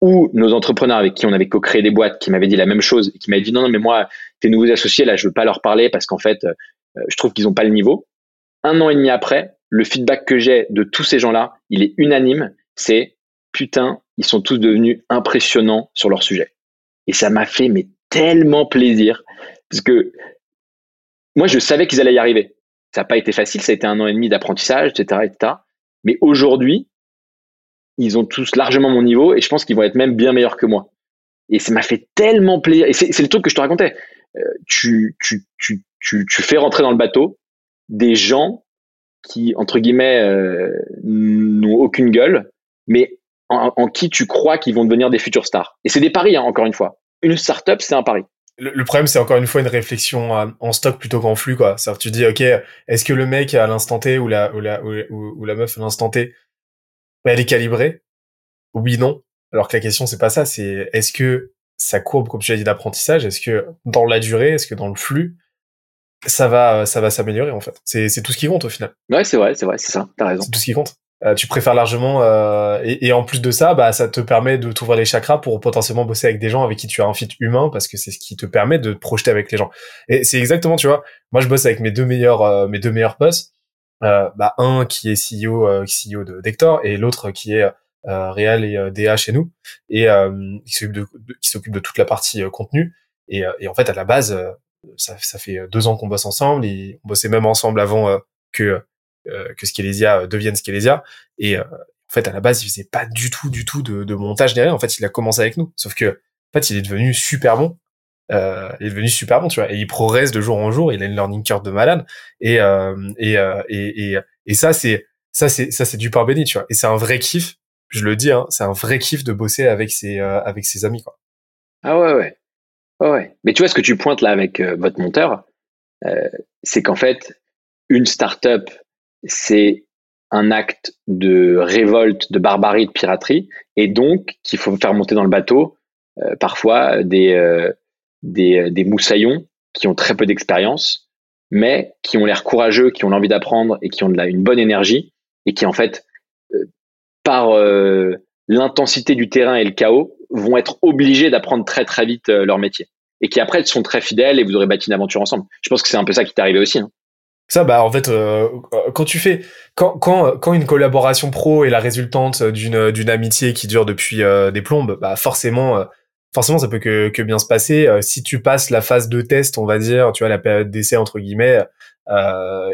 ou nos entrepreneurs avec qui on avait co-créé des boîtes qui m'avaient dit la même chose et qui m'avaient dit non non mais moi tes nouveaux associés là je veux pas leur parler parce qu'en fait euh, je trouve qu'ils ont pas le niveau un an et demi après le feedback que j'ai de tous ces gens là il est unanime c'est putain ils sont tous devenus impressionnants sur leur sujet et ça m'a fait mais tellement plaisir parce que moi je savais qu'ils allaient y arriver ça n'a pas été facile, ça a été un an et demi d'apprentissage, etc., etc. Mais aujourd'hui, ils ont tous largement mon niveau et je pense qu'ils vont être même bien meilleurs que moi. Et ça m'a fait tellement plaisir. Et c'est le truc que je te racontais. Euh, tu, tu, tu, tu, tu fais rentrer dans le bateau des gens qui, entre guillemets, euh, n'ont aucune gueule, mais en, qui tu crois qu'ils vont devenir des futurs stars. Et c'est des paris, hein, encore une fois. Une startup, c'est un pari le, problème, c'est encore une fois une réflexion euh, en stock plutôt qu'en flux, tu dis, ok, est-ce que le mec à l'instant T ou la, ou la, ou, la meuf à l'instant T, elle est calibrée? Oui, non. Alors que la question, c'est pas ça, c'est est-ce que sa courbe, comme tu l'as dit, d'apprentissage, est-ce que dans la durée, est-ce que dans le flux, ça va, ça va s'améliorer, en fait? C'est, c'est tout ce qui compte, au final. Ouais, c'est vrai, c'est vrai, c'est ça. T'as raison. C'est tout ce qui compte. Euh, tu préfères largement euh, et, et, en plus de ça bah ça te permet de t'ouvrir les chakras pour potentiellement bosser avec des gens avec qui tu as un fit humain parce que c'est ce qui te permet de te projeter avec les gens et c'est exactement tu vois moi je bosse avec mes deux meilleurs euh, mes deux meilleurs boss bah un qui est CEO CEO de Dector et l'autre qui est réal et DA chez nous et qui s'occupe de, qui s'occupe de toute la partie contenu et, et, en fait à la base ça, ça fait deux ans qu'on bosse ensemble et on bossait même ensemble avant que euh, que Skelesia devienne Skelesia. Et euh, en fait, à la base, il faisait pas du tout, du tout de, de, montage derrière. En fait, il a commencé avec nous. Sauf que, en fait, il est devenu super bon. Euh, il est devenu super bon, tu vois. Et il progresse de jour en jour. Il a une learning curve de malade. Et euh, et, euh, et, et, et ça, c'est ça, c'est ça, c'est du pain béni, tu vois. Et c'est un vrai kiff. Je le dis, hein, c'est un vrai kiff de bosser avec ses avec ses amis, quoi. Ah ouais, ouais, ouais. Mais tu vois ce que tu pointes là avec votre monteur, c'est qu'en fait, une startup c'est un acte de révolte, de barbarie, de piraterie, et donc qu'il faut faire monter dans le bateau euh, parfois des, euh, des, euh, des, moussaillons qui ont très peu d'expérience, mais qui ont l'air courageux, qui ont l'envie d'apprendre et qui ont une bonne énergie, et qui en fait, par l'intensité du terrain et le chaos, vont être obligés d'apprendre très très vite leur métier. Et qui après sont très fidèles et vous aurez bâti une aventure ensemble. Je pense que c'est un peu ça qui t'est arrivé aussi. Hein. Ça, bah en fait, euh, quand tu fais, quand, quand, quand une collaboration pro est la résultante d'une amitié qui dure depuis euh, des plombes, bah forcément, euh, forcément, ça peut que, que bien se passer. si tu passes la phase de test, on va dire, tu vois, la période d'essai entre guillemets,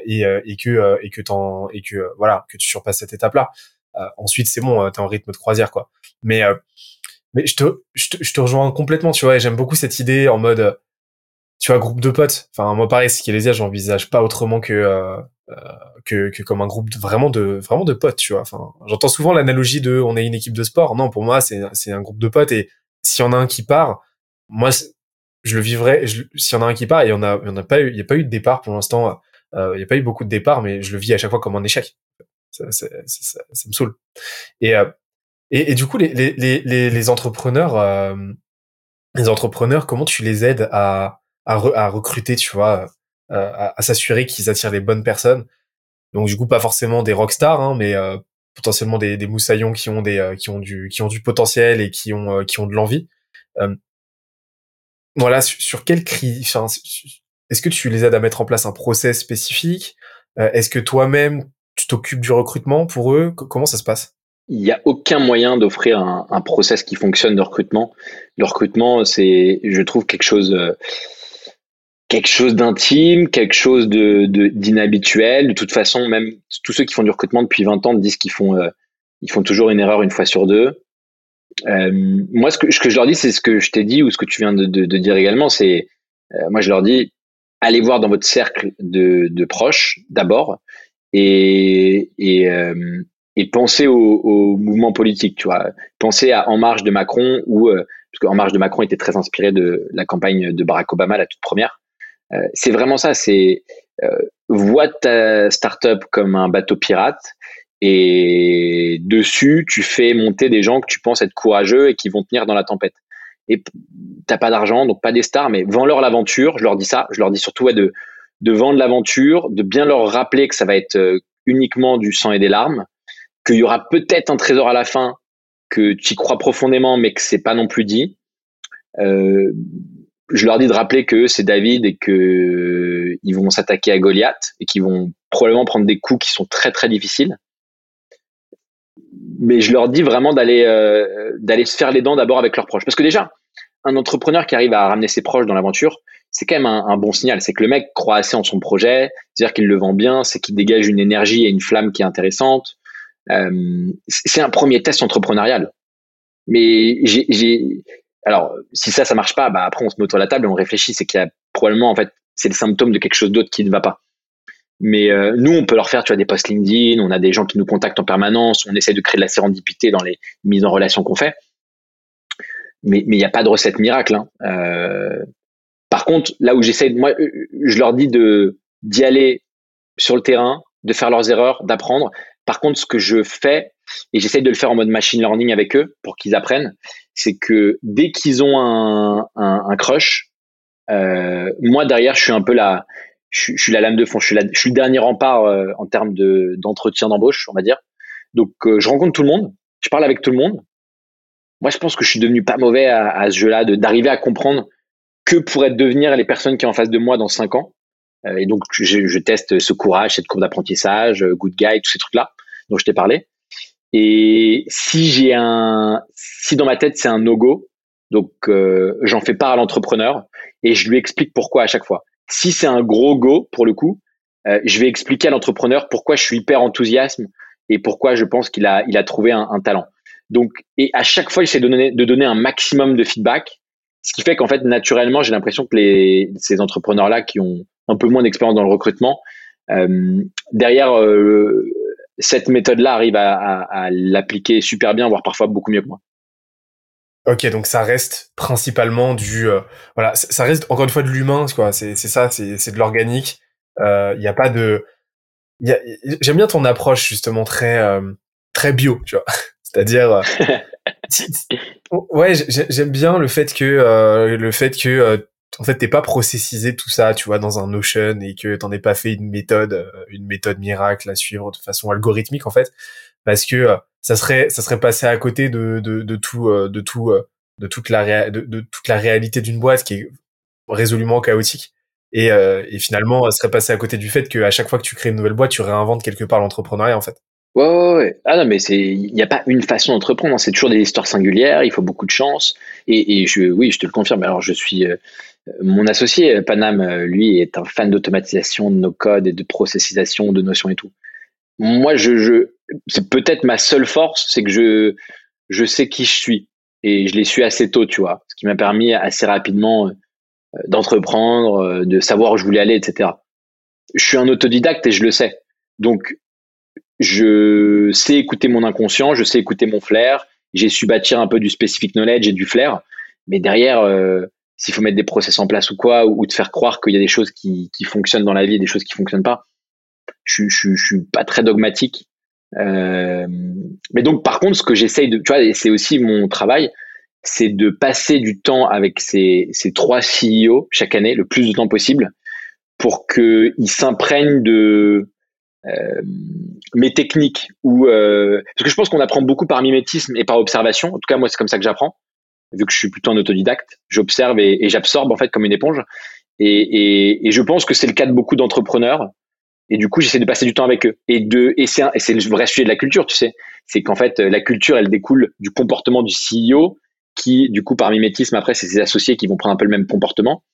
et, et que et que t'en et que voilà, que tu surpasses cette étape-là. ensuite, c'est bon, t'es en rythme de croisière, quoi. Mais mais je te, je te je te rejoins complètement, tu vois. J'aime beaucoup cette idée en mode tu vois, groupe de potes. Enfin, moi, pareil, les j'envisage pas autrement que, euh, euh, que, que comme un groupe vraiment de, vraiment de potes, tu vois. Enfin, j'entends souvent l'analogie de, on est une équipe de sport. Non, pour moi, c'est, c'est un groupe de potes et s'il y en a un qui part, moi, je le vivrais, s'il y en a un qui part, il y en a, il en a pas eu, il y a pas eu de départ pour l'instant, euh, il y a pas eu beaucoup de départ, mais je le vis à chaque fois comme un échec. Ça, ça, ça, ça me saoule. Et, euh, et, du coup, les, les, les, les entrepreneurs, euh, les entrepreneurs, comment tu les aides à, à, recruter, tu vois, euh, à, s'assurer qu'ils attirent les bonnes personnes? Donc du coup, pas forcément des rockstars, hein, mais euh, potentiellement des, des moussaillons qui ont des euh, qui ont du qui ont du potentiel et qui ont qui ont de l'envie. voilà, sur, quel cri, est-ce que tu les aides à mettre en place un process spécifique? Est-ce que toi-même tu t'occupes du recrutement pour eux? Comment ça se passe? Il n'y a aucun moyen d'offrir un, un, process qui fonctionne de recrutement. Le recrutement, c'est, je trouve, quelque chose quelque chose d'intime, quelque chose de d'inhabituel. De, toute façon, même tous ceux qui font du recrutement depuis 20 ans disent qu'ils font euh, ils font toujours une erreur une fois sur deux. Euh, moi, ce que, ce que je leur dis, c'est ce que je t'ai dit ou ce que tu viens de, de, de dire également. C'est euh, moi, je leur dis allez voir dans votre cercle de, de proches d'abord et et, euh, et pensez au, au, mouvement politique. Tu vois, pensez à En Marche de Macron ou parce qu'En Marche de Macron était très inspiré de la campagne de Barack Obama, la toute première. Euh, c'est vraiment ça. C'est euh, vois ta startup comme un bateau pirate et dessus tu fais monter des gens que tu penses être courageux et qui vont tenir dans la tempête. Et t'as pas d'argent, donc pas des stars, mais vends-leur l'aventure. Je leur dis ça. Je leur dis surtout de de vendre l'aventure, de bien leur rappeler que ça va être euh, uniquement du sang et des larmes, qu'il y aura peut-être un trésor à la fin, que tu y crois profondément, mais que c'est pas non plus dit. Euh, je leur dis de rappeler que c'est David et que ils vont s'attaquer à Goliath et qu'ils vont probablement prendre des coups qui sont très très difficiles. Mais je leur dis vraiment d'aller euh, d'aller se faire les dents d'abord avec leurs proches, parce que déjà un entrepreneur qui arrive à ramener ses proches dans l'aventure, c'est quand même un, bon signal. C'est que le mec croit assez en son projet, c'est-à-dire qu'il le vend bien, c'est qu'il dégage une énergie et une flamme qui est intéressante. Euh, c'est un premier test entrepreneurial. Mais j'ai alors, si ça, ça marche pas, bah après on se met autour de la table et on réfléchit. C'est qu'il y a probablement, en fait, c'est le symptôme de quelque chose d'autre qui ne va pas. Mais euh, nous, on peut leur faire, tu vois, des posts LinkedIn. On a des gens qui nous contactent en permanence. On essaie de créer de la sérendipité dans les mises en relation qu'on fait. Mais il n'y a pas de recette miracle. Hein. Euh, par contre, là où j'essaie, moi, je leur dis de d'y aller sur le terrain, de faire leurs erreurs, d'apprendre. Par contre, ce que je fais, et j'essaie de le faire en mode machine learning avec eux pour qu'ils apprennent, c'est que dès qu'ils ont un, un, crush, euh, moi derrière, je suis un peu la, je, suis la lame de fond, je suis, le dernier rempart euh, en termes de d'entretien d'embauche, on va dire. Donc euh, je rencontre tout le monde, je parle avec tout le monde. Moi, je pense que je suis devenu pas mauvais à, ce jeu-là, d'arriver à comprendre que pourraient devenir les personnes qui sont en face de moi dans cinq ans. Et donc, je, je, teste ce courage, cette courbe d'apprentissage, good guy, tous ces trucs-là dont je t'ai parlé. Et si j'ai un, si dans ma tête c'est un no-go, donc euh, j'en fais part à l'entrepreneur et je lui explique pourquoi à chaque fois. Si c'est un gros go pour le coup, euh, je vais expliquer à l'entrepreneur pourquoi je suis hyper enthousiasme et pourquoi je pense qu'il a, il a trouvé un, un, talent. Donc, et à chaque fois, j'essaie de donner, de donner un maximum de feedback, ce qui fait qu'en fait, naturellement, j'ai l'impression que les, ces entrepreneurs-là qui ont un peu moins d'expérience dans le recrutement, euh, derrière euh, cette méthode-là arrive à, à, à l'appliquer super bien, voire parfois beaucoup mieux que moi. Ok, donc ça reste principalement du, euh, voilà, ça reste encore une fois de l'humain, quoi. C'est c'est ça, c'est c'est de l'organique. Il euh, y a pas de, j'aime bien ton approche justement très euh, très bio, tu vois. C'est-à-dire, euh, ouais, j'aime bien le fait que le fait que en fait t'es pas processisé tout ça tu vois dans un Notion et que t'en aies pas fait une méthode euh, une méthode miracle à suivre de façon algorithmique en fait parce que euh, ça serait ça serait passé à côté de de, de tout euh, de tout de toute la de, toute la réalité d'une boîte qui est résolument chaotique et, et finalement ça serait passé à côté du fait qu'à chaque fois que tu crées une nouvelle boîte tu réinventes quelque part l'entrepreneuriat en fait Ouais, ouais, ouais. Ah non, mais c'est, il n'y a pas une façon d'entreprendre. Hein. C'est toujours des histoires singulières. Il faut beaucoup de chance. Et, et je, oui, je te le confirme. Alors, je suis, mon associé, Panam, lui, est un fan d'automatisation de nos codes et de processisation de notions et tout. Moi, je, je c'est peut-être ma seule force, c'est que je, je sais qui je suis et je l'ai su assez tôt, tu vois, ce qui m'a permis assez rapidement euh, d'entreprendre, euh, de savoir où je voulais aller, etc. Je suis un autodidacte et je le sais. Donc, je sais écouter mon inconscient, je sais écouter mon flair. J'ai su bâtir un peu du specific knowledge et du flair, mais derrière, euh, s'il faut mettre des process en place ou quoi, ou, te faire croire qu'il y a des choses qui, qui, fonctionnent dans la vie et des choses qui fonctionnent pas. Je, je, je suis pas très dogmatique. Euh, mais donc, par contre, ce que j'essaye de, tu vois, c'est aussi mon travail, c'est de passer du temps avec ces, ces trois CEO chaque année, le plus de temps possible, pour qu'ils s'imprègnent de euh, mes techniques ou euh, parce que je pense qu'on apprend beaucoup par mimétisme et par observation. En tout cas, moi, c'est comme ça que j'apprends vu que je suis plutôt un autodidacte, j'observe et, et j'absorbe en fait comme une éponge. Et, et, et je pense que c'est le cas de beaucoup d'entrepreneurs. Et du coup, j'essaie de passer du temps avec eux. Et et c'est, c'est le vrai sujet de la culture, tu sais. C'est qu'en fait, la culture, elle découle du comportement du CEO, qui, du coup, par mimétisme, après, c'est ses associés qui vont prendre un peu le même comportement.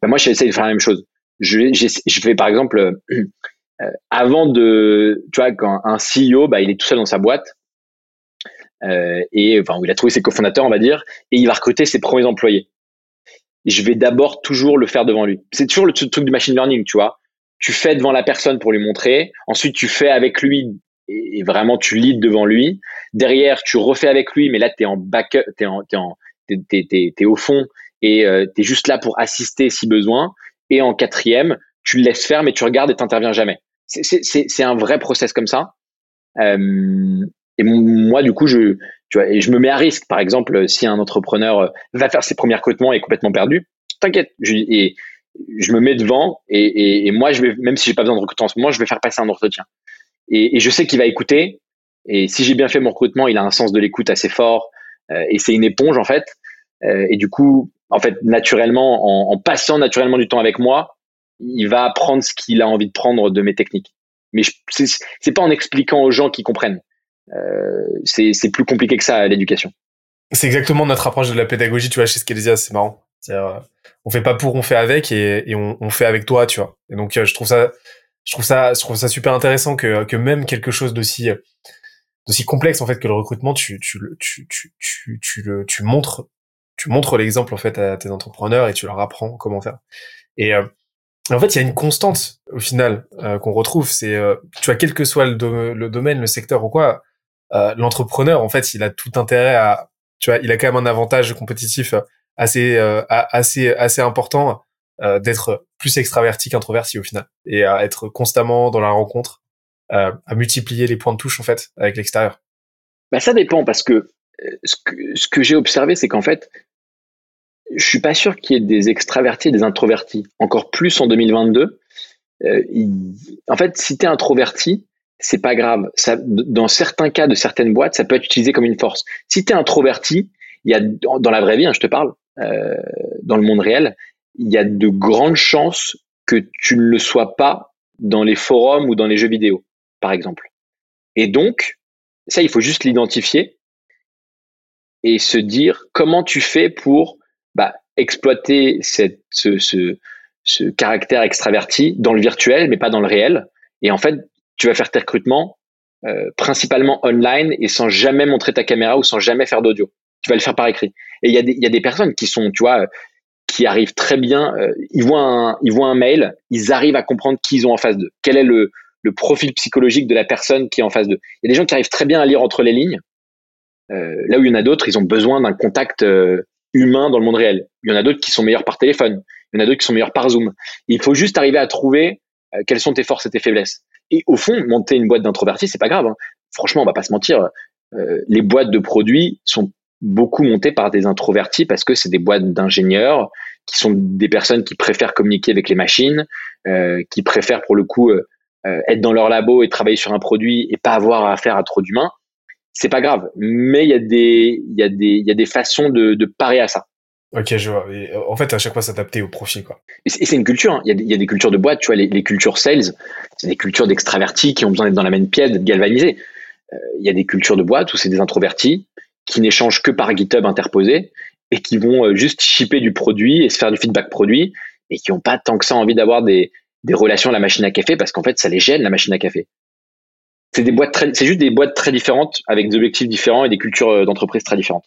Ben moi, j'essaie de faire la même chose. Je, je fais par exemple, euh, avant de, tu vois, quand un CEO, bah, il est tout seul dans sa boîte, euh, et enfin, il a trouvé ses cofondateurs, on va dire, et il va recruter ses premiers employés. Je vais d'abord toujours le faire devant lui. C'est toujours le truc du machine learning, tu vois. Tu fais devant la personne pour lui montrer, ensuite tu fais avec lui et vraiment tu leads devant lui. Derrière, tu refais avec lui, mais là tu es en backup, t'es en, t'es en, t'es, t'es, au fond et euh, tu es juste là pour assister si besoin. Et en quatrième, tu le laisses faire, mais tu regardes et t'interviens jamais. C'est, c'est, c'est un vrai process comme ça. Euh, et moi, du coup, je, tu vois, et je me mets à risque. Par exemple, si un entrepreneur euh, va faire ses premiers recrutements et est complètement perdu, t'inquiète. Je, et je me mets devant et, et, et, moi, je vais, même si j'ai pas besoin de recrutement en ce moment, je vais faire passer un entretien. Et, je sais qu'il va écouter. Et si j'ai bien fait mon recrutement, il a un sens de l'écoute assez fort. Euh, et c'est une éponge en fait. Euh, et du coup, en fait, naturellement, en, passant naturellement du temps avec moi, il va apprendre ce qu'il a envie de prendre de mes techniques. Mais c'est pas en expliquant aux gens qui comprennent. Euh, c'est plus compliqué que ça l'éducation. C'est exactement notre approche de la pédagogie, tu vois, chez Skelésia, c'est marrant. Euh, on fait pas pour, on fait avec et, et on, on, fait avec toi, tu vois. Et donc, euh, je trouve ça, je trouve ça, je trouve ça super intéressant que, que même quelque chose d'aussi, d'aussi complexe, en fait, que le recrutement, tu, tu, tu, tu, tu, tu, le, tu montres, tu montres l'exemple, en fait, à tes entrepreneurs et tu leur apprends comment faire. Et, euh, en fait, il y a une constante, au final, euh, qu'on retrouve, c'est, tu vois, quel que soit le domaine, le secteur ou quoi, euh, l'entrepreneur, en fait, il a tout intérêt à, tu vois, il a quand même un avantage compétitif assez, euh, assez, assez important euh, d'être plus extraverti qu'introverti au final et à être constamment dans la rencontre, à multiplier les points de touche en fait avec l'extérieur. Bah ça dépend parce que ce que, ce que j'ai observé, c'est qu'en fait, je suis pas sûr qu'il y ait des extravertis et des introvertis. Encore plus en 2022. Euh, en fait, si tu es introverti, c'est pas grave. Ça, dans certains cas de certaines boîtes, ça peut être utilisé comme une force. Si tu es introverti, il y a dans la vraie vie, hein, je te parle, euh, dans le monde réel, il y a de grandes chances que tu ne le sois pas dans les forums ou dans les jeux vidéo, par exemple. Et donc, ça, il faut juste l'identifier et se dire comment tu fais pour bah, exploiter cette, ce, ce, ce caractère extraverti dans le virtuel, mais pas dans le réel. Et en fait, tu vas faire tes recrutements euh, principalement online et sans jamais montrer ta caméra ou sans jamais faire d'audio. Tu vas le faire par écrit. Et il y, a des, y a des personnes qui sont, tu vois, qui arrivent très bien. Euh, ils voient un, ils voient un mail, ils arrivent à comprendre qui ils ont en face d'eux. Quel est le, le profil psychologique de la personne qui est en face d'eux. Il y a des gens qui arrivent très bien à lire entre les lignes. Euh, là où il y en a d'autres, ils ont besoin d'un contact euh, humain dans le monde réel. Il y en a d'autres qui sont meilleurs par téléphone. Il y en a d'autres qui sont meilleurs par Zoom. Il faut juste arriver à trouver euh, quelles sont tes forces et tes faiblesses. Et au fond, monter une boîte d'introvertis, c'est pas grave. Hein. Franchement, on va pas se mentir. Euh, les boîtes de produits sont beaucoup montées par des introvertis parce que c'est des boîtes d'ingénieurs qui sont des personnes qui préfèrent communiquer avec les machines, euh, qui préfèrent pour le coup euh, être dans leur labo et travailler sur un produit et pas avoir affaire à trop d'humains. C'est pas grave, mais il y a des il y a des il y a des façons de, de parer à ça. Ok, je vois. Et en fait, à chaque fois, s'adapter au profil, quoi. Et c'est une culture. Hein. Il, y a des, il y, a des cultures de boîte, tu vois, les, les cultures sales, c'est des cultures d'extravertis qui ont besoin d'être dans la même pièce, d'être galvanisés. Euh, il y a des cultures de boîte où c'est des introvertis qui n'échangent que par GitHub interposé et qui vont euh, juste shipper du produit et se faire du feedback produit et qui n'ont pas tant que ça envie d'avoir des, des relations à la machine à café parce qu'en fait, ça les gêne, la machine à café. C'est des boîtes très, c'est juste des boîtes très différentes avec des objectifs différents et des cultures euh, d'entreprise très différentes.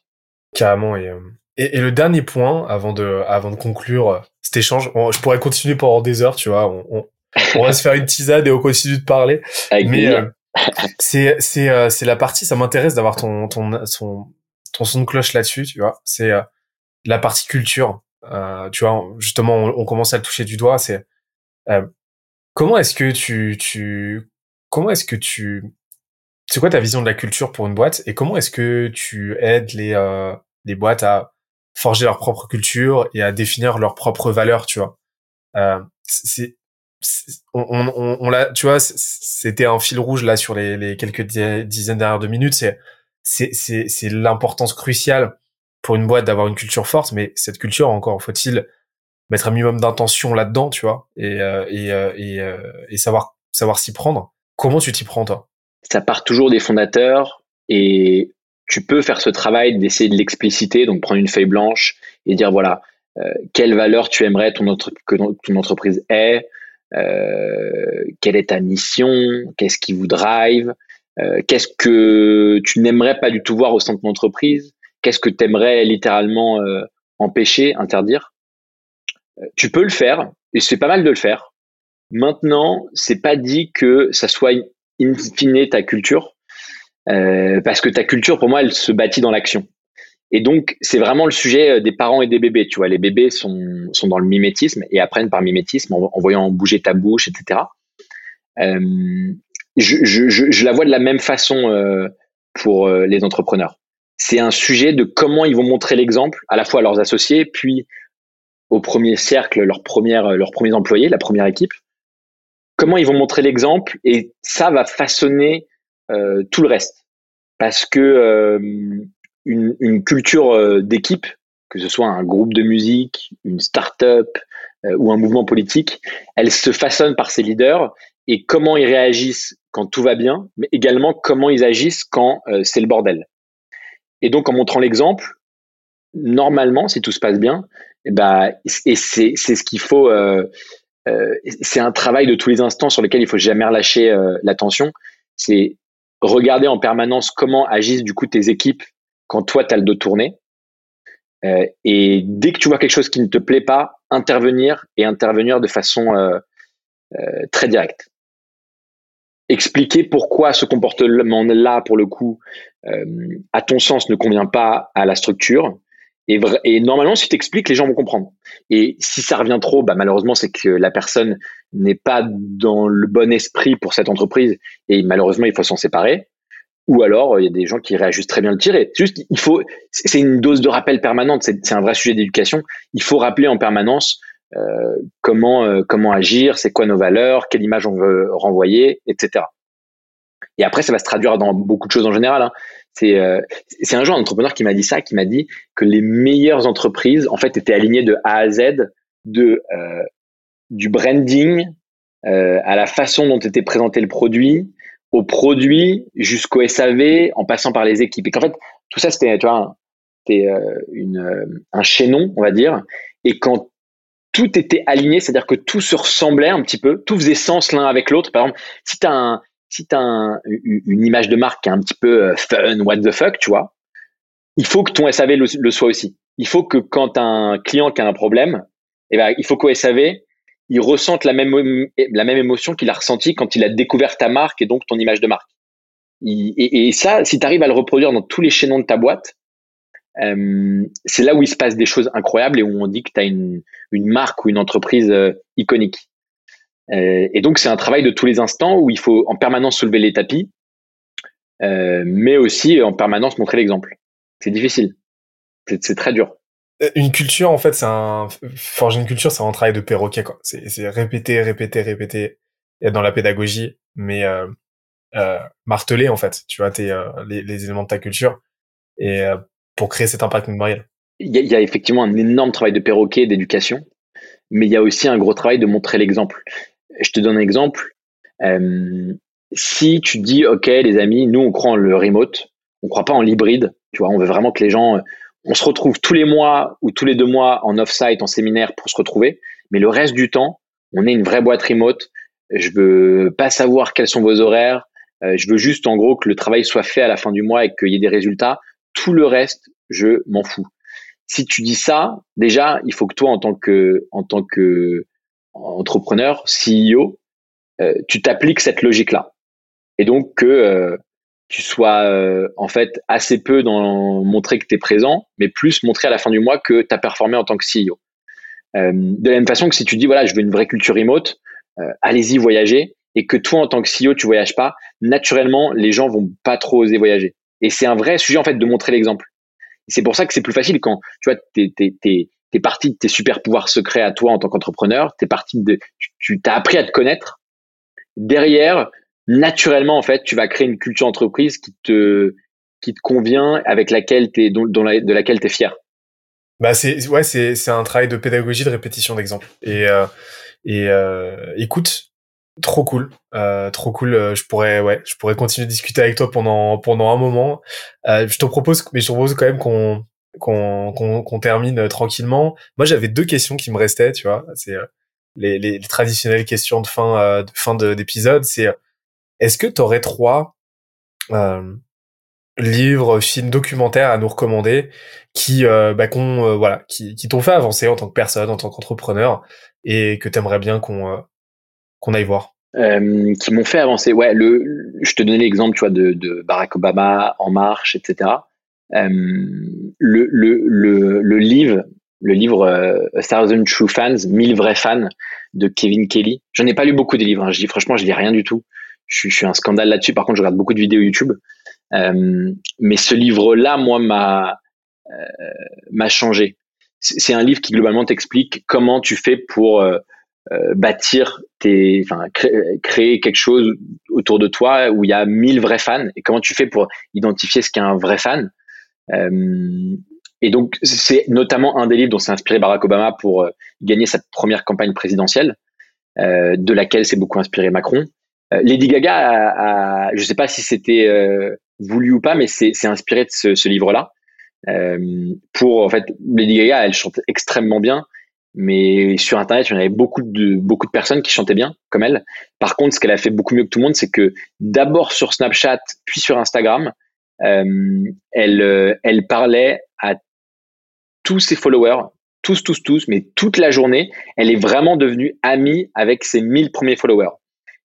Carrément. Et, et, et, le dernier point, avant de, avant de conclure euh, cet échange, je pourrais continuer pendant des heures, tu vois. On, on, on va se faire une tisade et on continue de parler. Avec mais euh, c'est, c'est, euh, c'est la partie, ça m'intéresse d'avoir ton, ton, ton, ton son de cloche là-dessus, tu vois. C'est euh, la partie culture. Euh, tu vois, justement, on, on, commence à le toucher du doigt. C'est comment est-ce que tu, tu, comment est-ce que tu, c'est quoi ta vision de la culture pour une boîte et comment est-ce que tu aides les, les boîtes à forger leur propre culture et à définir leurs propres valeurs, tu vois. Euh, c'est on, on, on l'a, tu vois, c'était un fil rouge là sur les, les quelques dizaines dernières de minutes. C'est c'est l'importance cruciale pour une boîte d'avoir une culture forte, mais cette culture encore faut-il mettre un minimum d'intention là-dedans, tu vois, et euh, et euh, et, euh, et savoir savoir s'y prendre. Comment tu t'y prends toi? Ça part toujours des fondateurs et tu peux faire ce travail d'essayer de l'expliciter, donc prendre une feuille blanche et dire voilà, quelle valeur tu aimerais ton que ton entreprise ait, quelle est ta mission, qu'est-ce qui vous drive, qu'est-ce que tu n'aimerais pas du tout voir au sein de ton entreprise, qu'est-ce que tu aimerais littéralement empêcher, interdire. Tu peux le faire, et c'est pas mal de le faire. Maintenant, c'est pas dit que ça soit in fine ta culture, euh, parce que ta culture, pour moi, elle se bâtit dans l'action. Et donc, c'est vraiment le sujet euh, des parents et des bébés. Tu vois, les bébés sont, sont dans le mimétisme et apprennent par mimétisme en, voyant bouger ta bouche, etc. Euh, je, je, je, la vois de la même façon euh, pour euh, les entrepreneurs. C'est un sujet de comment ils vont montrer l'exemple à la fois à leurs associés, puis au premier cercle, leurs, leurs premiers employés, la première équipe. Comment ils vont montrer l'exemple et ça va façonner tout le reste. Parce que euh, une, une, culture euh, d'équipe, que ce soit un groupe de musique, une start-up ou un mouvement politique, elle se façonne par ses leaders et comment ils réagissent quand tout va bien, mais également comment ils agissent quand c'est le bordel. Et donc en montrant l'exemple, normalement, si tout se passe bien, et, bah, et c'est, c'est ce qu'il faut. Euh, euh, c'est un travail de tous les instants sur lequel il faut jamais relâcher euh, l'attention. C'est regarder en permanence comment agissent du coup tes équipes quand toi tu as le dos tourné. Euh, et dès que tu vois quelque chose qui ne te plaît pas, intervenir et intervenir de façon euh, euh, très directe. Expliquer pourquoi ce comportement-là, pour le coup, à ton sens, ne convient pas à la structure et, et normalement, si tu expliques, les gens vont comprendre. Et si ça revient trop, bah, malheureusement, c'est que la personne n'est pas dans le bon esprit pour cette entreprise et malheureusement, il faut s'en séparer. Ou alors, il y a des gens qui réajustent très bien le tir. Et juste, il faut, c'est une dose de rappel permanente. C'est un vrai sujet d'éducation. Il faut rappeler en permanence euh, comment euh, comment agir, c'est quoi nos valeurs, quelle image on veut renvoyer, etc. Et après, ça va se traduire dans beaucoup de choses en général. Hein. C'est euh, un jour un entrepreneur qui m'a dit ça, qui m'a dit que les meilleures entreprises en fait étaient alignées de A à Z de euh, du branding euh, à la façon dont était présenté le produit, au produit jusqu'au SAV, en passant par les équipes. Et qu'en fait tout ça c'était tu vois c'était euh, une euh, un chaînon on va dire. Et quand tout était aligné, c'est-à-dire que tout se ressemblait un petit peu, tout faisait sens l'un avec l'autre. Par exemple, si tu un, si tu as une image de marque qui est un petit peu euh, fun, what the fuck, tu vois, il faut que ton SAV le, soit aussi. Il faut que quand un client qui a un problème, eh ben, il faut qu'au SAV, il ressente la même, la même émotion qu'il a ressenti quand il a découvert ta marque et donc ton image de marque. et, ça, si tu arrives à le reproduire dans tous les chaînons de ta boîte, euh, c'est là où il se passe des choses incroyables et où on dit que tu as une, une marque ou une entreprise euh, iconique. Euh, et donc, c'est un travail de tous les instants où il faut en permanence soulever les tapis, euh, mais aussi en permanence montrer l'exemple. C'est difficile. C'est très dur. Euh, une culture, en fait, c'est un forger une culture, c'est un travail de perroquet. quoi. C'est répéter, répéter, répéter. Dans la pédagogie, mais euh, euh, marteler en fait. Tu vois, tes, euh, les, les, éléments de ta culture et pour créer cet impact mémoriel. Il y, a, il y a effectivement un énorme travail de perroquet, d'éducation, mais il y a aussi un gros travail de montrer l'exemple. Je te donne un exemple. Euh, si tu dis, OK, les amis, nous, on croit en le remote, on croit pas en l'hybride, tu vois, on veut vraiment que les gens, on se retrouve tous les mois ou tous les deux mois en off-site, en séminaire pour se retrouver, mais le reste du temps, on est une vraie boîte remote. Je veux pas savoir quels sont vos horaires. Euh, je veux juste, en gros, que le travail soit fait à la fin du mois et qu'il y ait des résultats. Tout le reste, je m'en fous. Si tu dis ça, déjà, il faut que toi, en tant que, en tant que entrepreneur, CEO, euh, tu t'appliques cette logique-là. Et donc que euh, tu sois euh, en fait assez peu dans montrer que tu es présent, mais plus montrer à la fin du mois que tu as performé en tant que CEO. de la même façon que si tu dis voilà, je veux une vraie culture remote, allez-y voyager et que toi en tant que CEO tu voyages pas, naturellement les gens vont pas trop oser voyager. Et c'est un vrai sujet en fait de montrer l'exemple. C'est pour ça que c'est plus facile quand tu vois t'es parti de tes super pouvoirs secrets à toi en tant qu'entrepreneur, t'es parti de, tu t'as appris à te connaître. Derrière, naturellement, en fait, tu vas créer une culture entreprise qui te, qui te convient, avec laquelle t'es, dont, de laquelle t'es fier. Bah c'est ouais c'est c'est un travail de pédagogie de répétition d'exemple et euh, et euh, écoute trop cool euh, trop cool je pourrais ouais je pourrais continuer de discuter avec toi pendant pendant un moment je te propose mais je te propose quand même qu'on qu'on termine tranquillement. Moi, j'avais deux questions qui me restaient, tu vois. C'est les, les, traditionnelles questions de fin de fin d'épisode. C'est est-ce que tu aurais trois livres, films, documentaires à nous recommander qui, euh, bah, voilà, qui, qui t'ont fait avancer en tant que personne, en tant qu'entrepreneur, et que t'aimerais bien qu'on qu'on aille voir? Euh, qui m'ont fait avancer. Ouais, le, je te donnais l'exemple, tu vois, de, de, Barack Obama, En Marche, etc. Euh, le, le, le, le, livre, le livre euh, A Thousand True Fans, 1000 vrais fans de Kevin Kelly. J'en ai pas lu beaucoup des livres. Hein. Je dis franchement, je lis rien du tout. Je, je suis un scandale là-dessus. Par contre, je regarde beaucoup de vidéos YouTube. Euh, mais ce livre-là, moi, m'a changé. C'est un livre qui globalement t'explique comment tu fais pour bâtir tes, enfin créer, quelque chose autour de toi où il y a 1000 vrais fans et comment tu fais pour identifier ce qu'est un vrai fan. Euh, et donc c'est notamment un des livres dont s'est inspiré Barack Obama pour euh, gagner sa première campagne présidentielle, euh, de laquelle s'est beaucoup inspiré Macron. Lady Gaga, a, je sais pas si c'était voulu ou pas, mais c'est inspiré de ce, livre-là. pour en fait, Lady Gaga, elle chante extrêmement bien mais sur internet il y en avait beaucoup de beaucoup de personnes qui chantaient bien comme elle par contre ce qu'elle a fait beaucoup mieux que tout le monde c'est que d'abord sur Snapchat puis sur Instagram elle euh, elle parlait à tous ses followers tous tous tous mais toute la journée elle est vraiment devenue amie avec ses 1000 premiers followers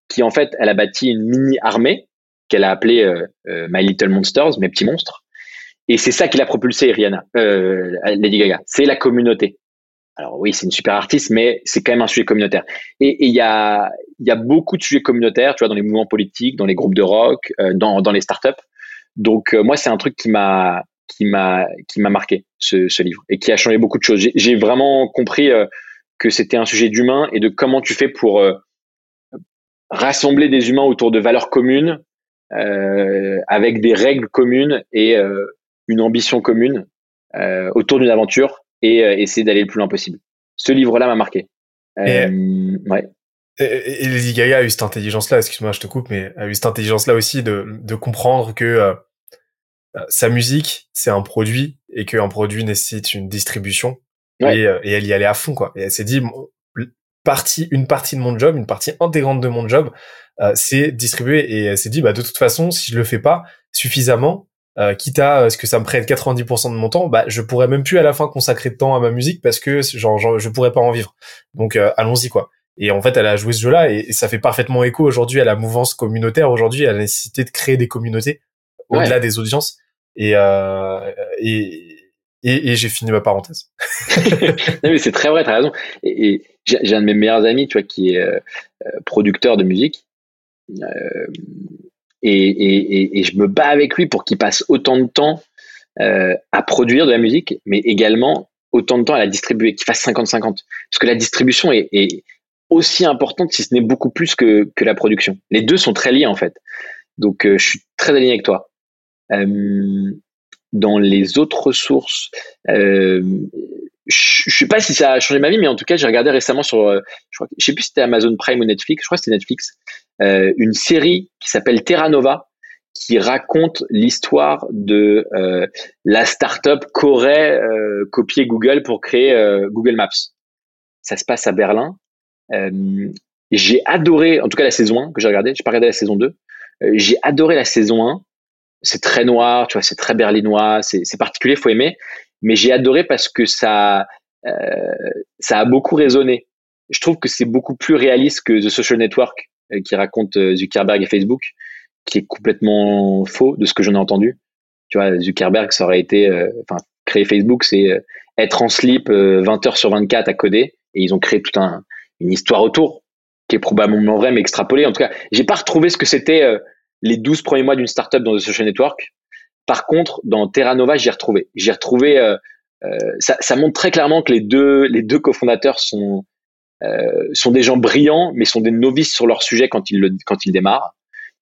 qui en fait elle a bâti une mini armée qu'elle a appelée euh, euh, My Little Monsters mes petits monstres et c'est ça qui l'a propulsé Rihanna Lady Gaga c'est la communauté alors oui, c'est une super artiste, mais c'est quand même un sujet communautaire. Et il y a, y a beaucoup de sujets communautaires, tu vois, dans les mouvements politiques, dans les groupes de rock, euh, dans, dans les startups. Donc euh, moi, c'est un truc qui m'a qui m'a qui m'a marqué ce, ce, livre et qui a changé beaucoup de choses. J'ai vraiment compris euh, que c'était un sujet d'humain et de comment tu fais pour rassembler des humains autour de valeurs communes, avec des règles communes et une ambition commune autour d'une aventure et euh, essayer d'aller le plus loin possible. Ce livre-là m'a marqué. Euh, ouais. Et, Lady Gaga a eu cette intelligence-là, excuse-moi, je te coupe, mais a eu cette intelligence-là aussi de, de comprendre que euh, sa musique, c'est un produit et qu'un produit nécessite une distribution. Et, et, elle y allait à fond, quoi. Et elle s'est dit, partie, une partie de mon job, une partie intégrante de mon job, c'est distribuer. Et elle s'est dit, bah, de toute façon, si je le fais pas suffisamment, euh, quitte à euh, ce que ça me prenne 90% de mon temps, bah je pourrais même plus à la fin consacrer de temps à ma musique parce que genre, genre je pourrais pas en vivre. Donc euh, allons-y quoi. Et en fait, elle a joué ce jeu-là et, ça fait parfaitement écho aujourd'hui à la mouvance communautaire aujourd'hui, à la nécessité de créer des communautés au-delà des audiences. Et euh, et, et, j'ai fini ma parenthèse. non mais c'est très vrai, t'as raison. Et, j'ai un de mes meilleurs amis, tu vois, qui est producteur de musique. Euh, et, et, et, je me bats avec lui pour qu'il passe autant de temps euh, à produire de la musique, mais également autant de temps à la distribuer, qu'il fasse 50-50. Parce que la distribution est, est, aussi importante, si ce n'est beaucoup plus que, que la production. Les deux sont très liés en fait. Donc euh, je suis très aligné avec toi. Euh, dans les autres ressources, euh, je sais pas si ça a changé ma vie, mais en tout cas, j'ai regardé récemment sur, euh, je je sais plus si c'était Amazon Prime ou Netflix, je crois que c'était Netflix, euh, une série qui s'appelle Terra Nova, qui raconte l'histoire de euh, la startup qu'aurait copié Google pour créer Google Maps. Ça se passe à Berlin. J'ai adoré, en tout cas la saison 1 que j'ai regardé, j'ai pas regardé la saison 2. j'ai adoré la saison 1. C'est très noir, tu vois, c'est très berlinois, c'est particulier, faut aimer mais j'ai adoré parce que ça, euh, ça a beaucoup résonné. Je trouve que c'est beaucoup plus réaliste que The Social Network euh, qui raconte euh, Zuckerberg et Facebook, qui est complètement faux de ce que j'en ai entendu. Tu vois, Zuckerberg, ça aurait été, enfin, créer Facebook, c'est être en slip 20 heures sur 24 à coder, et ils ont créé toute un, une histoire autour qui est probablement vraie mais extrapolée. En tout cas, j'ai pas retrouvé ce que c'était les 12 premiers mois d'une startup dans The Social Network. Par contre, dans Terra Nova, j'ai retrouvé. J'ai retrouvé. Euh, euh, ça, ça, montre très clairement que les deux, les deux cofondateurs sont euh, sont des gens brillants, mais sont des novices sur leur sujet quand ils le, quand ils démarrent.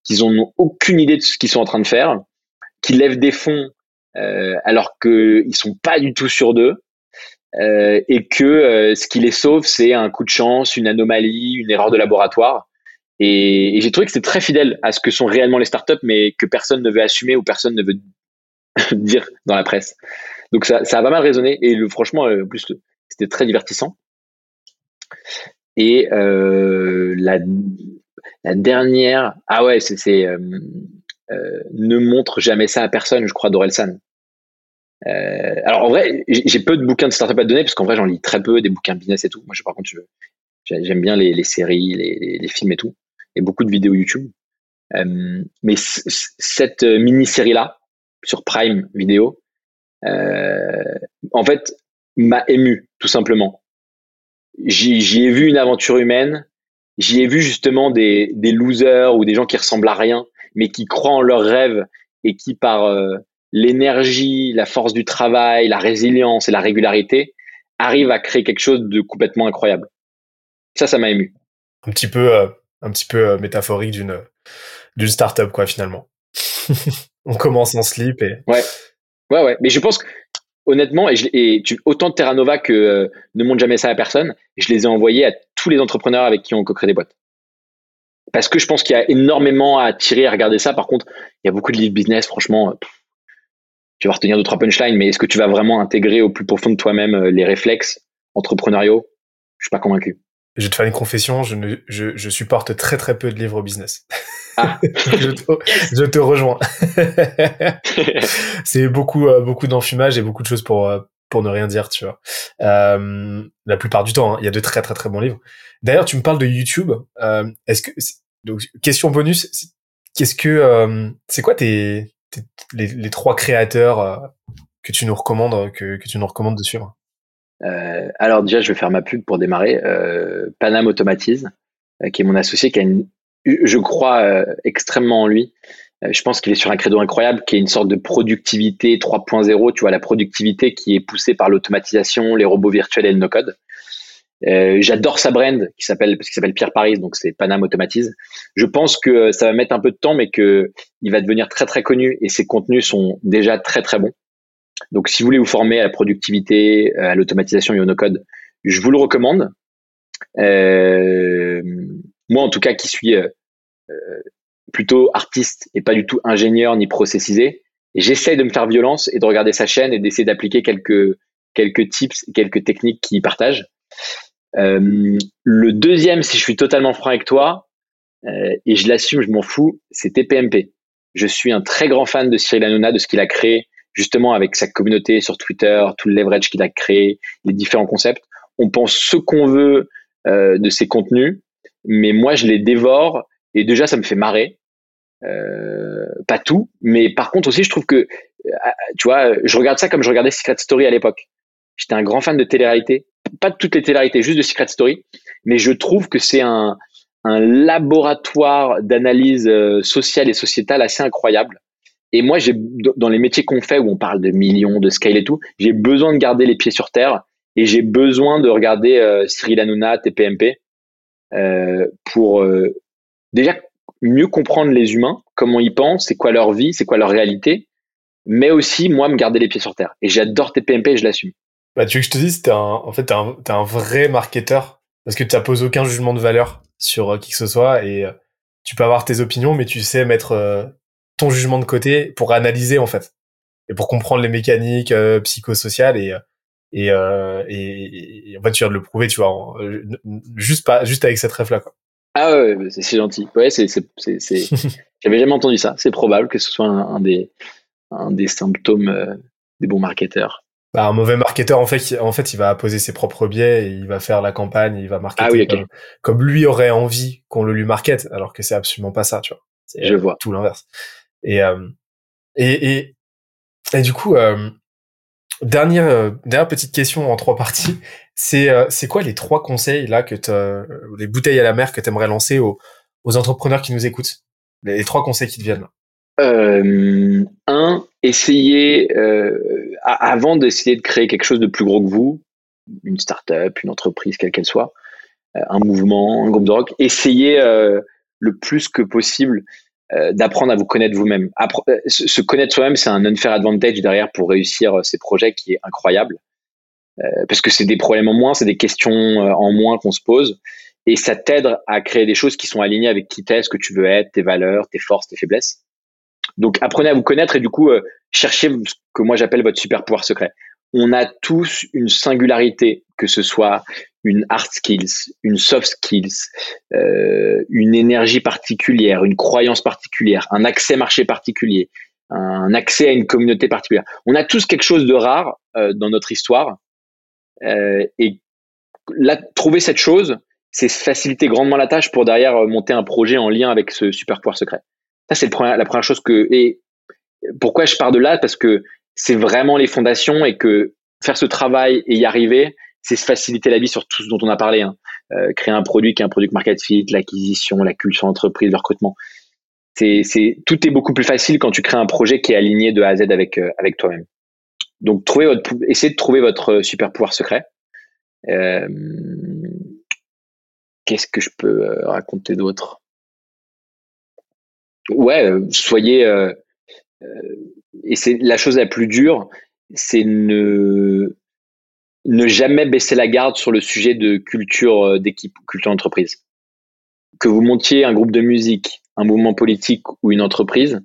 Qu'ils n'ont aucune idée de ce qu'ils sont en train de faire. Qu'ils lèvent des fonds euh, alors qu'ils sont pas du tout sûrs d'eux. Euh, et que euh, ce qui les sauve, c'est un coup de chance, une anomalie, une erreur de laboratoire. Et, j'ai trouvé que c'était très fidèle à ce que sont réellement les startups, mais que personne ne veut assumer ou personne ne veut dire dans la presse. Donc ça, a pas mal résonné et franchement, euh, plus c'était très divertissant. Et la, dernière, ah ouais, c'est ne montre jamais ça à personne, je crois, d'Orelsan. Euh, alors en vrai, j'ai peu de bouquins de startup à donner parce qu'en vrai, j'en lis très peu, des bouquins business et tout. Moi, je, par contre, j'aime bien les, séries, les, films et tout, et beaucoup de vidéos YouTube. Euh, mais cette mini-série là sur Prime Vidéo, euh, en fait, m'a ému tout simplement. J'y ai vu une aventure humaine. J'y ai vu justement des, des losers ou des gens qui ressemblent à rien, mais qui croient en leurs rêves et qui par euh, l'énergie, la force du travail, la résilience et la régularité arrivent à créer quelque chose de complètement incroyable. Ça, ça m'a ému. Un petit peu, euh, un petit peu euh, métaphorique d'une d'une startup quoi finalement. On commence en slip et. Ouais, ouais, ouais. Mais je pense que honnêtement, et, et tu, autant de Terra Nova que euh, ne montre jamais ça à personne, je les ai envoyés à tous les entrepreneurs avec qui on co-crée des boîtes. Parce que je pense qu'il y a énormément à tirer à regarder ça. Par contre, il y a beaucoup de livres business, franchement. Tu vas retenir deux trois punchlines, mais est-ce que tu vas vraiment intégrer au plus profond de toi-même euh, les réflexes entrepreneuriaux? Je suis pas convaincu. Je vais te faire une confession, je, ne, je, je supporte très très peu de livres business. Ah. je, te, je, te, rejoins. c'est beaucoup euh, beaucoup d'enfumage et beaucoup de choses pour euh, pour ne rien dire, tu vois. Euh, la plupart du temps, hein, il y a de très très très bons livres. D'ailleurs, tu me parles de YouTube. Euh, est-ce que donc question bonus, qu'est-ce que c'est quoi tes les, trois créateurs que tu nous recommandes que, que tu nous recommandes de suivre? Euh, alors déjà, je vais faire ma pub pour démarrer. Euh, Panam Automatise, euh, qui est mon associé, qui a une, je crois euh, extrêmement en lui. Euh, je pense qu'il est sur un credo incroyable, qui est une sorte de productivité 3.0. Tu vois, la productivité qui est poussée par l'automatisation, les robots virtuels et le no-code. J'adore sa brand qui s'appelle parce qu'il s'appelle Pierre Paris, donc c'est Panam Automatise. Je pense que ça va mettre un peu de temps, mais que il va devenir très très connu et ses contenus sont déjà très très bons. Donc, si vous voulez vous former à la productivité, euh, à l'automatisation et au no-code, je vous le recommande. Euh, moi, en tout cas, qui suis euh, euh, plutôt artiste et pas du tout ingénieur ni processisé, j'essaye de me faire violence et de regarder sa chaîne et d'essayer d'appliquer quelques quelques tips, quelques techniques qu'il partage. Euh, le deuxième, si je suis totalement franc avec toi, euh, et je l'assume, je m'en fous, c'est TPMP. Je suis un très grand fan de Cyril Hanouna, de ce qu'il a créé, justement avec sa communauté sur Twitter, tout le leverage qu'il a créé, les différents concepts. On pense ce qu'on veut euh, de ses contenus, mais moi je les dévore et déjà ça me fait marrer. Euh, pas tout, mais par contre aussi je trouve que, euh, tu vois, je regarde ça comme je regardais Secret Story à l'époque. J'étais un grand fan de télé-réalité, pas de toutes les télé-réalités, juste de Secret Story, mais je trouve que c'est un, un laboratoire d'analyse euh, sociale et sociétale assez incroyable et moi, j'ai dans les métiers qu'on fait où on parle de millions, de scale et tout, j'ai besoin de garder les pieds sur terre et j'ai besoin de regarder euh, Cyril Hanouna, TPMP, euh, pour euh, déjà mieux comprendre les humains, comment ils pensent, c'est quoi leur vie, c'est quoi leur réalité, mais aussi moi me garder les pieds sur terre. Et j'adore TPMP, et je l'assume. Bah, tu veux que je te dise, t'es un, en fait, t'es un, es un vrai marketeur parce que tu n'apposes aucun jugement de valeur sur euh, qui que ce soit et euh, tu peux avoir tes opinions, mais tu sais mettre ton jugement de côté pour analyser en fait et pour comprendre les mécaniques euh, psychosociales et et, euh, et, et en fait tu viens de le prouver tu vois juste pas juste avec cette ref là quoi. Ah ouais, c'est gentil. Ouais c'est c'est c'est j'avais jamais entendu ça. C'est probable que ce soit un, des un des symptômes euh, des bons marketeurs bah, un mauvais marketeur en fait en fait il va poser ses propres biais et il va faire la campagne il va marketer ah oui, comme, comme, lui aurait envie qu'on le lui market alors que c'est absolument pas ça tu vois je vois tout l'inverse et, euh, et, et, et, du coup, euh, dernière, euh, dernière petite question en trois parties. C'est c'est quoi les trois conseils là que les bouteilles à la mer que tu aimerais lancer aux, aux entrepreneurs qui nous écoutent? Les, trois conseils qui te viennent. Euh, un, essayez euh, avant d'essayer de créer quelque chose de plus gros que vous, une start-up, une entreprise, quelle qu'elle soit, un mouvement, un groupe de rock, essayez le plus que possible euh, d'apprendre à vous connaître vous-même. Euh, se connaître soi-même, c'est un unfair advantage derrière pour réussir euh, ces projets qui est incroyable. parce que c'est des problèmes en moins, c'est des questions en moins qu'on se pose. Et ça t'aide à créer des choses qui sont alignées avec qui t'es, ce que tu veux être, tes valeurs, tes forces, tes faiblesses. Donc apprenez à vous connaître et du coup, cherchez ce que moi j'appelle votre super pouvoir secret. On a tous une singularité, que ce soit une hard skills, une soft skills, euh, une énergie particulière, une croyance particulière, un accès marché particulier, un accès à une communauté particulière. On a tous quelque chose de rare euh, dans notre histoire. Euh, et là, trouver cette chose, c'est faciliter grandement la tâche pour derrière euh, monter un projet en lien avec ce super pouvoir secret. Ça, c'est la première chose que. Et pourquoi je pars de là? Parce que c'est vraiment les fondations et que faire ce travail et y arriver, c'est se faciliter la vie sur tout ce dont on a parlé. Hein. Euh, créer un produit qui est un produit market fit, l'acquisition, la culture d'entreprise, le recrutement. C'est, tout est beaucoup plus facile quand tu crées un projet qui est aligné de A à Z avec, euh, toi-même. Donc, trouvez essayez de trouver votre super pouvoir secret. Euh, qu'est-ce que je peux euh, raconter d'autre? Ouais, euh, soyez. Euh, et c'est la chose la plus dure, c'est ne ne jamais baisser la garde sur le sujet de culture d'équipe, culture d'entreprise. Que vous montiez un groupe de musique, un mouvement politique ou une entreprise,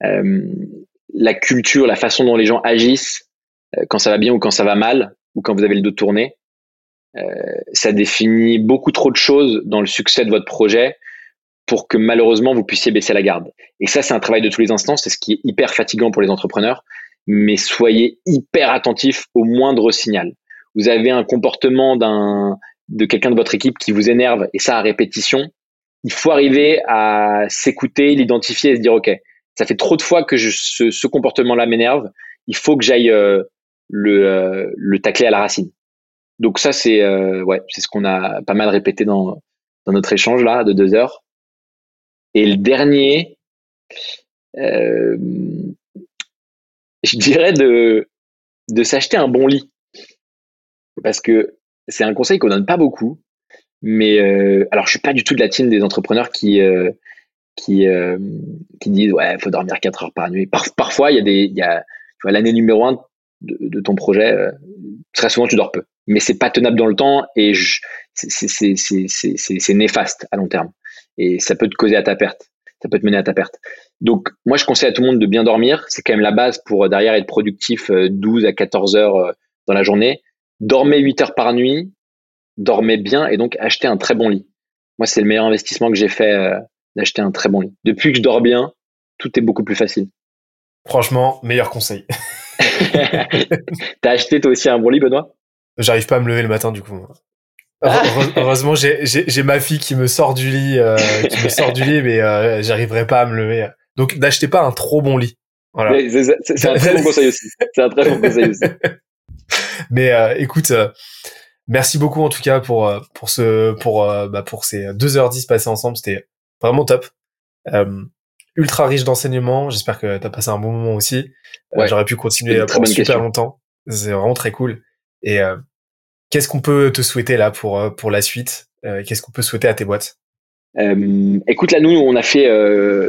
la culture, la façon dont les gens agissent, quand ça va bien ou quand ça va mal, ou quand vous avez le dos tourné, euh, ça définit beaucoup trop de choses dans le succès de votre projet pour que malheureusement vous puissiez baisser la garde. Et ça, c'est un travail de tous les instants, c'est ce qui est hyper fatigant pour les entrepreneurs, mais soyez hyper attentifs au moindre signal. Vous avez un comportement d'un de quelqu'un de votre équipe qui vous énerve et ça à répétition, il faut arriver à s'écouter, l'identifier et se dire ok, ça fait trop de fois que je, ce, ce comportement-là m'énerve, il faut que j'aille euh, le, euh, le tacler à la racine. Donc ça, c'est euh, ouais, c'est ce qu'on a pas mal répété dans, dans notre échange là de deux heures. Et le dernier, euh, je dirais de s'acheter un bon lit parce que c'est un conseil qu'on donne pas beaucoup. Mais euh, alors, je suis pas du tout de la team des entrepreneurs qui euh, qui disent ouais, faut dormir 4 heures par nuit. parfois, il y a des il y a l'année numéro un de, de ton projet, très souvent tu dors peu mais c'est pas tenable dans le temps et c'est néfaste à long terme. Et ça peut te causer à ta perte. Ça peut te mener à ta perte. Donc, moi, je conseille à tout le monde de bien dormir. C'est quand même la base pour euh, derrière être productif 12 euh, à 14 heures euh, dans la journée. Dormez 8 heures par nuit. Dormez bien et donc achetez un très bon lit. Moi, c'est le meilleur investissement que j'ai fait d'acheter un très bon lit. Depuis que je dors bien, tout est beaucoup plus facile. Franchement, meilleur conseil. T'as acheté toi aussi un bon lit, Benoît? J'arrive pas à me lever le matin du coup. Ah. Heureusement, j'ai ma fille qui me sort du lit, euh, qui me sort du lit, mais euh, j'arriverai pas à me lever. Donc, n'achetez pas un trop bon lit. Voilà. C'est un très bon conseil aussi. C'est un très bon conseil aussi. Mais euh, écoute, euh, merci beaucoup en tout cas pour pour ce pour bah, pour ces 2h10 passées ensemble. C'était vraiment top. ultra riche d'enseignements. J'espère que tu as passé un bon moment aussi. J'aurais pu continuer pour super longtemps. C'est vraiment très cool. Et euh, qu'est-ce qu'on peut te souhaiter là pour euh, pour la suite? Euh, Qu'est-ce qu'on peut souhaiter à tes boîtes? Euh, écoute, là, nous, on a fait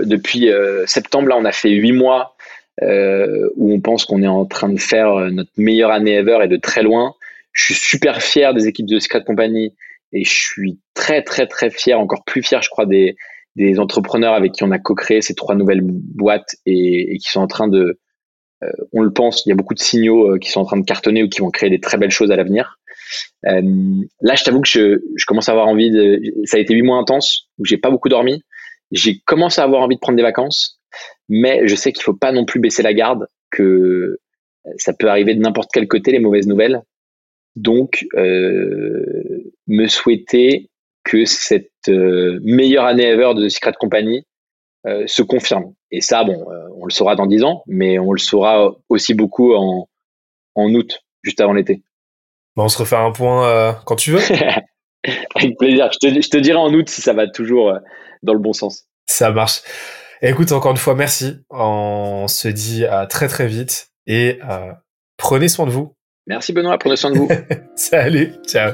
depuis septembre, là, on a fait huit mois où on pense qu'on est en train de faire notre meilleure année ever et de très loin. Je suis super fier des équipes de Secret Company et je suis très, très, très fier, encore plus fier, je crois, des, des entrepreneurs avec qui on a co-créé ces trois nouvelles boîtes et, qui sont en train de, on le pense, il y a beaucoup de signaux qui sont en train de cartonner ou qui vont créer des très belles choses à l'avenir. Euh, là, je t'avoue que je, commence à avoir envie de. Ça a été huit mois intenses où j'ai pas beaucoup dormi. J'ai commencé à avoir envie de prendre des vacances, mais je sais qu'il faut pas non plus baisser la garde, que ça peut arriver de n'importe quel côté les mauvaises nouvelles. Donc, euh, me souhaiter que cette meilleure année ever de Secret Company euh, se confirme. Et ça, bon, euh, on le saura dans dix ans, mais on le saura aussi beaucoup en août, juste avant l'été. Bon, on se refait un point euh, quand tu veux. Avec plaisir. Je te, je te, dirai en août si ça va toujours dans le bon sens. Ça marche. écoute, encore une fois, merci. On se dit à très très vite et prenez soin de vous. Merci Benoît, prenez soin de vous. Salut, ciao.